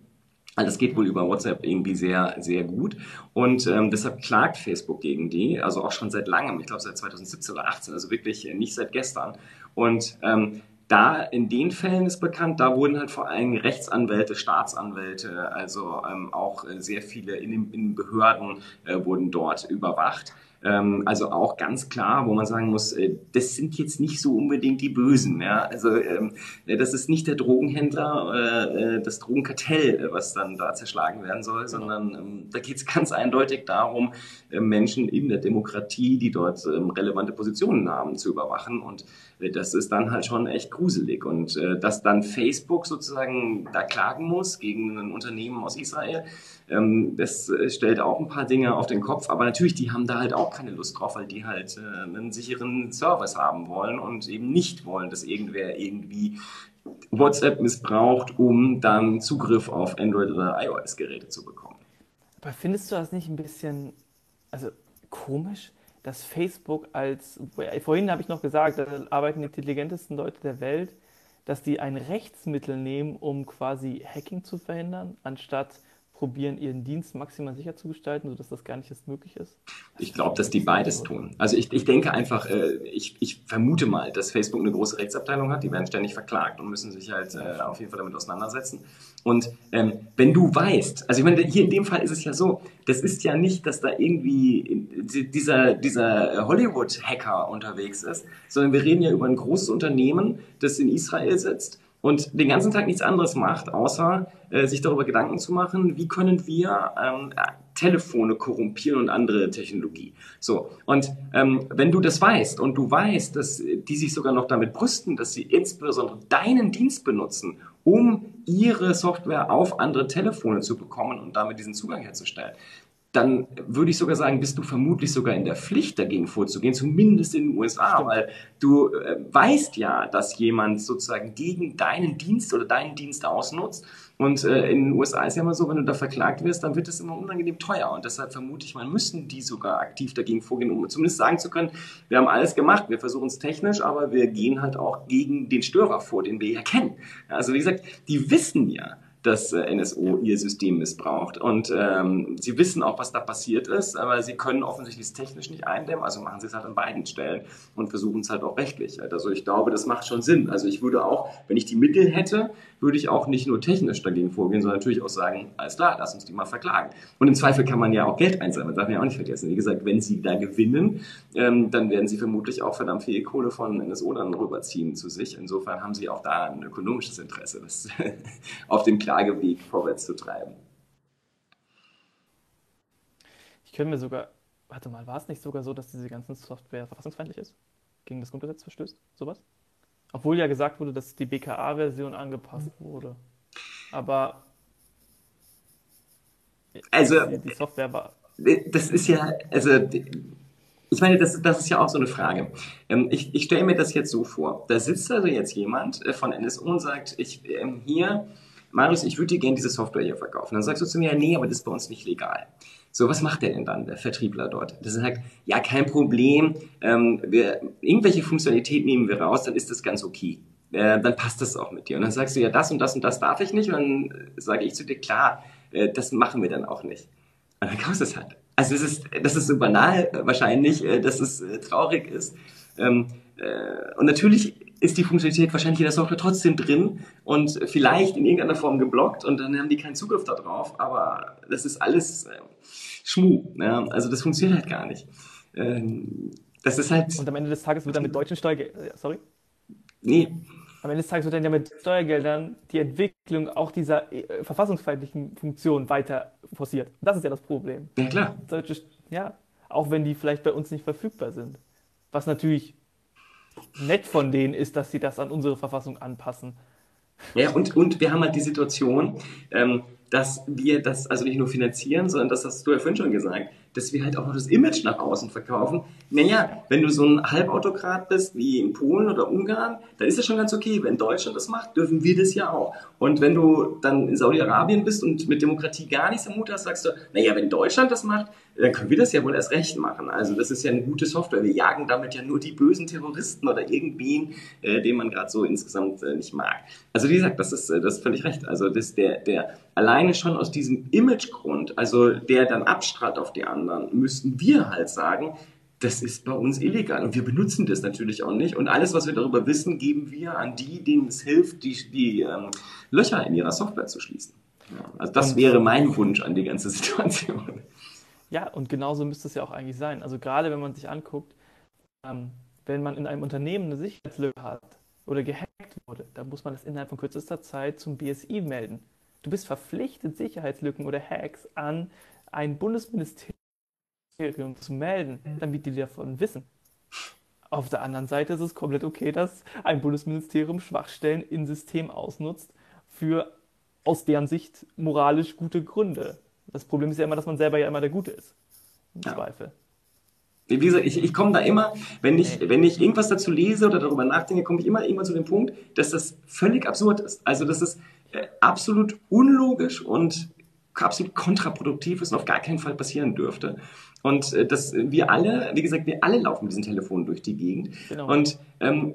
Speaker 1: Also das geht wohl über WhatsApp irgendwie sehr, sehr gut. Und ähm, deshalb klagt Facebook gegen die, also auch schon seit langem, ich glaube seit 2017 oder 2018, also wirklich nicht seit gestern. Und ähm, da in den Fällen ist bekannt, da wurden halt vor allem Rechtsanwälte, Staatsanwälte, also ähm, auch äh, sehr viele in, in Behörden äh, wurden dort überwacht. Ähm, also auch ganz klar, wo man sagen muss, äh, das sind jetzt nicht so unbedingt die Bösen. Ja? Also ähm, äh, das ist nicht der Drogenhändler, äh, das Drogenkartell, was dann da zerschlagen werden soll, sondern ähm, da geht es ganz eindeutig darum, Menschen in der Demokratie, die dort relevante Positionen haben, zu überwachen. Und das ist dann halt schon echt gruselig. Und dass dann Facebook sozusagen da klagen muss gegen ein Unternehmen aus Israel, das stellt auch ein paar Dinge auf den Kopf. Aber natürlich, die haben da halt auch keine Lust drauf, weil die halt äh, einen sicheren Service haben wollen und eben nicht wollen, dass irgendwer irgendwie WhatsApp missbraucht, um dann Zugriff auf Android- oder iOS-Geräte zu bekommen.
Speaker 2: Aber findest du das nicht ein bisschen also komisch, dass Facebook als, vorhin habe ich noch gesagt, da arbeiten die intelligentesten Leute der Welt, dass die ein Rechtsmittel nehmen, um quasi Hacking zu verhindern, anstatt probieren, ihren Dienst maximal sicher zu gestalten, sodass das gar nicht erst möglich ist?
Speaker 1: Ich glaube, dass die beides tun. Also ich, ich denke einfach, äh, ich, ich vermute mal, dass Facebook eine große Rechtsabteilung hat, die werden ständig verklagt und müssen sich halt äh, auf jeden Fall damit auseinandersetzen. Und ähm, wenn du weißt, also ich meine, hier in dem Fall ist es ja so, das ist ja nicht, dass da irgendwie dieser, dieser Hollywood-Hacker unterwegs ist, sondern wir reden ja über ein großes Unternehmen, das in Israel sitzt und den ganzen Tag nichts anderes macht, außer äh, sich darüber Gedanken zu machen, wie können wir ähm, Telefone korrumpieren und andere Technologie. So, und ähm, wenn du das weißt und du weißt, dass die sich sogar noch damit brüsten, dass sie insbesondere deinen Dienst benutzen, um ihre Software auf andere Telefone zu bekommen und damit diesen Zugang herzustellen, dann würde ich sogar sagen, bist du vermutlich sogar in der Pflicht, dagegen vorzugehen, zumindest in den USA, Stimmt. weil du äh, weißt ja, dass jemand sozusagen gegen deinen Dienst oder deinen Dienst ausnutzt. Und äh, in den USA ist ja immer so, wenn du da verklagt wirst, dann wird es immer unangenehm teuer. Und deshalb vermute ich, man müssen die sogar aktiv dagegen vorgehen, um zumindest sagen zu können, wir haben alles gemacht, wir versuchen es technisch, aber wir gehen halt auch gegen den Störer vor, den wir ja kennen. Also wie gesagt, die wissen ja, dass äh, NSO ihr System missbraucht. Und ähm, sie wissen auch, was da passiert ist, aber sie können offensichtlich es technisch nicht eindämmen, also machen sie es halt an beiden Stellen und versuchen es halt auch rechtlich. Also ich glaube, das macht schon Sinn. Also ich würde auch, wenn ich die Mittel hätte, würde ich auch nicht nur technisch dagegen vorgehen, sondern natürlich auch sagen, alles klar, lass uns die mal verklagen. Und im Zweifel kann man ja auch Geld einsammeln, darf man ja auch nicht vergessen. Wie gesagt, wenn sie da gewinnen, ähm, dann werden sie vermutlich auch verdammt viel Kohle von NSO dann rüberziehen zu sich. Insofern haben sie auch da ein ökonomisches Interesse, das <laughs> auf dem Klageweg vorwärts zu treiben.
Speaker 2: Ich könnte mir sogar, warte mal, war es nicht sogar so, dass diese ganze Software verfassungsfeindlich ist? Gegen das Grundgesetz verstößt? Sowas? Obwohl ja gesagt wurde, dass die BKA-Version angepasst wurde. Aber
Speaker 1: also, die Software war. Das ist ja, also ich meine, das, das ist ja auch so eine Frage. Ähm, ich, ich stelle mir das jetzt so vor. Da sitzt also jetzt jemand äh, von NSO und sagt, ich ähm, hier, Marius, ich würde dir gerne diese Software hier verkaufen. Dann sagst du zu mir, nee, aber das ist bei uns nicht legal. So, was macht der denn dann, der Vertriebler dort? Das sagt, ja, kein Problem, ähm, wir, irgendwelche Funktionalität nehmen wir raus, dann ist das ganz okay. Äh, dann passt das auch mit dir. Und dann sagst du, ja, das und das und das darf ich nicht. Und dann sage ich zu dir, klar, äh, das machen wir dann auch nicht. Und dann kaufst du es halt. Also das ist, das ist so banal wahrscheinlich, äh, dass es äh, traurig ist. Ähm, äh, und natürlich ist die Funktionalität wahrscheinlich in der Software trotzdem drin und vielleicht in irgendeiner Form geblockt und dann haben die keinen Zugriff darauf, aber das ist alles Schmuh. Ja? Also das funktioniert halt gar nicht. Ähm, das ist halt.
Speaker 2: Und am Ende des Tages wird dann mit deutschen Steuergeldern. Äh, sorry?
Speaker 1: Nee.
Speaker 2: Am Ende des Tages wird dann ja mit Steuergeldern die Entwicklung auch dieser äh, verfassungsfeindlichen Funktion weiter forciert. Das ist ja das Problem.
Speaker 1: Ja, klar.
Speaker 2: Solche, ja, auch wenn die vielleicht bei uns nicht verfügbar sind. Was natürlich nett von denen ist, dass sie das an unsere Verfassung anpassen.
Speaker 1: Ja, und, und wir haben halt die Situation, ähm, dass wir das also nicht nur finanzieren, sondern das hast du ja vorhin schon gesagt, dass wir halt auch noch das Image nach außen verkaufen. Naja, wenn du so ein Halbautokrat bist wie in Polen oder Ungarn, dann ist das schon ganz okay. Wenn Deutschland das macht, dürfen wir das ja auch. Und wenn du dann in Saudi-Arabien bist und mit Demokratie gar nichts am Hut hast, sagst du, naja, wenn Deutschland das macht, dann können wir das ja wohl erst recht machen. Also das ist ja eine gute Software. Wir jagen damit ja nur die bösen Terroristen oder irgendwen, äh, den man gerade so insgesamt äh, nicht mag. Also wie gesagt, das ist, äh, das ist völlig recht. Also das, der, der alleine schon aus diesem Imagegrund, also der dann abstrahlt auf die anderen, müssten wir halt sagen, das ist bei uns illegal und wir benutzen das natürlich auch nicht. Und alles, was wir darüber wissen, geben wir an die, denen es hilft, die, die ähm, Löcher in ihrer Software zu schließen. Ja, also das wäre mein Wunsch an die ganze <laughs> Situation.
Speaker 2: Ja, und genauso müsste es ja auch eigentlich sein. Also gerade wenn man sich anguckt, ähm, wenn man in einem Unternehmen eine Sicherheitslücke hat oder gehackt wurde, dann muss man das innerhalb von kürzester Zeit zum BSI melden. Du bist verpflichtet, Sicherheitslücken oder Hacks an ein Bundesministerium zu melden, damit die davon wissen. Auf der anderen Seite ist es komplett okay, dass ein Bundesministerium Schwachstellen im System ausnutzt für aus deren Sicht moralisch gute Gründe. Das Problem ist ja immer, dass man selber ja immer der Gute ist. Im ja. Zweifel.
Speaker 1: Wie gesagt, ich, ich komme da immer, wenn ich, wenn ich irgendwas dazu lese oder darüber nachdenke, komme ich immer irgendwann zu dem Punkt, dass das völlig absurd ist. Also, dass es äh, absolut unlogisch und absolut kontraproduktiv ist und auf gar keinen Fall passieren dürfte. Und äh, dass wir alle, wie gesagt, wir alle laufen mit diesen Telefonen durch die Gegend. Genau. Und ähm,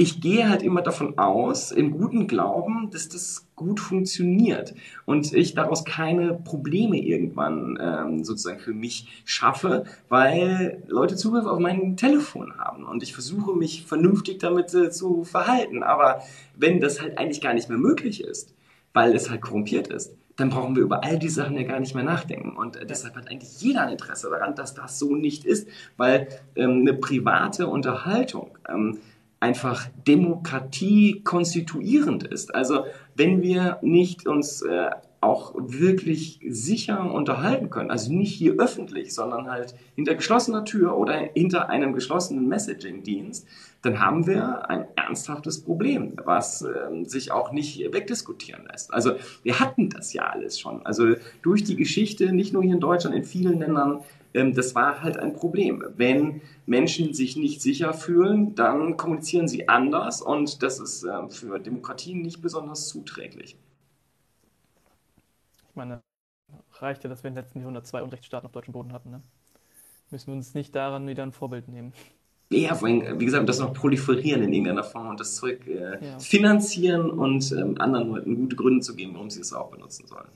Speaker 1: ich gehe halt immer davon aus, im guten Glauben, dass das gut funktioniert und ich daraus keine Probleme irgendwann ähm, sozusagen für mich schaffe, weil Leute Zugriff auf mein Telefon haben und ich versuche mich vernünftig damit äh, zu verhalten. Aber wenn das halt eigentlich gar nicht mehr möglich ist, weil es halt korrumpiert ist, dann brauchen wir über all die Sachen ja gar nicht mehr nachdenken. Und äh, deshalb hat eigentlich jeder ein Interesse daran, dass das so nicht ist, weil ähm, eine private Unterhaltung ähm, einfach Demokratie konstituierend ist. Also wenn wir nicht uns äh, auch wirklich sicher unterhalten können, also nicht hier öffentlich, sondern halt hinter geschlossener Tür oder hinter einem geschlossenen Messaging-Dienst, dann haben wir ein ernsthaftes Problem, was äh, sich auch nicht wegdiskutieren lässt. Also wir hatten das ja alles schon. Also durch die Geschichte, nicht nur hier in Deutschland, in vielen Ländern ähm, das war halt ein Problem. Wenn Menschen sich nicht sicher fühlen, dann kommunizieren sie anders und das ist ähm, für Demokratien nicht besonders zuträglich.
Speaker 2: Ich meine, reicht ja, dass wir in den letzten Jahrhundert zwei Unrechtsstaaten auf deutschem Boden hatten. Ne? Müssen wir uns nicht daran wieder ein Vorbild nehmen.
Speaker 1: Ja, vor allem, wie gesagt, das noch proliferieren in irgendeiner Form und das Zeug äh, ja. finanzieren und ähm, anderen Leuten gute Gründe zu geben, warum sie es auch benutzen sollen.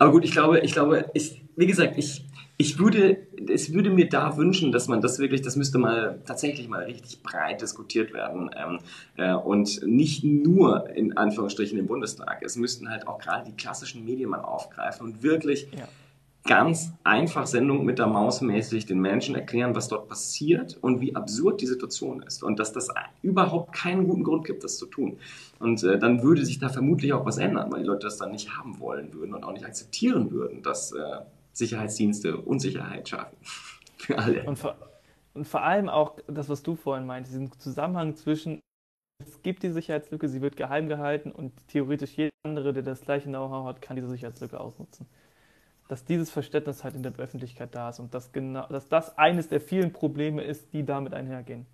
Speaker 1: Aber gut, ich glaube, ich glaube, ich, wie gesagt, ich, ich würde, es würde mir da wünschen, dass man das wirklich, das müsste mal tatsächlich mal richtig breit diskutiert werden ähm, äh, und nicht nur in Anführungsstrichen im Bundestag. Es müssten halt auch gerade die klassischen Medien mal aufgreifen und wirklich ja. Ganz einfach Sendung mit der Maus mäßig den Menschen erklären, was dort passiert und wie absurd die Situation ist und dass das überhaupt keinen guten Grund gibt, das zu tun. Und äh, dann würde sich da vermutlich auch was ändern, weil die Leute das dann nicht haben wollen würden und auch nicht akzeptieren würden, dass äh, Sicherheitsdienste Unsicherheit schaffen. <laughs> Für alle.
Speaker 2: Und vor, und vor allem auch das, was du vorhin meintest, diesen Zusammenhang zwischen, es gibt die Sicherheitslücke, sie wird geheim gehalten und theoretisch jeder andere, der das gleiche Know-how hat, kann diese Sicherheitslücke ausnutzen. Dass dieses Verständnis halt in der Öffentlichkeit da ist und dass, genau, dass das eines der vielen Probleme ist, die damit einhergehen.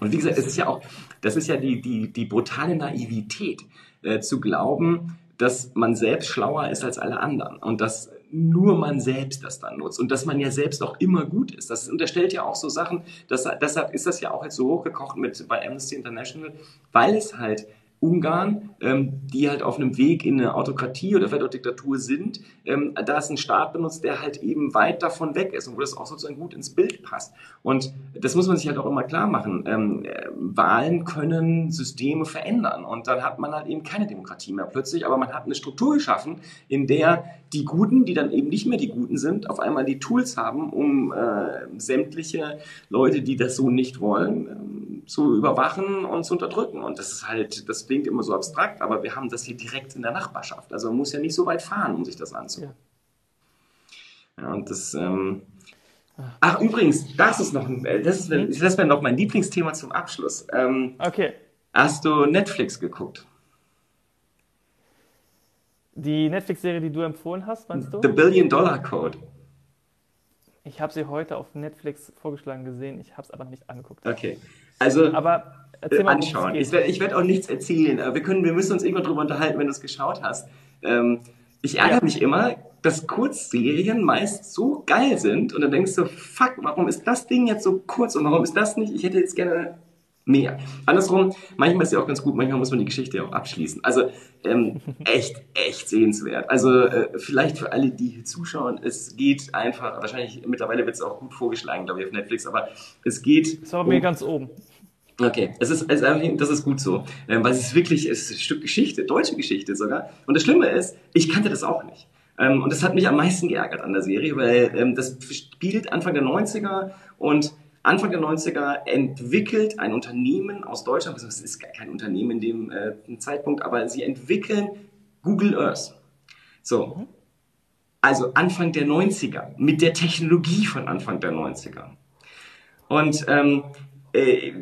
Speaker 1: Und wie gesagt, es ist ja auch, das ist ja die, die, die brutale Naivität, äh, zu glauben, dass man selbst schlauer ist als alle anderen und dass nur man selbst das dann nutzt und dass man ja selbst auch immer gut ist. Das unterstellt ja auch so Sachen, dass, deshalb ist das ja auch jetzt so hochgekocht mit, bei Amnesty International, weil es halt Ungarn, ähm, die halt auf einem Weg in eine Autokratie oder vielleicht auch Diktatur sind, ähm, da ist ein Staat benutzt, der halt eben weit davon weg ist und wo das auch sozusagen gut ins Bild passt. Und das muss man sich halt auch immer klar machen. Ähm, äh, Wahlen können Systeme verändern und dann hat man halt eben keine Demokratie mehr plötzlich, aber man hat eine Struktur geschaffen, in der die Guten, die dann eben nicht mehr die Guten sind, auf einmal die Tools haben, um äh, sämtliche Leute, die das so nicht wollen, ähm, zu überwachen und zu unterdrücken. Und das ist halt, das klingt immer so abstrakt, aber wir haben das hier direkt in der Nachbarschaft. Also man muss ja nicht so weit fahren, um sich das anzugucken. Ja, ja und das. Ähm, Ach, übrigens, das ist noch, das, ist, das wäre noch mein Lieblingsthema zum Abschluss. Ähm,
Speaker 2: okay.
Speaker 1: Hast du Netflix geguckt?
Speaker 2: Die Netflix-Serie, die du empfohlen hast, meinst du?
Speaker 1: The Billion Dollar Code.
Speaker 2: Ich habe sie heute auf Netflix vorgeschlagen gesehen, ich habe es aber nicht angeguckt.
Speaker 1: Okay. Also,
Speaker 2: aber
Speaker 1: erzähl mal, anschauen. Ich werde werd auch nichts erzählen. Wir, können, wir müssen uns irgendwann drüber unterhalten, wenn du es geschaut hast. Ähm, ich ärgere ja. mich immer, dass Kurzserien meist so geil sind und dann denkst du, fuck, warum ist das Ding jetzt so kurz und warum ist das nicht? Ich hätte jetzt gerne mehr. Andersrum, manchmal ist ja auch ganz gut, manchmal muss man die Geschichte auch abschließen. Also ähm, <laughs> echt, echt sehenswert. Also äh, vielleicht für alle, die hier zuschauen, es geht einfach, wahrscheinlich mittlerweile wird es auch gut vorgeschlagen, glaube ich, auf Netflix, aber es geht.
Speaker 2: Das war um, mir ganz oben.
Speaker 1: Okay, es ist, es ist, das ist gut so, ähm, weil es ist wirklich es ist ein Stück Geschichte, deutsche Geschichte sogar. Und das Schlimme ist, ich kannte das auch nicht. Ähm, und das hat mich am meisten geärgert an der Serie, weil ähm, das spielt Anfang der 90er und Anfang der 90er entwickelt ein Unternehmen aus Deutschland, also es ist kein Unternehmen in dem äh, Zeitpunkt, aber sie entwickeln Google Earth. So. Also Anfang der 90er, mit der Technologie von Anfang der 90er. Und ähm, äh,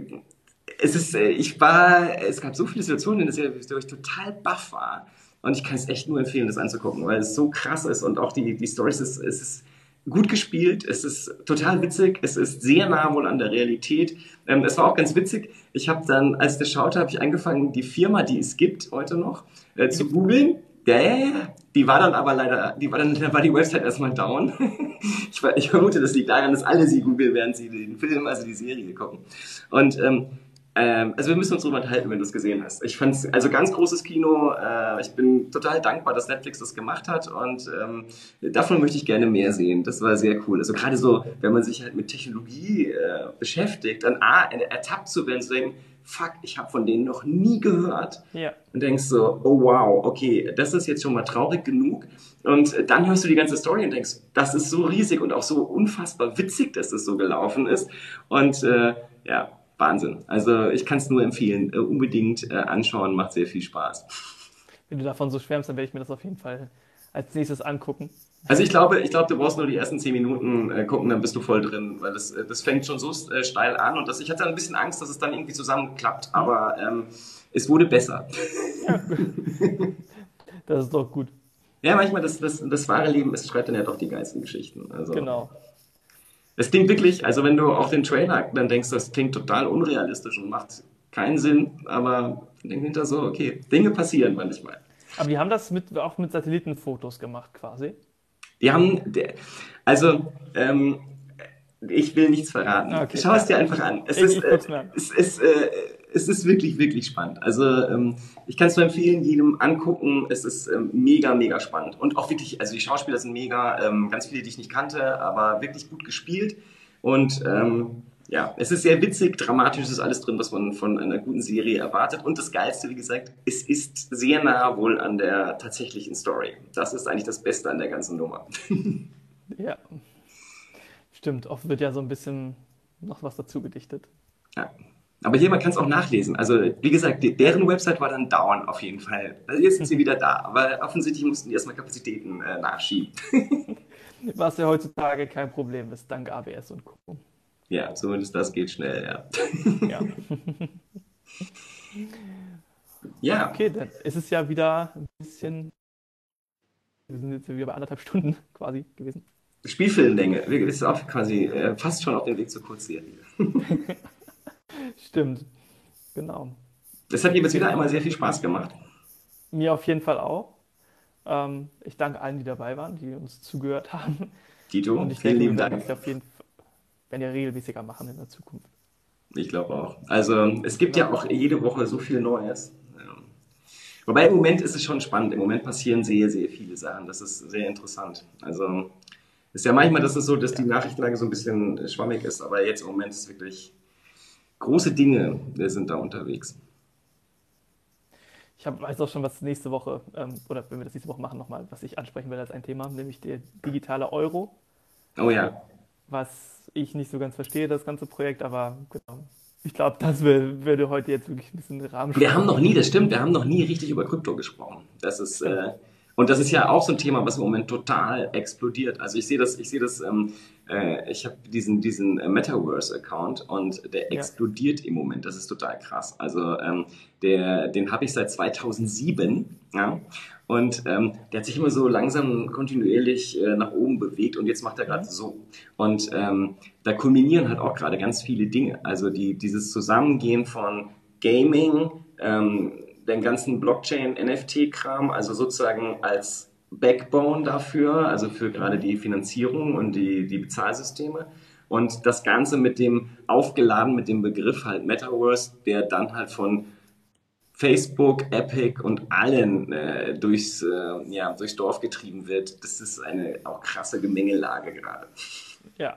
Speaker 1: es ist, äh, ich war, es gab so viele Situationen, in denen ich total baff war. Und ich kann es echt nur empfehlen, das anzugucken, weil es so krass ist und auch die, die Stories, es, es ist gut gespielt, es ist total witzig, es ist sehr nah wohl an der Realität. Ähm, es war auch ganz witzig, ich habe dann, als das schaute, habe ich angefangen, die Firma, die es gibt heute noch, äh, zu googeln. Ja. Die war dann aber leider, die war dann, dann war die Website erstmal down. <laughs> ich, ich vermute, das liegt daran, dass alle sie googeln, während sie den Film, also die Serie gucken. Und ähm, ähm, also wir müssen uns darüber unterhalten, wenn du es gesehen hast. Ich fand es also ganz großes Kino. Äh, ich bin total dankbar, dass Netflix das gemacht hat und ähm, davon möchte ich gerne mehr sehen. Das war sehr cool. Also gerade so, wenn man sich halt mit Technologie äh, beschäftigt, dann A, ertappt zu werden, zu denken, fuck, ich habe von denen noch nie gehört. Ja. Und denkst so, oh wow, okay, das ist jetzt schon mal traurig genug. Und dann hörst du die ganze Story und denkst, das ist so riesig und auch so unfassbar witzig, dass das so gelaufen ist. Und äh, ja, Wahnsinn. Also ich kann es nur empfehlen, äh, unbedingt äh, anschauen, macht sehr viel Spaß.
Speaker 2: Wenn du davon so schwärmst, dann werde ich mir das auf jeden Fall als nächstes angucken.
Speaker 1: Also ich glaube, ich glaube, du brauchst nur die ersten zehn Minuten äh, gucken, dann bist du voll drin, weil das, äh, das fängt schon so äh, steil an und das, ich hatte ein bisschen Angst, dass es dann irgendwie zusammenklappt, aber ähm, es wurde besser. Ja,
Speaker 2: das ist doch gut.
Speaker 1: Ja, manchmal das, das, das wahre Leben, es schreibt dann ja doch die geilsten Geschichten.
Speaker 2: Also, genau.
Speaker 1: Es klingt wirklich, also wenn du auch den Trailer dann denkst, das klingt total unrealistisch und macht keinen Sinn, aber denk hinter so, okay, Dinge passieren manchmal.
Speaker 2: Aber die haben das mit, auch mit Satellitenfotos gemacht quasi?
Speaker 1: Die haben, also ähm, ich will nichts verraten. Okay. Schau es dir einfach an. Es, ich, ist, ich äh, es, ist, äh, es ist wirklich, wirklich spannend. Also ähm, ich kann es nur empfehlen, jedem angucken. Es ist ähm, mega, mega spannend. Und auch wirklich, also die Schauspieler sind mega, ähm, ganz viele, die ich nicht kannte, aber wirklich gut gespielt. Und ähm, ja, es ist sehr witzig, dramatisch ist alles drin, was man von einer guten Serie erwartet. Und das Geilste, wie gesagt, es ist sehr nah wohl an der tatsächlichen Story. Das ist eigentlich das Beste an der ganzen Nummer. <laughs>
Speaker 2: ja, stimmt. Oft wird ja so ein bisschen noch was dazu gedichtet.
Speaker 1: Ja. Aber hier, man kann es auch nachlesen. Also, wie gesagt, deren Website war dann down auf jeden Fall. Also jetzt sind sie wieder da. Aber offensichtlich mussten die erstmal Kapazitäten äh, nachschieben. <laughs>
Speaker 2: Was ja heutzutage kein Problem ist, dank ABS und Co.
Speaker 1: Ja, zumindest das geht schnell, ja. Ja. <laughs>
Speaker 2: ja. Okay, dann ist es ja wieder ein bisschen. Wir sind jetzt wieder bei anderthalb Stunden <laughs> quasi gewesen.
Speaker 1: Spielfilmlänge. Wir sind auch quasi äh, fast schon auf dem Weg zur Kurzserie.
Speaker 2: Stimmt, genau.
Speaker 1: Das hat jeweils wieder einmal sehr viel Spaß gemacht.
Speaker 2: Mir auf jeden Fall auch. Ähm, ich danke allen, die dabei waren, die uns zugehört haben.
Speaker 1: Tito,
Speaker 2: und ich vielen denke, lieben Dank. auf jeden Fall, wenn wir regelmäßiger machen in der Zukunft.
Speaker 1: Ich glaube auch. Also es gibt ja auch jede Woche so viel Neues. Wobei im Moment ist es schon spannend. Im Moment passieren sehr, sehr viele Sachen. Das ist sehr interessant. Also ist ja manchmal, dass es so, dass die Nachrichtenlage so ein bisschen schwammig ist, aber jetzt im Moment ist es wirklich große Dinge sind da unterwegs.
Speaker 2: Ich weiß auch schon, was nächste Woche, ähm, oder wenn wir das nächste Woche machen, nochmal, was ich ansprechen will als ein Thema, nämlich der digitale Euro.
Speaker 1: Oh ja.
Speaker 2: Was ich nicht so ganz verstehe, das ganze Projekt, aber genau. Ich glaube, das würde heute jetzt wirklich ein bisschen Rahmen
Speaker 1: Wir haben noch nie, das stimmt, wir haben noch nie richtig über Krypto gesprochen. Das ist, äh, und das ist ja auch so ein Thema, was im Moment total explodiert. Also ich sehe das, ich sehe das, ähm, äh, ich habe diesen, diesen äh, Metaverse-Account und der explodiert ja. im Moment. Das ist total krass. Also ähm, der, den habe ich seit 2007 Ja? Und ähm, der hat sich immer so langsam kontinuierlich äh, nach oben bewegt und jetzt macht er gerade so. Und ähm, da kulminieren halt auch gerade ganz viele Dinge. Also die, dieses Zusammengehen von Gaming, ähm, den ganzen Blockchain-NFT-Kram, also sozusagen als Backbone dafür, also für gerade die Finanzierung und die, die Bezahlsysteme. Und das Ganze mit dem aufgeladen mit dem Begriff halt Metaverse, der dann halt von Facebook, Epic und allen äh, durchs, äh, ja, durchs Dorf getrieben wird. Das ist eine auch krasse Gemengelage gerade.
Speaker 2: Ja.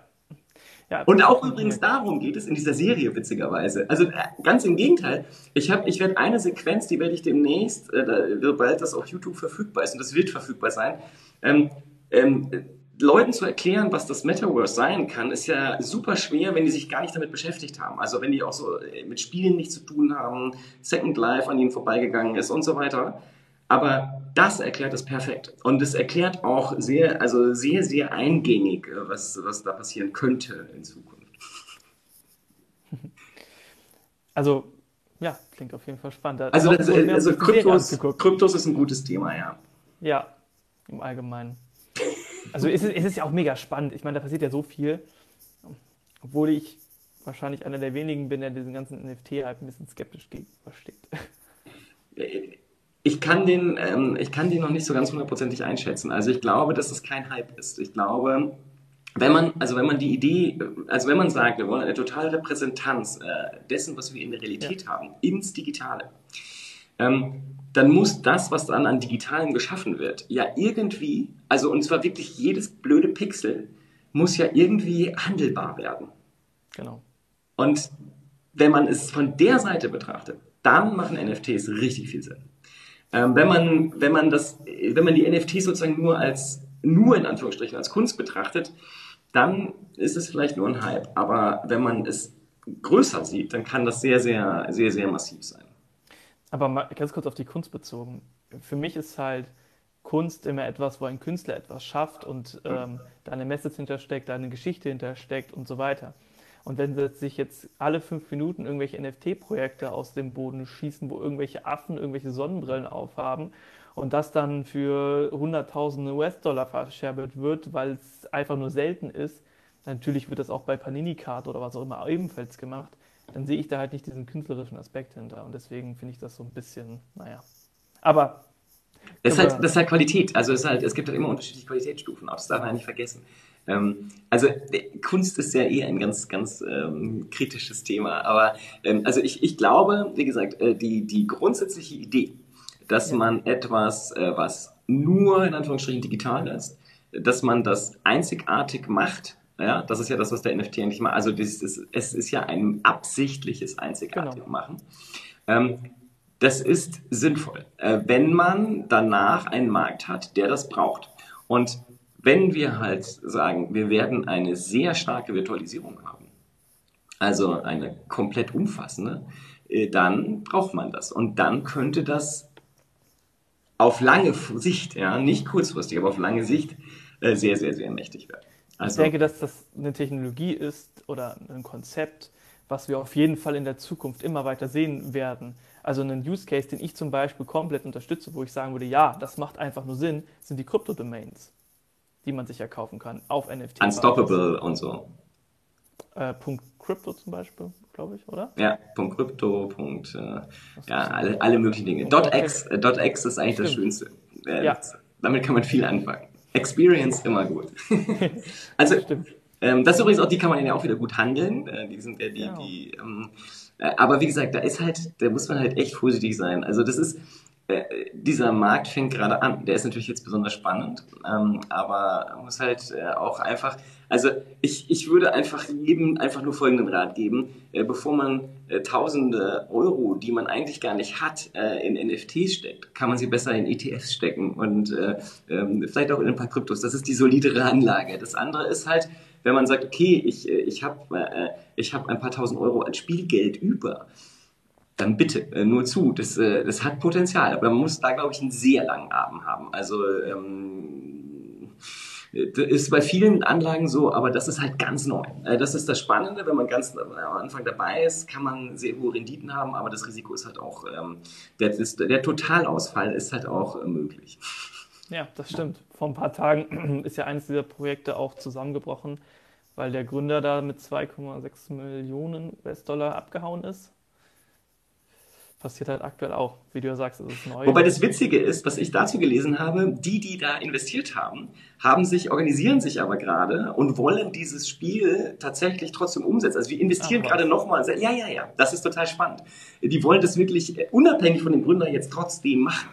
Speaker 1: Ja und auch übrigens darum geht es in dieser Serie, witzigerweise. Also äh, ganz im Gegenteil. Ich, hab, ich werde eine Sequenz, die werde ich demnächst, äh, sobald das auf YouTube verfügbar ist, und das wird verfügbar sein, ähm, ähm, Leuten zu erklären, was das Metaverse sein kann, ist ja super schwer, wenn die sich gar nicht damit beschäftigt haben. Also wenn die auch so äh, mit Spielen nichts zu tun haben, Second Life an ihnen vorbeigegangen ist und so weiter. Aber das erklärt es perfekt. Und es erklärt auch sehr, also sehr, sehr eingängig, äh, was, was da passieren könnte in Zukunft. <laughs>
Speaker 2: Also, ja, klingt auf jeden Fall spannend.
Speaker 1: Also, das, also Kryptos, Kryptos ist ein gutes Thema, ja.
Speaker 2: Ja, im Allgemeinen. Also es ist, es ist ja auch mega spannend. Ich meine, da passiert ja so viel. Obwohl ich wahrscheinlich einer der wenigen bin, der diesen ganzen NFT-Hype ein bisschen skeptisch gegenübersteht.
Speaker 1: Ich kann, den, ähm, ich kann den noch nicht so ganz hundertprozentig einschätzen. Also ich glaube, dass es kein Hype ist. Ich glaube, wenn man, also wenn man die Idee, also wenn man sagt, wir wollen eine totale Repräsentanz äh, dessen, was wir in der Realität ja. haben, ins Digitale, ähm, dann muss das, was dann an Digitalen geschaffen wird, ja irgendwie, also und zwar wirklich jedes blöde Pixel, muss ja irgendwie handelbar werden.
Speaker 2: Genau.
Speaker 1: Und wenn man es von der Seite betrachtet, dann machen NFTs richtig viel Sinn. Ähm, wenn man, wenn man das, wenn man die NFTs sozusagen nur als, nur in Anführungsstrichen als Kunst betrachtet, dann ist es vielleicht nur ein Hype. Aber wenn man es größer sieht, dann kann das sehr, sehr, sehr, sehr massiv sein.
Speaker 2: Aber mal ganz kurz auf die Kunst bezogen. Für mich ist halt Kunst immer etwas, wo ein Künstler etwas schafft und ähm, da eine Message hintersteckt, da eine Geschichte hintersteckt und so weiter. Und wenn sich jetzt alle fünf Minuten irgendwelche NFT-Projekte aus dem Boden schießen, wo irgendwelche Affen irgendwelche Sonnenbrillen aufhaben und das dann für hunderttausende US-Dollar verscherbelt wird, weil es einfach nur selten ist, natürlich wird das auch bei Panini-Card oder was auch immer ebenfalls gemacht, dann sehe ich da halt nicht diesen künstlerischen Aspekt hinter. Und deswegen finde ich das so ein bisschen, naja. Aber.
Speaker 1: Das ist, halt, das ist halt Qualität. Also es, ist halt, es gibt halt immer unterschiedliche Qualitätsstufen. Auch das darf man ja nicht vergessen. Ähm, also Kunst ist ja eh ein ganz, ganz ähm, kritisches Thema. Aber ähm, also ich, ich glaube, wie gesagt, äh, die, die grundsätzliche Idee, dass ja. man etwas, äh, was nur in Anführungsstrichen digital ist, dass man das einzigartig macht, ja, das ist ja das, was der NFT eigentlich macht. Also das ist, es ist ja ein absichtliches Einzigartig genau. machen. Ähm, das ist sinnvoll, äh, wenn man danach einen Markt hat, der das braucht. Und wenn wir halt sagen, wir werden eine sehr starke Virtualisierung haben, also eine komplett umfassende, äh, dann braucht man das. Und dann könnte das auf lange Sicht, ja, nicht kurzfristig, aber auf lange Sicht äh, sehr, sehr, sehr mächtig werden.
Speaker 2: Also, ich denke, dass das eine Technologie ist oder ein Konzept, was wir auf jeden Fall in der Zukunft immer weiter sehen werden. Also ein Use Case, den ich zum Beispiel komplett unterstütze, wo ich sagen würde, ja, das macht einfach nur Sinn, sind die Krypto-Domains, die man sich ja kaufen kann auf NFT.
Speaker 1: Unstoppable und so.
Speaker 2: Äh, Punkt Crypto zum Beispiel, glaube ich, oder?
Speaker 1: Ja, Punkt Crypto, Punkt, äh, ja, alle, alle möglichen Dinge. Dot X, äh, Dot X ist eigentlich Stimmt. das Schönste. Äh, ja. Damit kann man viel anfangen. Experience immer gut. <laughs> also, ähm, das ist übrigens auch, die kann man ja auch wieder gut handeln. Äh, die sind ja die, ja. die ähm, äh, aber wie gesagt, da ist halt, da muss man halt echt vorsichtig sein. Also das ist, dieser Markt fängt gerade an. Der ist natürlich jetzt besonders spannend, ähm, aber muss halt äh, auch einfach, also ich, ich würde einfach jedem einfach nur folgenden Rat geben, äh, bevor man äh, tausende Euro, die man eigentlich gar nicht hat, äh, in NFTs steckt, kann man sie besser in ETFs stecken und äh, ähm, vielleicht auch in ein paar Kryptos. Das ist die solidere Anlage. Das andere ist halt, wenn man sagt, okay, ich, ich habe ich hab ein paar tausend Euro als Spielgeld über, dann bitte, äh, nur zu. Das, äh, das hat Potenzial, aber man muss da, glaube ich, einen sehr langen Abend haben. Also ähm, das ist bei vielen Anlagen so, aber das ist halt ganz neu. Äh, das ist das Spannende, wenn man ganz am Anfang dabei ist, kann man sehr hohe Renditen haben, aber das Risiko ist halt auch, ähm, der, der Totalausfall ist halt auch äh, möglich.
Speaker 2: Ja, das stimmt. Vor ein paar Tagen <clears throat> ist ja eines dieser Projekte auch zusammengebrochen, weil der Gründer da mit 2,6 Millionen US-Dollar abgehauen ist passiert halt aktuell auch. Wie du ja sagst, es ist neu.
Speaker 1: Wobei das Witzige ist, was ich dazu gelesen habe, die, die da investiert haben, haben sich, organisieren sich aber gerade und wollen dieses Spiel tatsächlich trotzdem umsetzen. Also wir investieren Ach, gerade nochmal. Ja, ja, ja, das ist total spannend. Die wollen das wirklich unabhängig von dem Gründer jetzt trotzdem machen.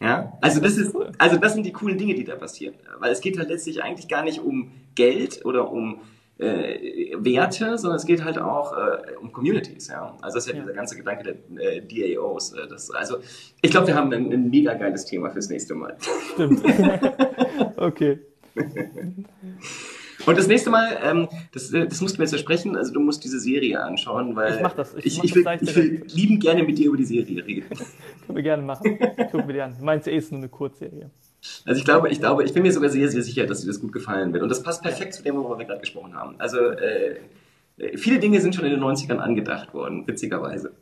Speaker 1: Ja, also das ist, also das sind die coolen Dinge, die da passieren. Weil es geht halt letztlich eigentlich gar nicht um Geld oder um äh, Werte, sondern es geht halt auch äh, um Communities. Ja? Also das ist ja, ja. dieser ganze Gedanke der äh, DAOs. Äh, das, also ich glaube, wir haben ein, ein, mega geiles Thema fürs nächste Mal.
Speaker 2: Stimmt. <laughs> okay.
Speaker 1: Und das nächste Mal, ähm, das, äh, das musst du mir jetzt versprechen, also du musst diese Serie anschauen, weil
Speaker 2: ich, mach das. ich,
Speaker 1: ich, ich, will, ich will lieben gerne mit dir über die Serie reden.
Speaker 2: Können wir gerne machen. Gucken wir dir an. Meinst du eh ist nur eine Kurzserie?
Speaker 1: Also ich glaube, ich glaube, ich bin mir sogar sehr, sehr sicher, dass dir das gut gefallen wird. Und das passt perfekt zu dem, worüber wir gerade gesprochen haben. Also äh, viele Dinge sind schon in den 90ern angedacht worden, witzigerweise.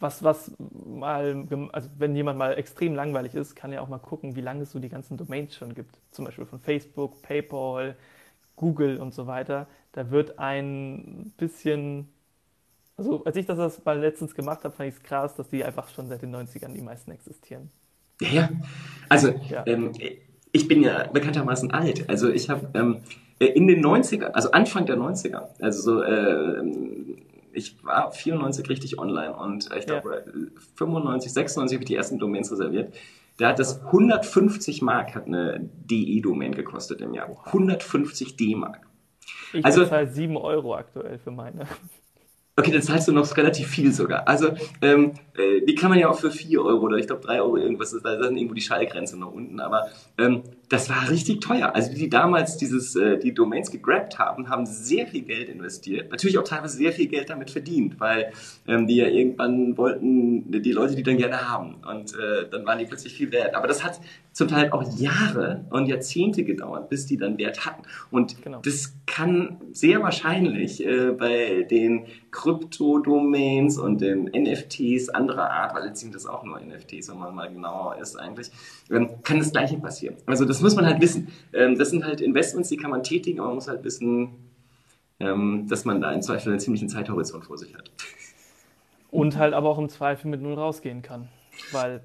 Speaker 2: Was, was mal, also wenn jemand mal extrem langweilig ist, kann er auch mal gucken, wie lange es so die ganzen Domains schon gibt. Zum Beispiel von Facebook, PayPal, Google und so weiter. Da wird ein bisschen, also als ich das mal letztens gemacht habe, fand ich es krass, dass die einfach schon seit den 90ern die meisten existieren.
Speaker 1: Ja, ja. Also, ja. Ähm, ich bin ja bekanntermaßen alt. Also, ich habe ähm, in den 90er, also Anfang der 90er, also so, äh, ich war 94 richtig online und ich glaube, ja. 95, 96 habe ich die ersten Domains reserviert. Da hat das 150 Mark hat eine DE-Domain gekostet im Jahr. 150 D-Mark.
Speaker 2: Ich also, zahle 7 Euro aktuell für meine.
Speaker 1: Okay, dann zahlst du noch relativ viel sogar. Also, ähm, äh, die kann man ja auch für 4 Euro oder ich glaube 3 Euro irgendwas, da ist dann irgendwo die Schallgrenze noch unten, aber ähm, das war richtig teuer. Also, die damals dieses, äh, die Domains gegrabt haben, haben sehr viel Geld investiert. Natürlich auch teilweise sehr viel Geld damit verdient, weil ähm, die ja irgendwann wollten, die Leute, die dann gerne haben. Und äh, dann waren die plötzlich viel wert. Aber das hat zum Teil auch Jahre und Jahrzehnte gedauert, bis die dann Wert hatten. Und genau. das kann sehr wahrscheinlich äh, bei den Kryptodomains und den NFTs anderer Art, weil jetzt sind das auch nur NFTs, wenn man mal genauer ist eigentlich, ähm, kann das Gleiche passieren. Also das muss man halt wissen. Ähm, das sind halt Investments, die kann man tätigen, aber man muss halt wissen, ähm, dass man da im Zweifel einen ziemlichen Zeithorizont vor sich hat.
Speaker 2: Und halt aber auch im Zweifel mit Null rausgehen kann. Weil,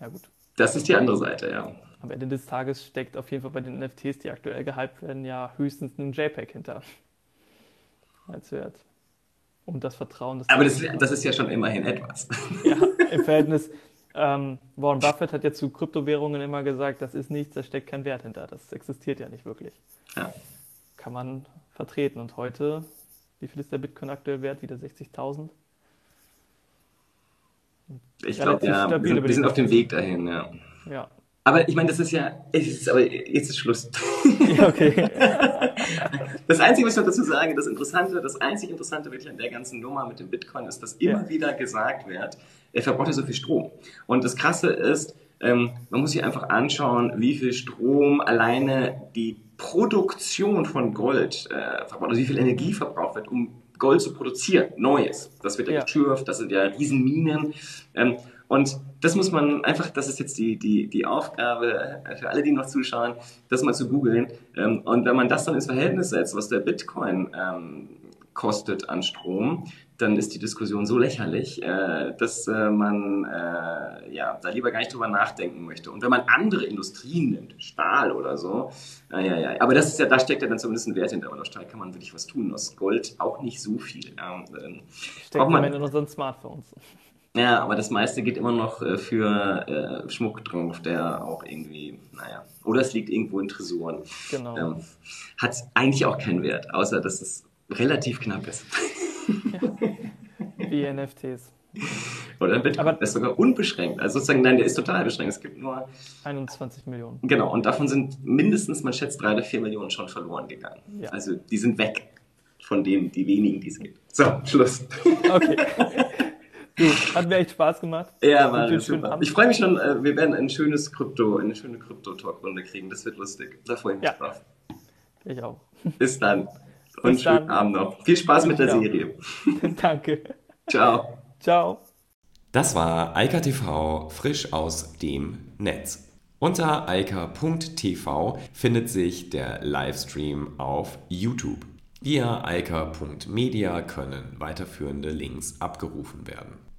Speaker 2: ja gut.
Speaker 1: Das ist die andere Seite, ja.
Speaker 2: Am Ende des Tages steckt auf jeden Fall bei den NFTs, die aktuell gehypt werden, ja höchstens ein JPEG hinter. Als Wert. Um das Vertrauen des.
Speaker 1: Aber das, das, ist ja schon immerhin etwas. <laughs>
Speaker 2: Ja, im <laughs> Verhältnis. Ähm, Warren Buffett hat ja zu Kryptowährungen immer gesagt, das ist nichts, da steckt kein Wert hinter. Das existiert ja nicht wirklich.
Speaker 1: Ja.
Speaker 2: Kann man vertreten. Und heute, wie viel ist der Bitcoin aktuell wert? Wieder 60.000?
Speaker 1: Ich glaube, ja, wir sind, wir sind auf dem Weg dahin, ja.
Speaker 2: Ja.
Speaker 1: Aber ich meine, das ist ja, ist, aber jetzt ist Schluss.
Speaker 2: Ja, okay. <laughs>
Speaker 1: Das Einzige, was ich noch dazu sage, das Interessante, das einzig Interessante wirklich an der ganzen Nummer mit dem Bitcoin ist, dass immer ja. wieder gesagt wird, er verbraucht ja so viel Strom. Und das Krasse ist, ähm, man muss sich einfach anschauen, wie viel Strom alleine die Produktion von Gold äh, verbraucht, also wie viel Energie verbraucht wird, um Gold zu produzieren, Neues. Das wird ja, ja. geschürft, das sind ja Riesenminen. Ähm, und das muss man einfach, das ist jetzt die, die, die Aufgabe für alle, die noch zuschauen, das mal zu googeln. Ähm, und wenn man das dann ins Verhältnis setzt, was der Bitcoin ähm, kostet an Strom, dann ist die Diskussion so lächerlich, äh, dass äh, man äh, ja, da lieber gar nicht drüber nachdenken möchte. Und wenn man andere Industrien nimmt, Stahl oder so, ja, ja, aber das ist ja, da steckt ja dann zumindest ein Wert hinter. Aber aus Stahl kann man wirklich was tun. Aus Gold auch nicht so viel. Ähm,
Speaker 2: steckt man in unseren Smartphones.
Speaker 1: Ja, aber das meiste geht immer noch äh, für äh, Schmuck drauf, der auch irgendwie, naja, oder es liegt irgendwo in Tresoren.
Speaker 2: Genau. Ähm,
Speaker 1: hat eigentlich auch keinen Wert, außer dass es relativ knapp ist.
Speaker 2: Ja. Wie NFTs.
Speaker 1: Oder Bitcoin Aber ist sogar unbeschränkt. Also sozusagen, nein, der ist total beschränkt. Es gibt nur
Speaker 2: 21 Millionen.
Speaker 1: Genau, und davon sind mindestens, man schätzt, drei oder vier Millionen schon verloren gegangen. Ja. Also die sind weg von denen, die wenigen, die es gibt. So, Schluss.
Speaker 2: Okay. <laughs> Du, hat mir echt Spaß gemacht.
Speaker 1: Ja, Mario, super. Ich freue mich schon, äh, wir werden ein schönes Krypto, eine schöne Krypto-Talk-Runde kriegen. Das wird lustig. Da freue ich mich ja. drauf.
Speaker 2: Ich auch.
Speaker 1: Bis dann. Und Bis schönen dann. Abend noch. Viel Spaß mit der ja. Serie. <laughs>
Speaker 2: Danke.
Speaker 1: Ciao.
Speaker 2: Ciao.
Speaker 3: Das war Eika TV frisch aus dem Netz. Unter eika.tv findet sich der Livestream auf YouTube. Via eika.media können weiterführende Links abgerufen werden.